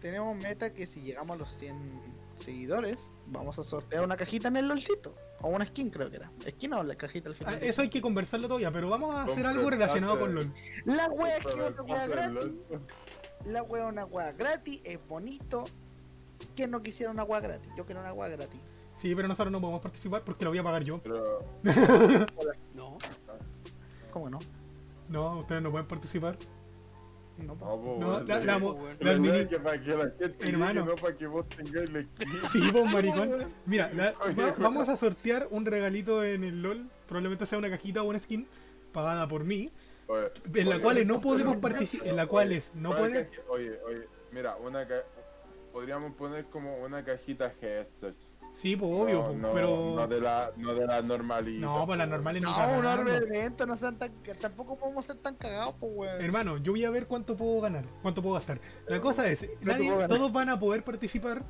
Tenemos meta que si llegamos a los 100 seguidores, vamos a sortear una cajita en el LOLcito. O una skin, creo que era. ¿Skin o la cajita al Ah, final? eso hay que conversarlo todavía, pero vamos a hacer algo relacionado con LOL. La wea es que una wea gratis. La wea es una wea gratis, es bonito. ¿Quién no quisiera una wea gratis? Yo quiero una wea gratis. Sí, pero nosotros no podemos participar porque lo voy a pagar yo. Pero, No, ¿Cómo no? No, ustedes no pueden participar. No, no, la, la, la es Hermano. llegue, no para que vos tengáis la skin. Sí, vos maricón. Mira, la- va- vamos a sortear un regalito en el LOL. Probablemente sea una cajita o una skin pagada por mí. Oye, En la cual no podemos participar. En la cual oye, no pueden. Oye, oye, mira, una ca- podríamos poner como una cajita gestos. Sí, pues obvio, no, pues, no, pero. no de la no de la normalidad. No, pues las normales ni No, un cagando. evento, no sean tan, tampoco podemos ser tan cagados, pues weón. Hermano, yo voy a ver cuánto puedo ganar, cuánto puedo gastar. La cosa es, nadie, todos van a poder participar,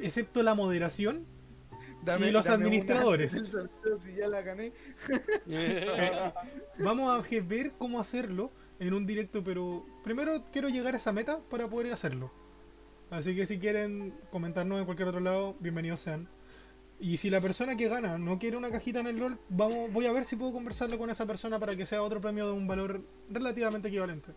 excepto la moderación. Dame- y los dame una administradores. sorteo si ya la gané. Eh, vamos a ver cómo hacerlo en un directo, pero primero quiero llegar a esa meta para poder hacerlo. Así que si quieren comentarnos en cualquier otro lado, bienvenidos sean. Y si la persona que gana no quiere una cajita en el LOL, vamos, voy a ver si puedo conversarlo con esa persona para que sea otro premio de un valor relativamente equivalente.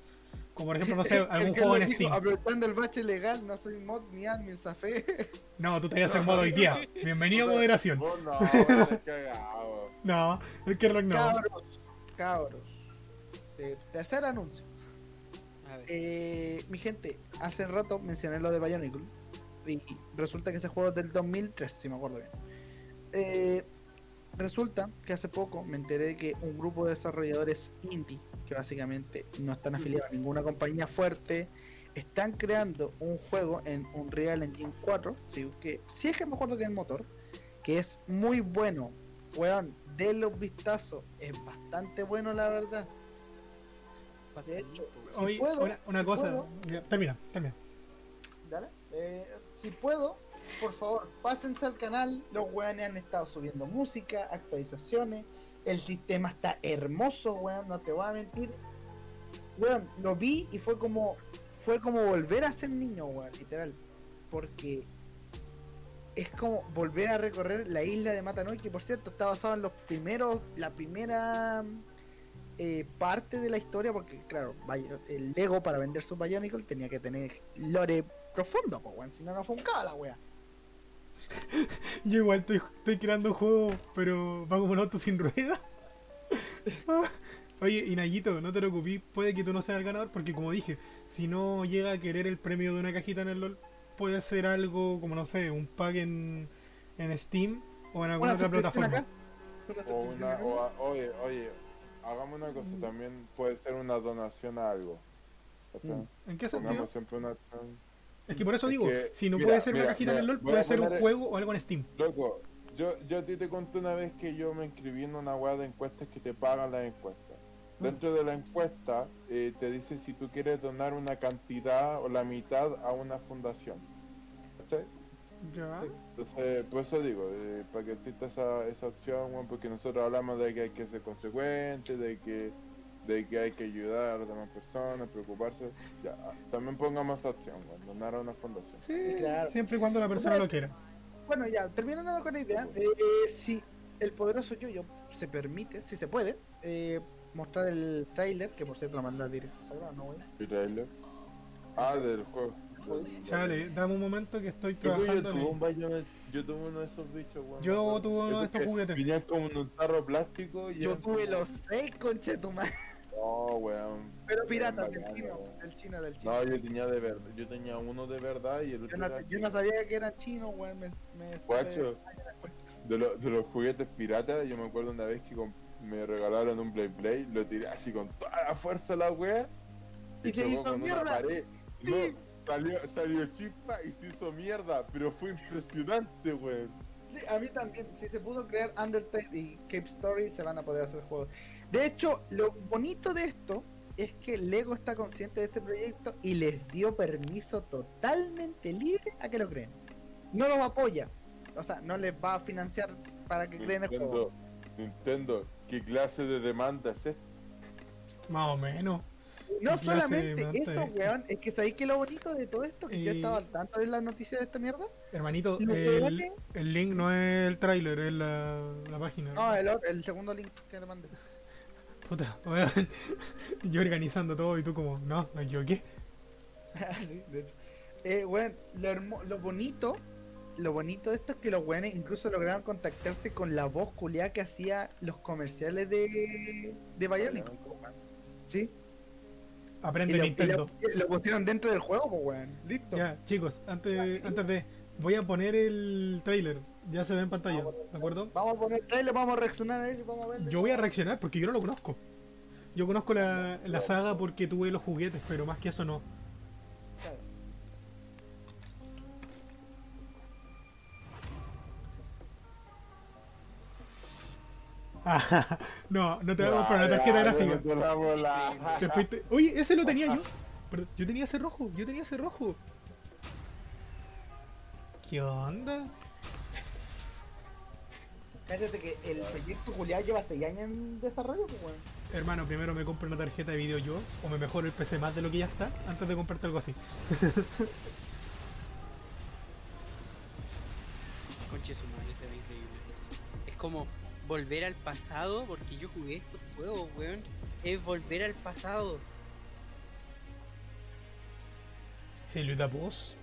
Como por ejemplo, no sé, algún juego en Steam. Apretando el bache legal, no soy mod ni admin, zafé. No, tú te vas a hacer modo hoy día. Bienvenido a moderación. Vos no, vos. No, el que no. Cabros, cabros. Este, tercer anuncio. Eh, mi gente, hace rato mencioné lo de Bionicle. Y resulta que ese juego es del 2003, si me acuerdo bien. Eh, resulta que hace poco me enteré de que un grupo de desarrolladores indie, que básicamente no están afiliados a ninguna compañía fuerte, están creando un juego en Unreal Engine 4. Si, que, si es que me acuerdo que es el motor, que es muy bueno. Weón, denle un vistazo. Es bastante bueno, la verdad. De hecho, tiempo, si puedo, una, una si cosa. puedo. Termina, termina. Dale. Eh, si puedo, por favor, pásense al canal. Los weones han estado subiendo música, actualizaciones. El sistema está hermoso, weón, no te voy a mentir. Weón, lo vi y fue como fue como volver a ser niño, weón, literal. Porque es como volver a recorrer la isla de Matanoi, que por cierto está basado en los primeros, la primera eh, parte de la historia, porque claro, el Lego para vender su Bionicle tenía que tener lore profundo, pues weón, si no, no funcaba la wea. Yo igual estoy, estoy creando un juego, pero va como un auto sin ruedas. Oye, y Nayito, no te preocupes, puede que tú no seas el ganador, porque como dije, si no llega a querer el premio de una cajita en el LOL, puede ser algo como, no sé, un pack en, en Steam o en alguna Una otra plataforma. acá. O una, acá. o a- oye, oye, hagamos una cosa, también puede ser una donación a algo. ¿cachai? Mm. ¿En qué sentido? Una. Es que por eso Es digo, que, si no mira, puede ser una mira, cajita en el mira, LOL, puede ser un juego o algo en Steam. Loco, yo, yo a ti te conté una vez que yo me inscribí en una web de encuestas que te pagan las encuestas. Mm. Dentro de la encuesta eh, te dice si tú quieres donar una cantidad o la mitad a una fundación. Ya. Entonces, por eso digo, eh, para que exista esa, esa opción, weón, porque nosotros hablamos de que hay que ser consecuente, de que de que hay que ayudar a las demás personas, preocuparse. Ya, ah, también pongamos esa opción, weón, donar a una fundación. Sí, Claro. siempre y cuando la persona lo quiera. Bueno, ya, terminando con la idea, eh, si el poderoso yo, yo se permite, si se puede, eh, mostrar el tráiler, que por cierto lo manda directo sagrado, ¿no, güey? ¿Qué trailer? Ah, del juego. Chale, dame un momento que estoy que yo trabajando. tuve en un ello. baño, yo tuve uno de esos bichos, weón. Yo tuve uno de estos que juguetes. Venían como en un tarro plástico y Yo tuve como- los seis, conche tu madre. No, weón. Pero pirata, del chino, del chino, del chino. No, yo tenía de verdad, yo tenía uno de verdad y el Yo otro no, era yo no sabía que eran chinos, weón. Me, me Guacho, de, lo- de los juguetes piratas, yo me acuerdo una vez que me regalaron un Play Play, lo tiré así con toda la fuerza la wea Y te chocó hizo con una mierda. pared. Sí. No, salió, salió chispa y se hizo mierda, pero fue impresionante, weón. Sí, a mí también, si se puso a crear Undertale y Cape Story, se van a poder hacer juegos. De hecho, lo bonito de esto es que Lego está consciente de este proyecto y les dio permiso totalmente libre a que lo creen. No los apoya, o sea, no les va a financiar para que creen el juego. Nintendo, Nintendo, ¿qué clase de demanda es esta? Más o menos. No ¿Qué clase de solamente eso, es? weón, es que sabéis que lo bonito de todo esto, que yo Eh, estaba al tanto de las noticias de esta mierda. Hermanito, el, link no es el tráiler, es la, la página. No, el, otro- el segundo link que te mandé. Puta, weón. Yo organizando todo y tú como, no, me equivoqué. sí, de hecho. Eh, weón, lo, hermo- lo bonito, lo bonito de esto es que los weones incluso lograron contactarse con la voz culiada que hacía los comerciales de, de Bionic. ¿Sí? Aprende Y lo, y Nintendo. lo- lo pusieron dentro del juego, pues weón. Listo. Ya, chicos, antes, antes de. Voy a poner el tráiler. Ya se ve en pantalla, ¿de acuerdo? Vamos a poner trailer, vamos a reaccionar a ello, vamos a ver. Yo voy a reaccionar porque yo no lo conozco. Yo conozco la, la saga porque tuve los juguetes, pero más que eso no. Ah, no, no te voy a comprar una tarjeta gráfica. Te fuiste- Oye, ese lo tenía yo. Perdón, yo tenía ese rojo, yo tenía ese rojo. ¿Qué onda? Cállate que el proyecto culiado lleva 6 años en desarrollo, pues weón. Hermano, primero me compro una tarjeta de video yo, o me mejoro el PC más de lo que ya está, antes de comprarte algo así. Conche su madre, se ve increíble. Es como volver al pasado, porque yo jugué estos juegos, weón. Es volver al pasado. Hello, da voz.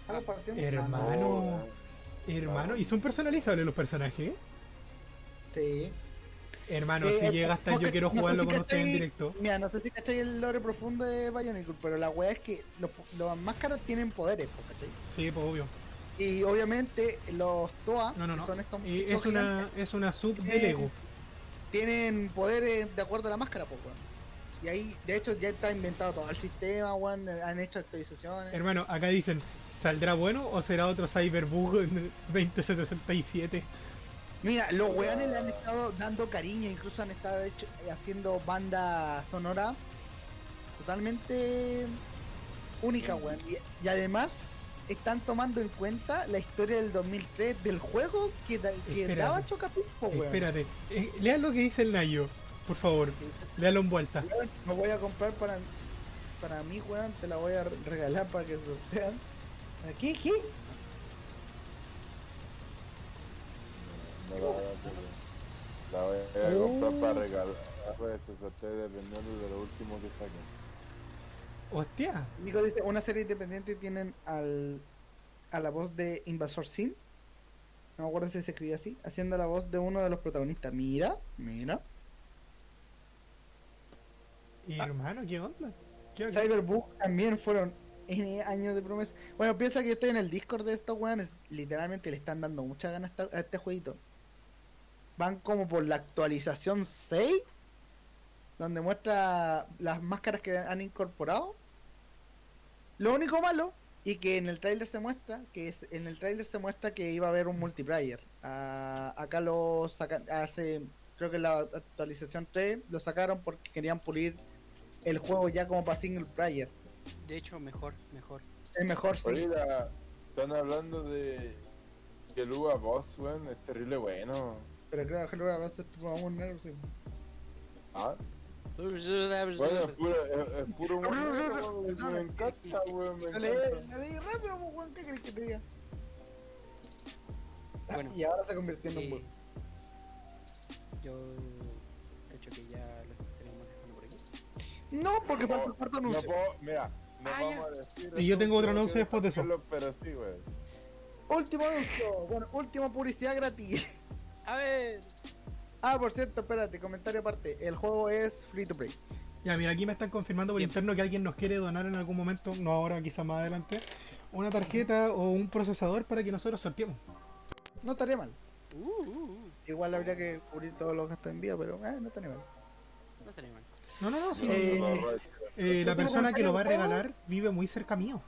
Estamos partiendo. Hermano, hermano, ¿y son personalizables los personajes? Sí. Hermano, Eh, si llega hasta no yo quiero no sé jugarlo si con ustedes en directo. Mira, no sé si cachai el lore profundo de Bionicle, pero la weá es que los, los máscaras tienen poderes, po, ¿cachai? Sí, pues obvio. Y obviamente los Toa, No, no, que no. son estos Eh, es, una, es una sub de Eh, Lego. tienen poderes de acuerdo a la máscara, pues weón. Y ahí, de hecho, ya está inventado todo el sistema, weón, han hecho actualizaciones. Hermano, acá dicen, ¿saldrá bueno o será otro Cyberbug en el 2077? Mira, los weones le han estado dando cariño, incluso han estado hecho- haciendo banda sonora totalmente única, weón. Y, y además están tomando en cuenta la historia del 2003 del juego que, da- que Espérate. daba Chocapisco, weón. Espérate, eh, lea lo que dice el Nayo, por favor. Léalo en vuelta. Me voy a comprar para, para mí, weón, te la voy a re- regalar para que sortean. ¿Qué? ¿Qué? No la voy a hacer. La voy a comprar para regalar. Pues se sortea dependiendo de lo último que saquen. Hostia. Nico dice, una serie independiente tienen al a la voz de Invasor Sim. No me acuerdo si se escribía así, haciendo la voz de uno de los protagonistas. Mira, mira. Y hermano, ¿qué onda? ¿Qué Cyberbook también fueron N años de promesa. Bueno, piensa que estoy en el Discord de estos weones. Literalmente le están dando muchas ganas a este jueguito. Van como por la actualización 6, donde muestra las máscaras que han incorporado. Lo único malo, y que en el tráiler se muestra, que es, en el tráiler se muestra que iba a haber un multiplayer. Ah, acá lo sacan, hace, creo que la actualización 3 lo sacaron porque querían pulir el juego ya como para single player. De hecho, mejor, mejor. Es mejor sí. La- están hablando de que el Uva Boss, weón, es terrible bueno. Pero creo que lo va a hacer tipo un negro, sí. Ah, bueno, es puro, es, es puro humor negro, weón, me encanta, weón, me Dale, encanta. dale rápido, weón, ¿qué crees que te diga? Bueno, Y ahora se convirtió en un bot. yo cacho que ya lo estaríamos dejando por aquí. No, porque falta el cuarto No anuncio. puedo, mira, no Ah, vamos ya. a decir. Y yo tengo otro anuncio después de eso. Pero sí, güey. Último anuncio. Bueno, última publicidad gratis. A ver. Ah, por cierto, espérate, comentario aparte. El juego es free to play. Ya, mira, aquí me están confirmando por Bien. interno que alguien nos quiere donar en algún momento, no ahora, quizás más adelante, una tarjeta o un procesador para que nosotros sorteemos. No estaría mal. Uh, uh, uh. Igual habría que cubrir todos los gastos de envío, pero eh, no estaría mal. No estaría mal. No, no, no, sí. Eh, eh, la persona que lo va a regalar vive muy cerca mío.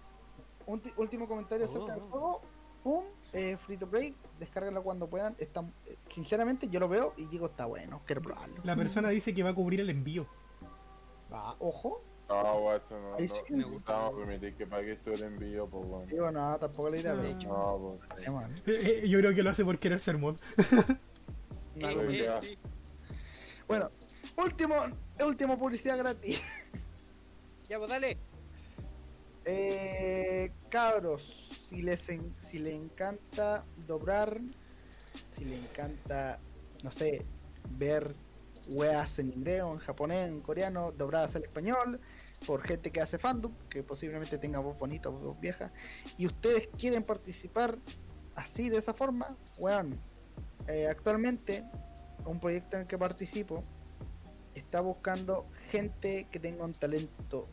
Un ti- último comentario acerca del Oh. juego. Pum, eh, free to play, descárguenlo cuando puedan. Está, eh, sinceramente, yo lo veo y digo, está bueno, quiero probarlo. La persona dice que va a cubrir el envío. Va, ojo. No, guacho, no. Ahí no, sí me no gusta, Vamos a me gusta. permitir que pagues tú el envío, pues bueno. Digo, no, tampoco la idea, De pero hecho. No, pues. mal. Eh, eh, yo creo que lo hace por querer ser mod. Ya. sí. Bueno, último, último publicidad gratis. Ya, pues dale. Eh, cabros, si les, en- si le encanta doblar, si le encanta, no sé, ver weas en inglés o en japonés, en coreano, dobradas al español, por gente que hace fandom, que posiblemente tenga voz bonita o voz vieja, y ustedes quieren participar así, de esa forma, weón, eh, actualmente, un proyecto en el que participo está buscando gente que tenga un talento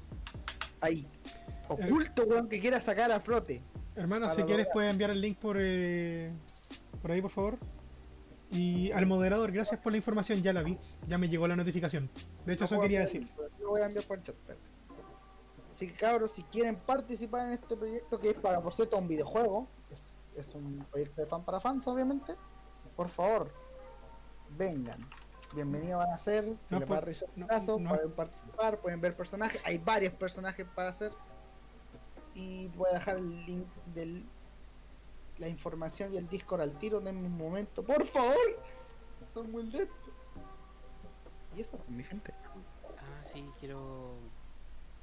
ahí, oculto, weón, que quiera sacar a flote. Hermano, si quieres puedes enviar el link por, eh, por ahí, por favor. Y al moderador, gracias por la información, ya la vi, ya me llegó la notificación. De hecho, eso No quería decir. lo voy a enviar por el chat, espérate. Así que cabros, si quieren participar en este proyecto que es para, por cierto, un videojuego, es, es un proyecto de fan para fans, obviamente, por favor, vengan. Bienvenidos van a ser, si No, les va a realizar un no, caso, pueden participar, pueden ver personajes, hay varios personajes para hacer. Y voy a dejar el link de la información y el Discord al tiro, denme un momento, por favor. Son muy lentos. Y eso, mi gente. Ah, sí, quiero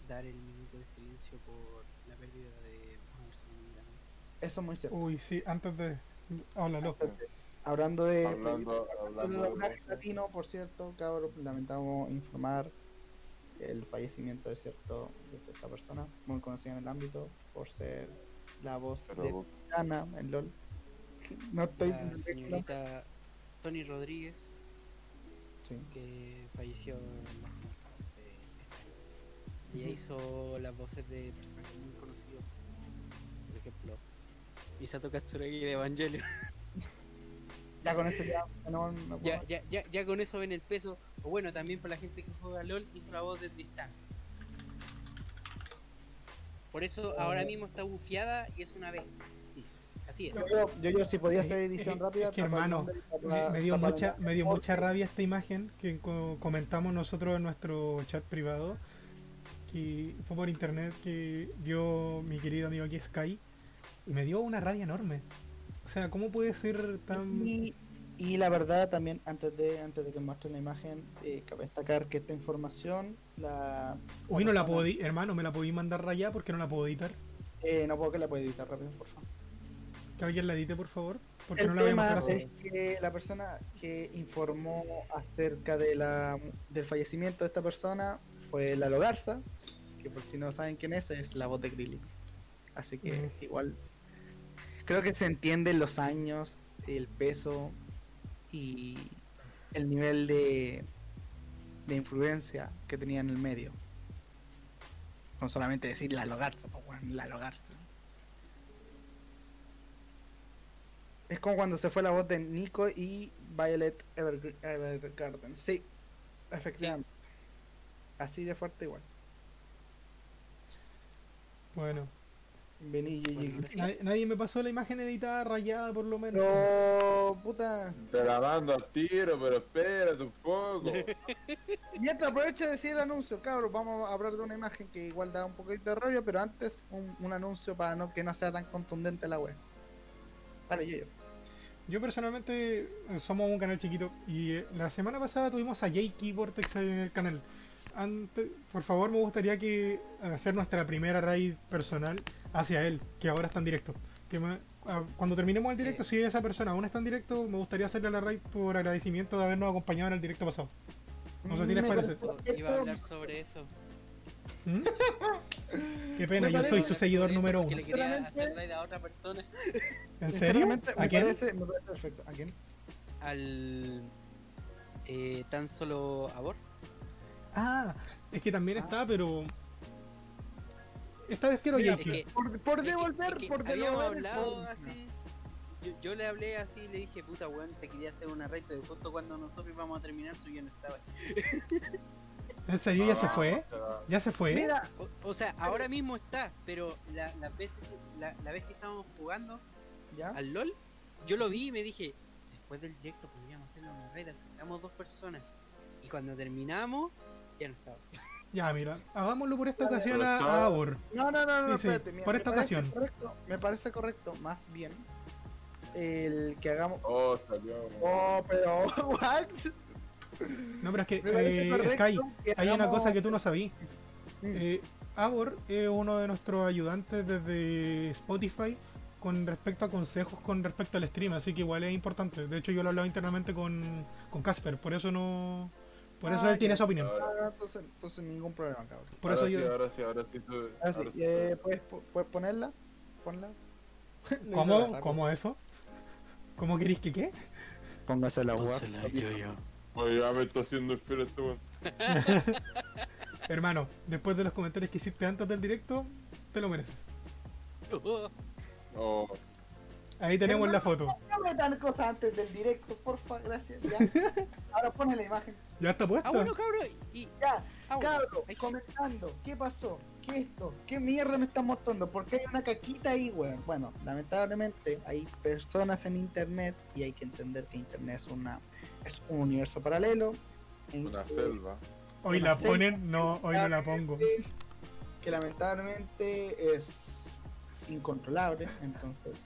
dar el minuto de silencio por la pérdida de. Eso es muy cierto. Uy, sí, antes de... Háblalo. Hablando de, Hablando, de hablando de. latino, por cierto, cabros, lamentamos informar el fallecimiento de cierto de cierta persona muy conocida en el ámbito por ser la voz de Ana en LOL. No estoy La señorita Tony Rodríguez, Sí. que falleció en de este. Ella hizo las voces de personajes muy conocidos. Por ejemplo, Misato Katsuragi de Evangelion. Ya con eso ya no, no puedo ya, ya, ya, ya con eso ven el peso. O bueno, también por la gente que juega LOL hizo la voz de Tristán. Por eso ahora mismo está bufiada y es una vez. Sí, así es. Yo, yo, yo, yo si podía hacer Eh, edición eh, rápida. es que, hermano, Me, me dio mucha, me dio mucha rabia esta imagen que co- comentamos nosotros en nuestro chat privado. Que fue por internet que vio mi querido amigo aquí Sky. Y me dio una rabia enorme. O sea, ¿cómo puede ser tan... Y, la verdad también, antes de antes de que muestre la imagen, eh, cabe destacar que esta información la... Uy, no la puedo hermano, me la podí mandar rayada porque no la puedo editar. Eh, no puedo que la pueda editar rápido, por favor. Que alguien la edite, por favor. Porque El no la voy a tema es que la persona que informó acerca de la, del fallecimiento de esta persona fue Lalo Garza, que por si no saben quién es, es la voz de Grilly. Así que Ujú. igual creo que se entienden los años, el peso y el nivel de, de influencia que tenía en el medio. No solamente decir Lalo Garza, pues, weón, Lalo Garza. Es como cuando se fue la voz de Nico y Violet Evergr- Evergarden. Sí, efectivamente. Así de fuerte igual. Bueno, Vení, nadie, nadie me pasó la imagen editada rayada, por lo menos. Pero, puta. Te la mando al tiro, pero espérate un poco. Mientras aprovecha de decir el anuncio, cabros, vamos a hablar de una imagen que igual da un poquito de rabia, pero antes un, un anuncio para no, que no sea tan contundente la web. Vale, yo, yo. Yo personalmente eh, somos un canal chiquito y eh, la semana pasada tuvimos a Jakey Vortex en el canal. Ante- por favor, me gustaría que hacer nuestra primera raid personal hacia él, que ahora está en directo. que me- ah, cuando terminemos el directo, Eh. si esa persona aún está en directo, me gustaría hacerle la raid por agradecimiento de habernos acompañado en el directo pasado. No sé si les parece. Iba a hablar sobre eso. ¿Mm? Qué pena, yo soy su seguidor número uno. le quería hacer raid a otra persona. ¿En serio? ¿A me quién? Parece, me parece perfecto. ¿A quién? Al. Eh, tan solo Abor. Ah, es que también está, pero. Esta vez quiero Mira, es que- Por, por Es que- devolver, es que por habíamos devolver. hablado así. Yo, yo le hablé así y le dije, puta weón, te quería hacer una raid, pero justo cuando nosotros íbamos a terminar tú ya no estabas. ¿En serio ya se Ah, fue? sea, ¿Ya se fue? Mira, O, o sea, ahora mismo está, pero la, las veces que- la, la vez que estábamos jugando ya. al LOL, yo lo vi y me dije, después del directo podríamos hacerle una raid, aunque seamos dos personas. Y cuando terminamos, ya no estaba. Ya, mira, hagámoslo por esta Vale. ocasión a, Abor. No, no, no, no, Sí, sí, espérate. mira, por me esta parece ocasión. correcto- me parece correcto, más bien, el que hagamos. Oh, salió. Oh, pero. ¿What? No, pero es que, eh, Sky, que hay una cosa que tú no sabías. Mm. Eh, Abor es uno de nuestros ayudantes desde Spotify con respecto a consejos con respecto al stream, así que igual es importante. De hecho, yo lo he hablado internamente con con Casper, por eso no. Por eso Ah, él tiene esa opinión. Ahora, Ah, entonces, entonces ningún problema, cabrón. Por ahora eso sí, yo. ahora sí, ahora sí. tú- Ahora sí, ahora sí. eh, ¿puedes, ¿puedes ponerla? Ponla. ¿Cómo? ¿Cómo eso? ¿Cómo queréis que qué? Póngase la web. Oye, ya me está haciendo infiel este weón. Hermano, después de los comentarios que hiciste antes del directo, te lo mereces. Oh, Ahí tenemos la foto. No metan cosas antes del directo, porfa, gracias. Ya. Ahora pone la imagen. Ya está puesta. Ah, bueno, cabrón. Y, Ya, ah, bueno, cabro, ahí- comentando. ¿Qué pasó? ¿Qué esto? ¿Qué mierda me están mostrando? ¿Por qué hay una caquita ahí, weón? Bueno, lamentablemente hay personas en internet y hay que entender que internet es una es un universo paralelo. en una que- selva. Hoy una la selva, ponen, no, hoy no la pongo. Que lamentablemente es incontrolable. Entonces,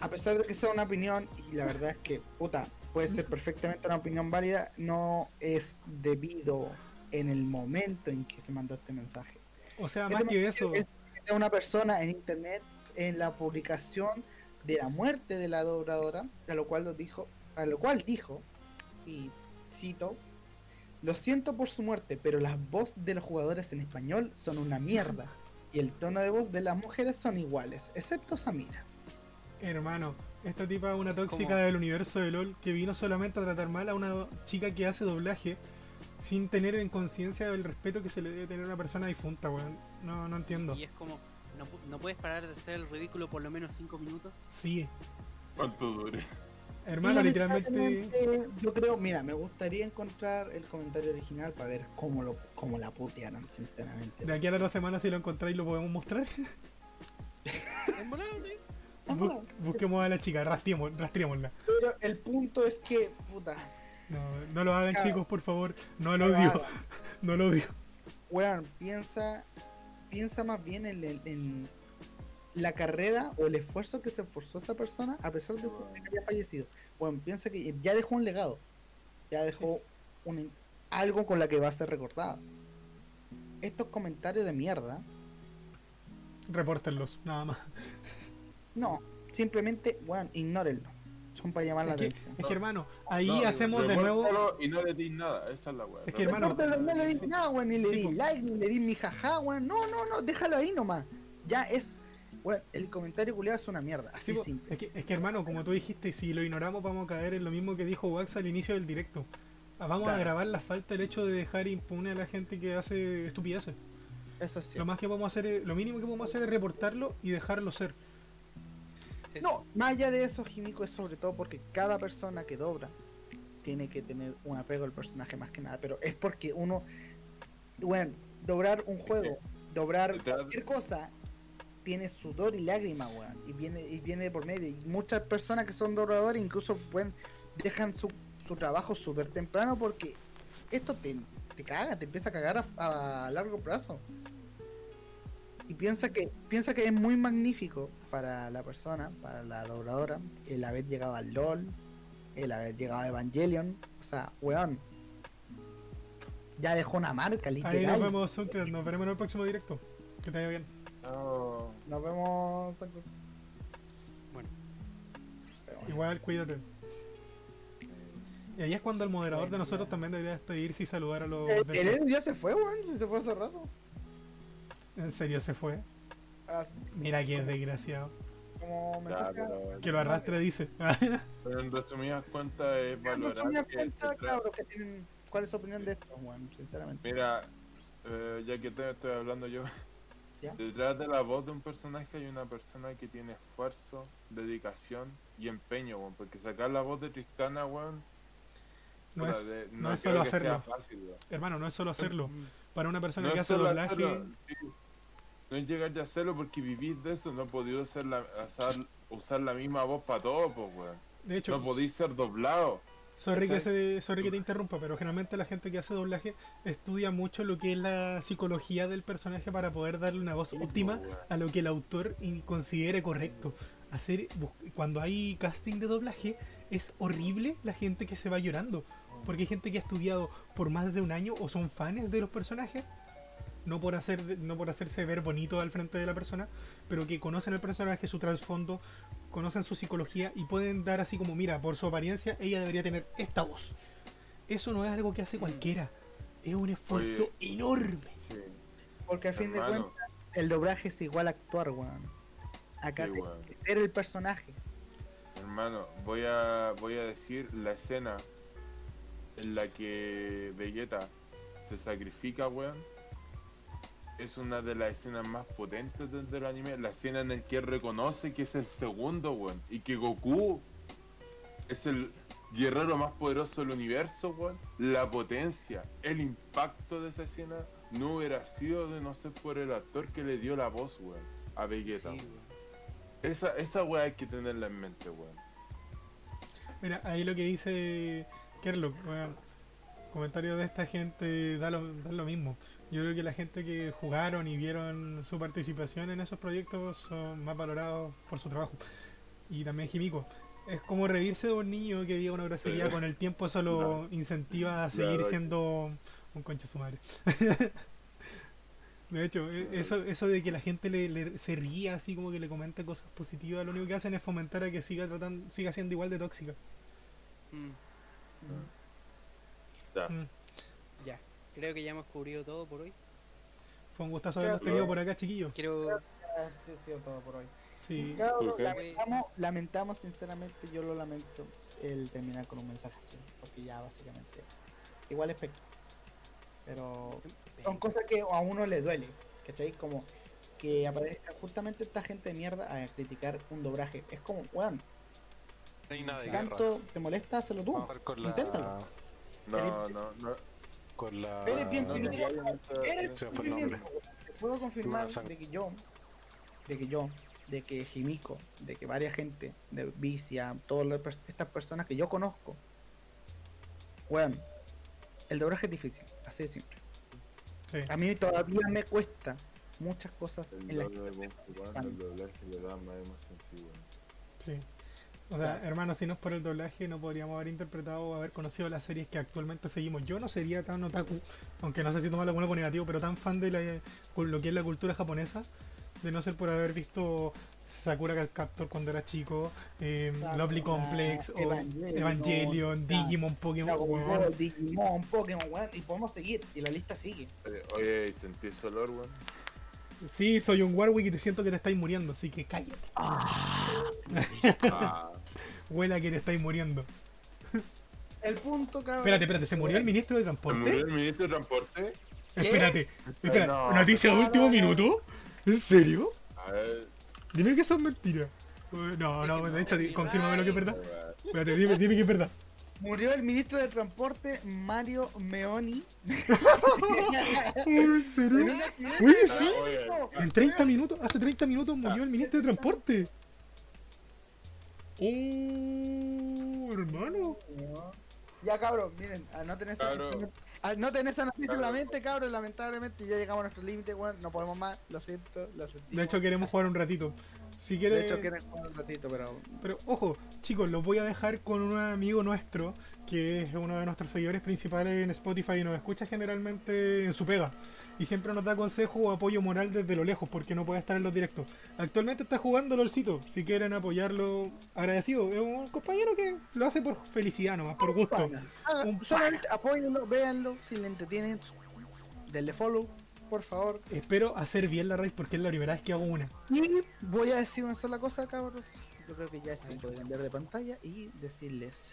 a pesar de que sea una opinión, y la verdad es que, puta, puede ser perfectamente una opinión válida, no es debido en el momento en que se mandó este mensaje. O sea, Este más que eso, es de una persona en internet en la publicación de la muerte de la dobladora, a lo cual lo dijo, a lo cual dijo, y cito, lo siento por su muerte, pero las voces de los jugadores en español son una mierda. Y el tono de voz de las mujeres son iguales, excepto Samira. Hermano, esta tipa es una tóxica ¿Cómo? del universo de LOL que vino solamente a tratar mal a una chica que hace doblaje sin tener en conciencia el respeto que se le debe tener a una persona difunta, weón. No, no entiendo. Y es como, no, no puedes parar de hacer el ridículo por lo menos 5 minutos. Sí, ¿Cuánto dure? hermano, literalmente. Yo creo, mira, me gustaría encontrar el comentario original para ver cómo, lo, cómo la putearon, sinceramente. De aquí a las dos semanas, si lo encontráis, lo podemos mostrar. Busquemos a la chica, rastreémosla. Pero el punto es que, puta, No, no lo hagan, Claro. chicos, por favor. No lo odio, no lo odio. weón, piensa, piensa más bien en, la carrera o el esfuerzo que se esforzó esa persona a pesar de su que haya fallecido. Bueno, piensa que ya dejó un legado, ya dejó un, algo con la que va a ser recordada. Estos comentarios de mierda, Repórtenlos, nada más. No, simplemente, weón, ignórenlo. Son para llamar la que, atención. es que, hermano, ahí No, hacemos de nuevo. Y no le di nada, esa es la weá. Es que, hermano, no le di sí. nada, weón, ni le di po. like, ni le di mi jaja, weón. No, no, no, déjalo ahí nomás. Ya es, weón, el comentario culiado es una mierda. Así Sí, po, simple. es, que, es que, hermano, como tú dijiste, si lo ignoramos vamos a caer en lo mismo que dijo Wax al inicio del directo. Ah, Vamos a grabar la falta el hecho de dejar impune a la gente que hace estupideces. Eso es cierto. Lo más que podemos hacer, es- lo mínimo que podemos hacer es reportarlo y dejarlo ser. Eso. No, más allá de eso, Jimico, es sobre todo porque cada persona que dobra tiene que tener un apego al personaje más que nada. Pero es porque uno, bueno, dobrar un juego, dobrar cualquier cosa, tiene sudor y lágrima, weón. Y viene, y viene por medio. Y muchas personas que son dobladores incluso pueden, dejan su, su trabajo súper temprano porque esto te, te caga, te empieza a cagar a, a largo plazo. Y piensa que, piensa que es muy magnífico para la persona, para la dobladora, el haber llegado al LOL, el haber llegado a Evangelion. O sea, weón. Ya dejó una marca, literal. Ahí nos vemos, Suncret, nos veremos en el próximo directo. Que te vaya bien. No. Nos vemos. Sakura. Bueno. Igual, cuídate. Y ahí es cuando el moderador de nosotros también debería despedirse y saludar a los... El, del el. Edu ya se fue, weón. Si se fue hace rato. En serio, se fue. Ah, Mira que es desgraciado. como Ya, mensaje. pero- Que lo arrastre, dice. pero en resumidas cuentas es valorar mis que cuentas, cabros, que tienen- ¿Cuál es su opinión de esto, weón? Sinceramente. Mira, eh, ya que te estoy hablando yo, ¿Ya? detrás de la voz de un personaje hay una persona que tiene esfuerzo, dedicación y empeño, weón. Porque sacar la voz de Tristana, weón, No es, de- no es solo hacerlo. fácil. Hermano, no es solo hacerlo. mm, Para una persona No que hace doblaje... hacerlo, sí. No ya a hacerlo porque vivís de eso, no podido hacer la, hacer- usar la misma voz para todo, pues, weón. De hecho, No podéis ser doblado. Sorry que, sorry que te interrumpa, pero generalmente la gente que hace doblaje estudia mucho lo que es la psicología del personaje para poder darle una voz óptima a lo que el autor considere correcto. Hacer cuando hay casting de doblaje es horrible la gente que se va llorando, porque hay gente que ha estudiado por más de un año o son fans de los personajes, no por hacer no por hacerse ver bonito al frente de la persona, pero que conocen el personaje, su trasfondo, conocen su psicología y pueden dar así como, mira, por su apariencia, ella debería tener esta voz. Eso no es algo que hace cualquiera. Es un esfuerzo enorme. Sí, Porque a fin de cuentas, el doblaje es igual a actuar, weón. Acá Sí, weón. ser el personaje. Hermano, voy a, voy a decir la escena en la que Vegeta se sacrifica, weón. Es una de las escenas más potentes del, del anime. La escena en la que él reconoce que es el segundo, weón. Y que Goku es el guerrero más poderoso del universo, weón. La potencia, el impacto de esa escena no hubiera sido de no ser por el actor que le dio la voz, weón, a Vegeta. sí, weón. Esa, esa weá hay que tenerla en mente, weón. Mira, ahí lo que dice Kerlock, weón, comentario de esta gente da lo, da lo mismo. Yo creo que la gente que jugaron y vieron su participación en esos proyectos son más valorados por su trabajo. Y también Jimico. Es como reírse de un niño que diga una grosería con el tiempo, eso lo incentiva a seguir Claro. siendo un concha su madre. De hecho, e- eso, eso de que la gente le, le- se ría así como que le comente cosas positivas, lo único que hacen es fomentar a que siga tratando, siga siendo igual de tóxica. Mm. Mm. Creo que ya hemos cubrido todo por hoy. Fue un gustazo haberlos tenido por acá, chiquillos. Quiero. Esto ha sido todo por hoy. Sí. Lamentamos, lamentamos, sinceramente, yo lo lamento, el terminar con un mensaje así. Porque ya básicamente. Igual es pecado. Pero son cosas que a uno le duele. ¿Cachai? Como que aparezca justamente esta gente de mierda a criticar un doblaje. Es como, weón, Reina de si guerra. tanto te molesta, hazlo tú. La, Inténtalo. No, no, no. Con la Eres bien no puedo confirmar de que yo, de que yo, de que Jimico, de que varias gente, de Vicia, todas estas personas que yo conozco, weón, el doblaje es difícil, así de simple. Sí. A mí todavía me cuesta muchas cosas El en las que el doblaje le da más emoción, sí, weón. Sí. O sea, hermano, si no es por el doblaje, no podríamos haber interpretado o haber conocido las series que actualmente seguimos. Yo no sería tan otaku, aunque no sé si tomarlo bueno por negativo, pero tan fan de la, lo que es la cultura japonesa, de no ser por haber visto Sakura Captor cuando era chico, eh, Claro, Lovely la Complex, o Evangelion, Evangelion, la- Digimon, Pokémon. Digimon, Pokémon, weón, y podemos seguir, y la lista sigue. Oye, Oye, ¿y sentí ese olor, weón? Sí, soy un Warwick y te siento que te estáis muriendo, así que cállate. Ah, Huela que te estáis muriendo. El punto, cabrón. Espérate, espérate, ¿se murió el ministro de ¿se transporte? murió el ministro de transporte? Espérate, espera, No. noticia de último minuto. ¿En serio? A ver, Dime que son mentiras. No, no, de hecho, confírmame lo que es verdad. Espérate, dime, dime que es verdad. Murió el ministro de Transporte Mario Meoni. ¿En serio? Oye, sí. En 30 minutos, hace 30 minutos murió el ministro de transporte. Oh, hermano. Ya cabrón, miren, anoten esa, Cabrón. anoten esa noticia en la mente, cabrón, lamentablemente ya llegamos a nuestro límite, weón, no podemos más, lo siento, lo sentimos. De hecho, queremos jugar un ratito. Si De hecho, quieren jugar un ratito, pero. Pero ojo, chicos, los voy a dejar con un amigo nuestro que es uno de nuestros seguidores principales en Spotify y nos escucha generalmente en su pega. Y siempre nos da consejo o apoyo moral desde lo lejos porque no puede estar en los directos. Actualmente está jugando LOLcito. Si quieren apoyarlo, agradecido. Es un compañero que lo hace por felicidad nomás, por gusto. Ah, Un véanlo, si le entretienen, denle follow, por favor. Espero hacer bien la raid porque es la primera vez que hago una. Y voy a decir una sola cosa, cabros. Yo creo que ya es tiempo de cambiar de pantalla y decirles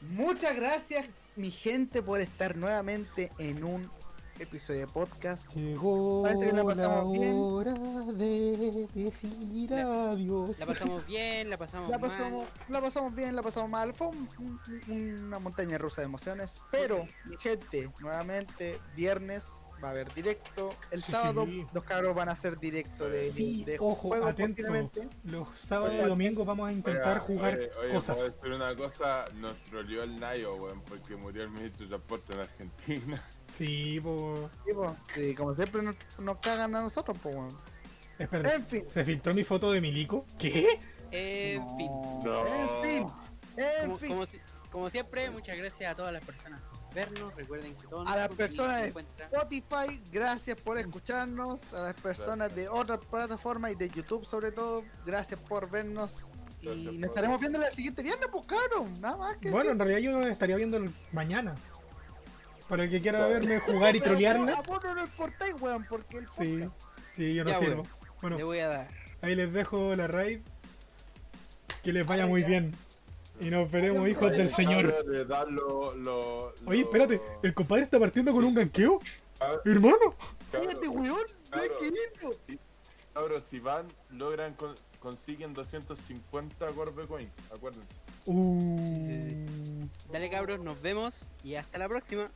muchas gracias, mi gente, por estar nuevamente en un episodio de podcast. Llegó Parece que la la pasamos bien. hora de decir La- adiós. La pasamos bien, la pasamos La mal. la pasamos bien, la pasamos mal. Fue un- un- una montaña rusa de emociones. Pero, mi gente, nuevamente, viernes va a haber directo. El Sí, sábado, sí. los cabros van a hacer directo de, Sí, de ojo, atento. posiblemente. Los sábados Oye, y domingos vamos a intentar Oiga, jugar oye, oye, cosas. puedo decir una cosa, nos troleó el Nayo, weón, porque murió el ministro de transporte en Argentina. Sí, pues. Sí, po. Sí, como siempre nos, nos cagan a nosotros, pues, weón. Espera, En fin. ¿se filtró mi foto de Milico? ¿Qué? En fin. No. En fin. En Como, fin. como si- como siempre, muchas gracias a todas las personas vernos. Recuerden que todos A las personas de Spotify, gracias por escucharnos. A las personas de otras plataformas y de YouTube, sobre todo, gracias por vernos. Y nos por- estaremos viendo el siguiente viernes, pues, cabrón. Nada más que. Bueno, en realidad yo lo estaría viendo el- mañana. Para el que quiera verme jugar y trolearme. A vos no nos importáis, weón, porque el Sí, podcast. sí, yo no Ya, sirvo. Bueno, Le voy a dar. ahí les dejo la raid. Que les vaya muy bien. Y nos veremos, hijos del Señor. Hablo de dar lo- lo- Oye, espérate, ¿el compadre está partiendo con un ganqueo? Hermano, Cállate, weón. Cabros, si van, logran, con- consiguen 250 Gorbe Coins, acuérdense. uh, Sí, sí, Dale cabros, nos vemos y hasta la próxima.